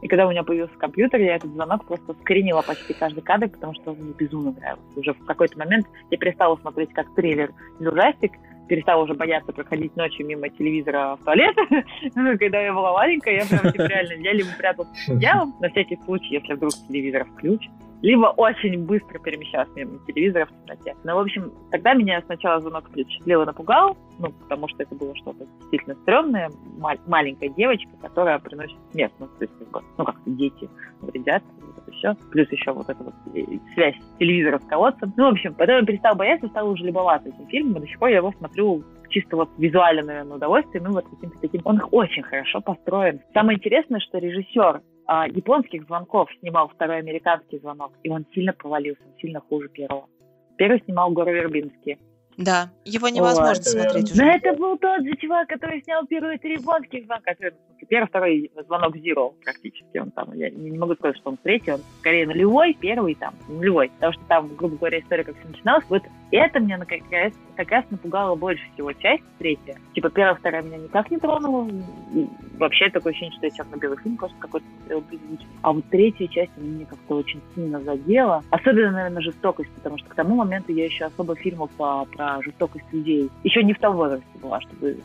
И когда у меня появился компьютер, я этот звонок просто скринила почти каждый кадр, потому что он мне безумно нравился. Уже в какой-то момент я перестала смотреть как трейлер или ужастик, перестала уже бояться проходить ночью мимо телевизора в туалет. Когда я была маленькая, я прям типа, реально, я либо пряталась одеялом, на всякий случай, если вдруг телевизор включит, либо очень быстро перемещалась мимо телевизора в темноте. Ну, в общем, тогда меня сначала звонок впечатлил и напугал, ну, потому что это было что-то действительно стрёмное. Ма- маленькая девочка, которая приносит смерть. Ну, то есть, как бы, ну, как дети вредят. это все. Плюс еще вот эта вот э, связь телевизора с колодцем. Ну, в общем, потом я перестал бояться, стал уже любоваться этим фильмом, и до сих пор я его смотрю чисто вот визуально, наверное, удовольствие, ну вот каким-то таким. Он очень хорошо построен. Самое интересное, что режиссер а, японских звонков снимал второй американский звонок, и он сильно провалился, он сильно хуже первого. Первый снимал Гору Вербинский. Да, его невозможно Вот. смотреть уже. Но это был тот же чувак, который снял первые три японских звонка. Первый, второй звонок Zero практически. Он там, я не могу сказать, что он третий, он скорее нулевой, первый там, нулевой. Потому что там, грубо говоря, история как все начиналась. Вот это меня как раз, как раз напугало больше всего. Часть третья. Типа первая, вторая меня никак не тронула. И вообще такое ощущение, что я черно-белый фильм просто какой-то смотрел беззвучный. А вот третья часть меня как-то очень сильно задела. Особенно, наверное, жестокость, потому что к тому моменту я еще особо фильмов по, про жестокость людей еще не в том возрасте была, чтобы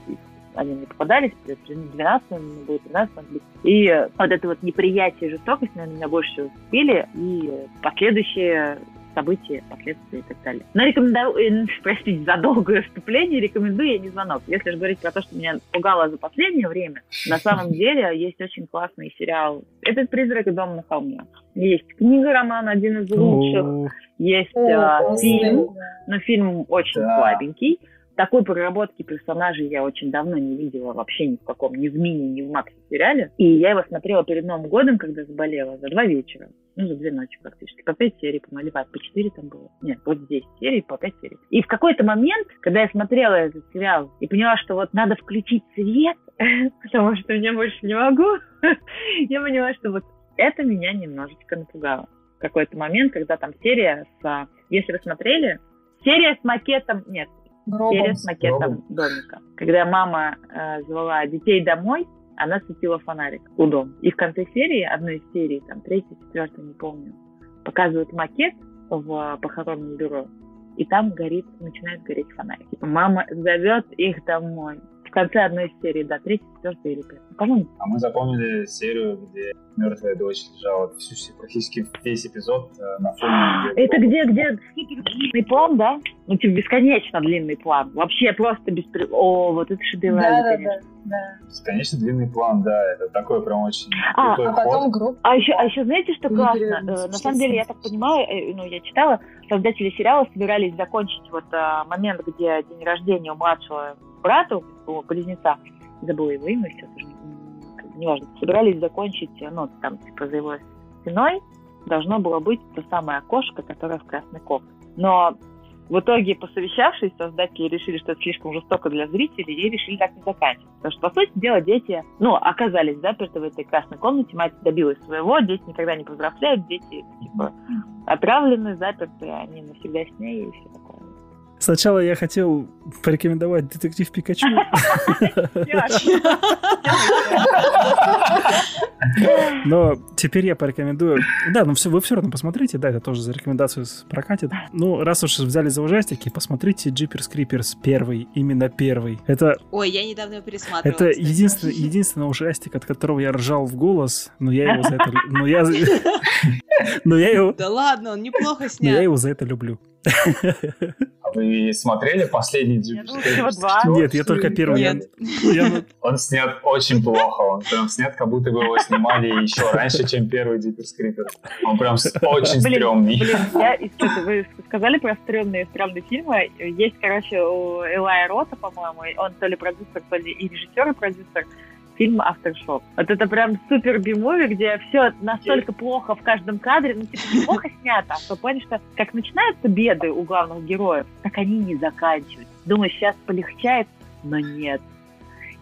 они мне попадались, лет 12, мне было 13 лет. И вот это вот неприятие жестокости, наверное, меня больше всего зацепили. И последующие события, последствия и так далее. Но рекомендую, простите, за долгое вступление рекомендую я не звонок. Если же говорить про то, что меня пугало за последнее время, на самом деле есть очень классный сериал. Это «Призрак дома на холме». Есть книга, роман, один из лучших. Есть а, фильм, но фильм очень слабенький. Такой проработки персонажей я очень давно не видела вообще ни в каком, ни в мини, ни в макси сериале. И я его смотрела перед Новым годом, когда заболела, за два вечера. Ну, за две ночи практически. По пять серий, по-моему, по- четыре там было. Нет, вот 10 серий, по пять серий. И в какой-то момент, когда я смотрела этот сериал и поняла, что вот надо включить свет, потому что я больше не могу, я поняла, что вот это меня немножечко напугало. В какой-то момент, когда там серия с... а, Если вы смотрели, серия с макетом... Нет, Гробом. с макетом домика. Когда мама э, звала детей домой, она светила фонарик у дома. И в конце серии, одной из серий, там, третьей, четвертой, не помню, показывают макет в похоронном бюро, и там горит, начинает гореть фонарик. Типа, мама зовет их домой. В конце одной из серий, да, третьей, четвертой или пятой. По-моему, А мы запомнили серию, где мертвая дочь лежала всю, практически весь эпизод э, на фоне. Это где, где супер длинный план, да? Ну, типа, бесконечно длинный план. Вообще просто беспри... О, вот это шедевр, Да, да, конечно. да, да. Бесконечно длинный план, да, это такой прям очень А, крутой А потом ход. группа. А еще, а еще знаете, что Не классно? Э, На самом деле, я так понимаю, э, ну, я читала, создатели сериала собирались закончить вот а, момент, где день рождения у младшего брата, у близнеца, забыла его имя сейчас уже, неважно, собирались закончить, ну, там, типа, за его спиной должно было быть то самое окошко, которое в красной кофте. Но в итоге, посовещавшись, создатели решили, что это слишком жестоко для зрителей, и решили так не заканчивать. Потому что, по сути дела, дети, ну, оказались заперты в этой красной комнате, мать добилась своего, дети никогда не повзрослеют, дети, типа, отравлены, заперты, они навсегда с ней и все такое. Сначала я хотел порекомендовать детектив Пикачу. Но теперь я порекомендую... Да, ну все, вы все равно посмотрите, да, это тоже за рекомендацию прокатит. Ну, раз уж взяли за ужастики, посмотрите Jeepers Creepers первый, именно первый. Это, Ой, я недавно его пересматривала. это единственный, единственный ужастик, от которого я ржал в голос, но я его за это... Но я, но я его... Да ладно, он неплохо Но я его за это люблю. А вы смотрели последний два. Нет, я только первый. Я- Нет. я- Он снят очень плохо. Он прям снят, как будто бы его снимали еще раньше, чем первый Creepers. Он прям очень стрёмный. Блин, я, вы сказали про стрёмные стрёмные фильмы. Есть, короче, у Элая Рота, по-моему, он то ли продюсер, то ли и режиссер, и продюсер фильм «Aftershock». Вот это прям супер би-муви, где все настолько плохо в каждом кадре, ну, типа, плохо снято, что понимаешь, что как начинаются беды у главных героев, так они не заканчиваются. Думаешь, сейчас полегчает, но нет.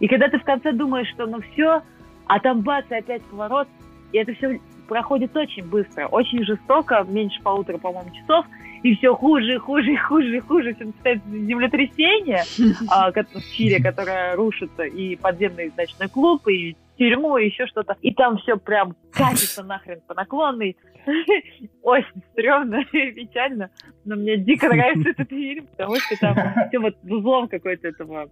И когда ты в конце думаешь, что ну все, а там бац, и опять поворот, и это все проходит очень быстро, очень жестоко, меньше полутора, по-моему, часов, и все хуже, хуже, хуже, и хуже. Все начинается землетрясение а, в Чили, которое рушится, и подземный ночной клуб, и тюрьму, и еще что-то. И там все прям катится нахрен по наклонной. Очень стрёмно и печально. Но мне дико нравится этот фильм, потому что там все вот в узлом какой-то этого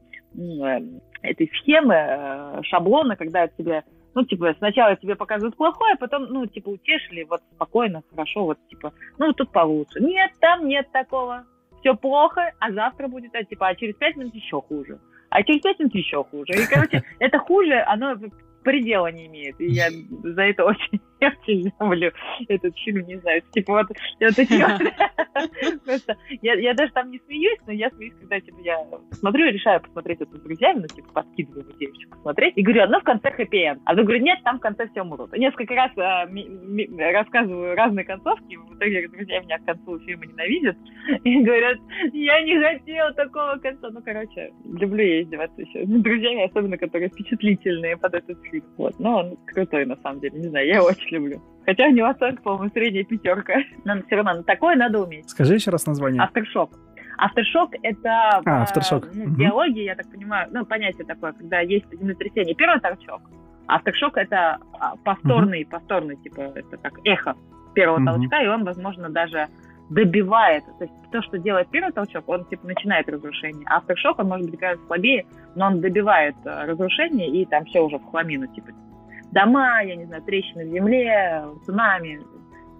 этой схемы, э, шаблона, когда тебе ну, типа, сначала тебе показывают плохое, а потом, ну, типа, утешили, вот, спокойно, хорошо, вот, типа, ну, тут получше. Нет, там нет такого. Все плохо, а завтра будет, а, типа, а через пять минут еще хуже. А через пять минут еще хуже. И, короче, это хуже, оно предела не имеет. И я за это очень Люблю этот фильм, не знаю, типа вот, Просто я, даже там не смеюсь, но я смеюсь, когда типа, я смотрю и решаю посмотреть это с друзьями, ну, типа, подкидываю девочек посмотреть, и говорю, одно в конце хэппи А то говорю, нет, там в конце все умрут. Несколько раз а, рассказываю разные концовки, в итоге друзья меня к концу фильма ненавидят, и говорят, я не хотела такого конца. Ну, короче, люблю я издеваться еще с друзьями, особенно, которые впечатлительные под этот фильм. Вот, но он крутой, на самом деле, не знаю, я очень люблю. Хотя у него оценка, по-моему, средняя пятерка. Но все равно, такое надо уметь. Скажи еще раз название. Авторшок. Авторшок — это а, авторшок. ну, угу. биология, я так понимаю, ну, понятие такое, когда есть землетрясение. Первый толчок. Авторшок — это а, повторный, угу. повторный, типа, это как эхо первого угу. толчка, и он, возможно, даже добивает. То есть то, что делает первый толчок, он типа начинает разрушение. А авторшок, он может быть гораздо слабее, но он добивает э, разрушение, и там все уже в хламину, типа дома, я не знаю, трещины в земле, цунами.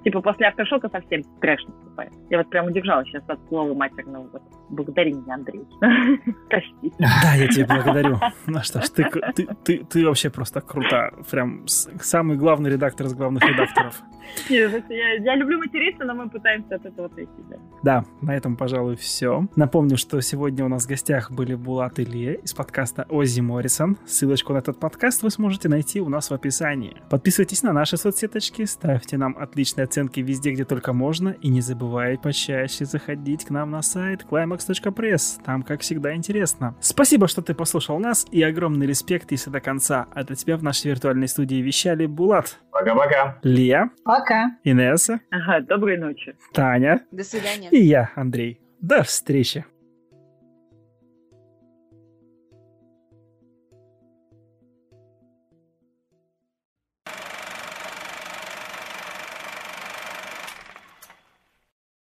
Типа после автошока совсем трэш наступает. Я вот прям удержалась сейчас от слова матерного. Вот. Благодари меня, Андрей. Прости. Да, я тебя благодарю. Ну что ж, ты, ты, ты, ты вообще просто крута. Прям самый главный редактор из главных редакторов. Нет, я, я люблю материться, но мы пытаемся от этого отойти. Да. да, на этом, пожалуй, все. Напомню, что сегодня у нас в гостях были Булат и Лия из подкаста Оззи Моррисон. Ссылочку на этот подкаст вы сможете найти у нас в описании. Подписывайтесь на наши соцсеточки, ставьте нам отличные оценки везде, где только можно, и не забывайте почаще заходить к нам на сайт climax.press. Там, как всегда, интересно. Спасибо, что ты послушал нас, и огромный респект, если до конца. А до тебя в нашей виртуальной студии вещали Булат. Пока-пока. Лия. Пока. Инесса. Ага, доброй ночи. Таня. До свидания. И я, Андрей. До встречи.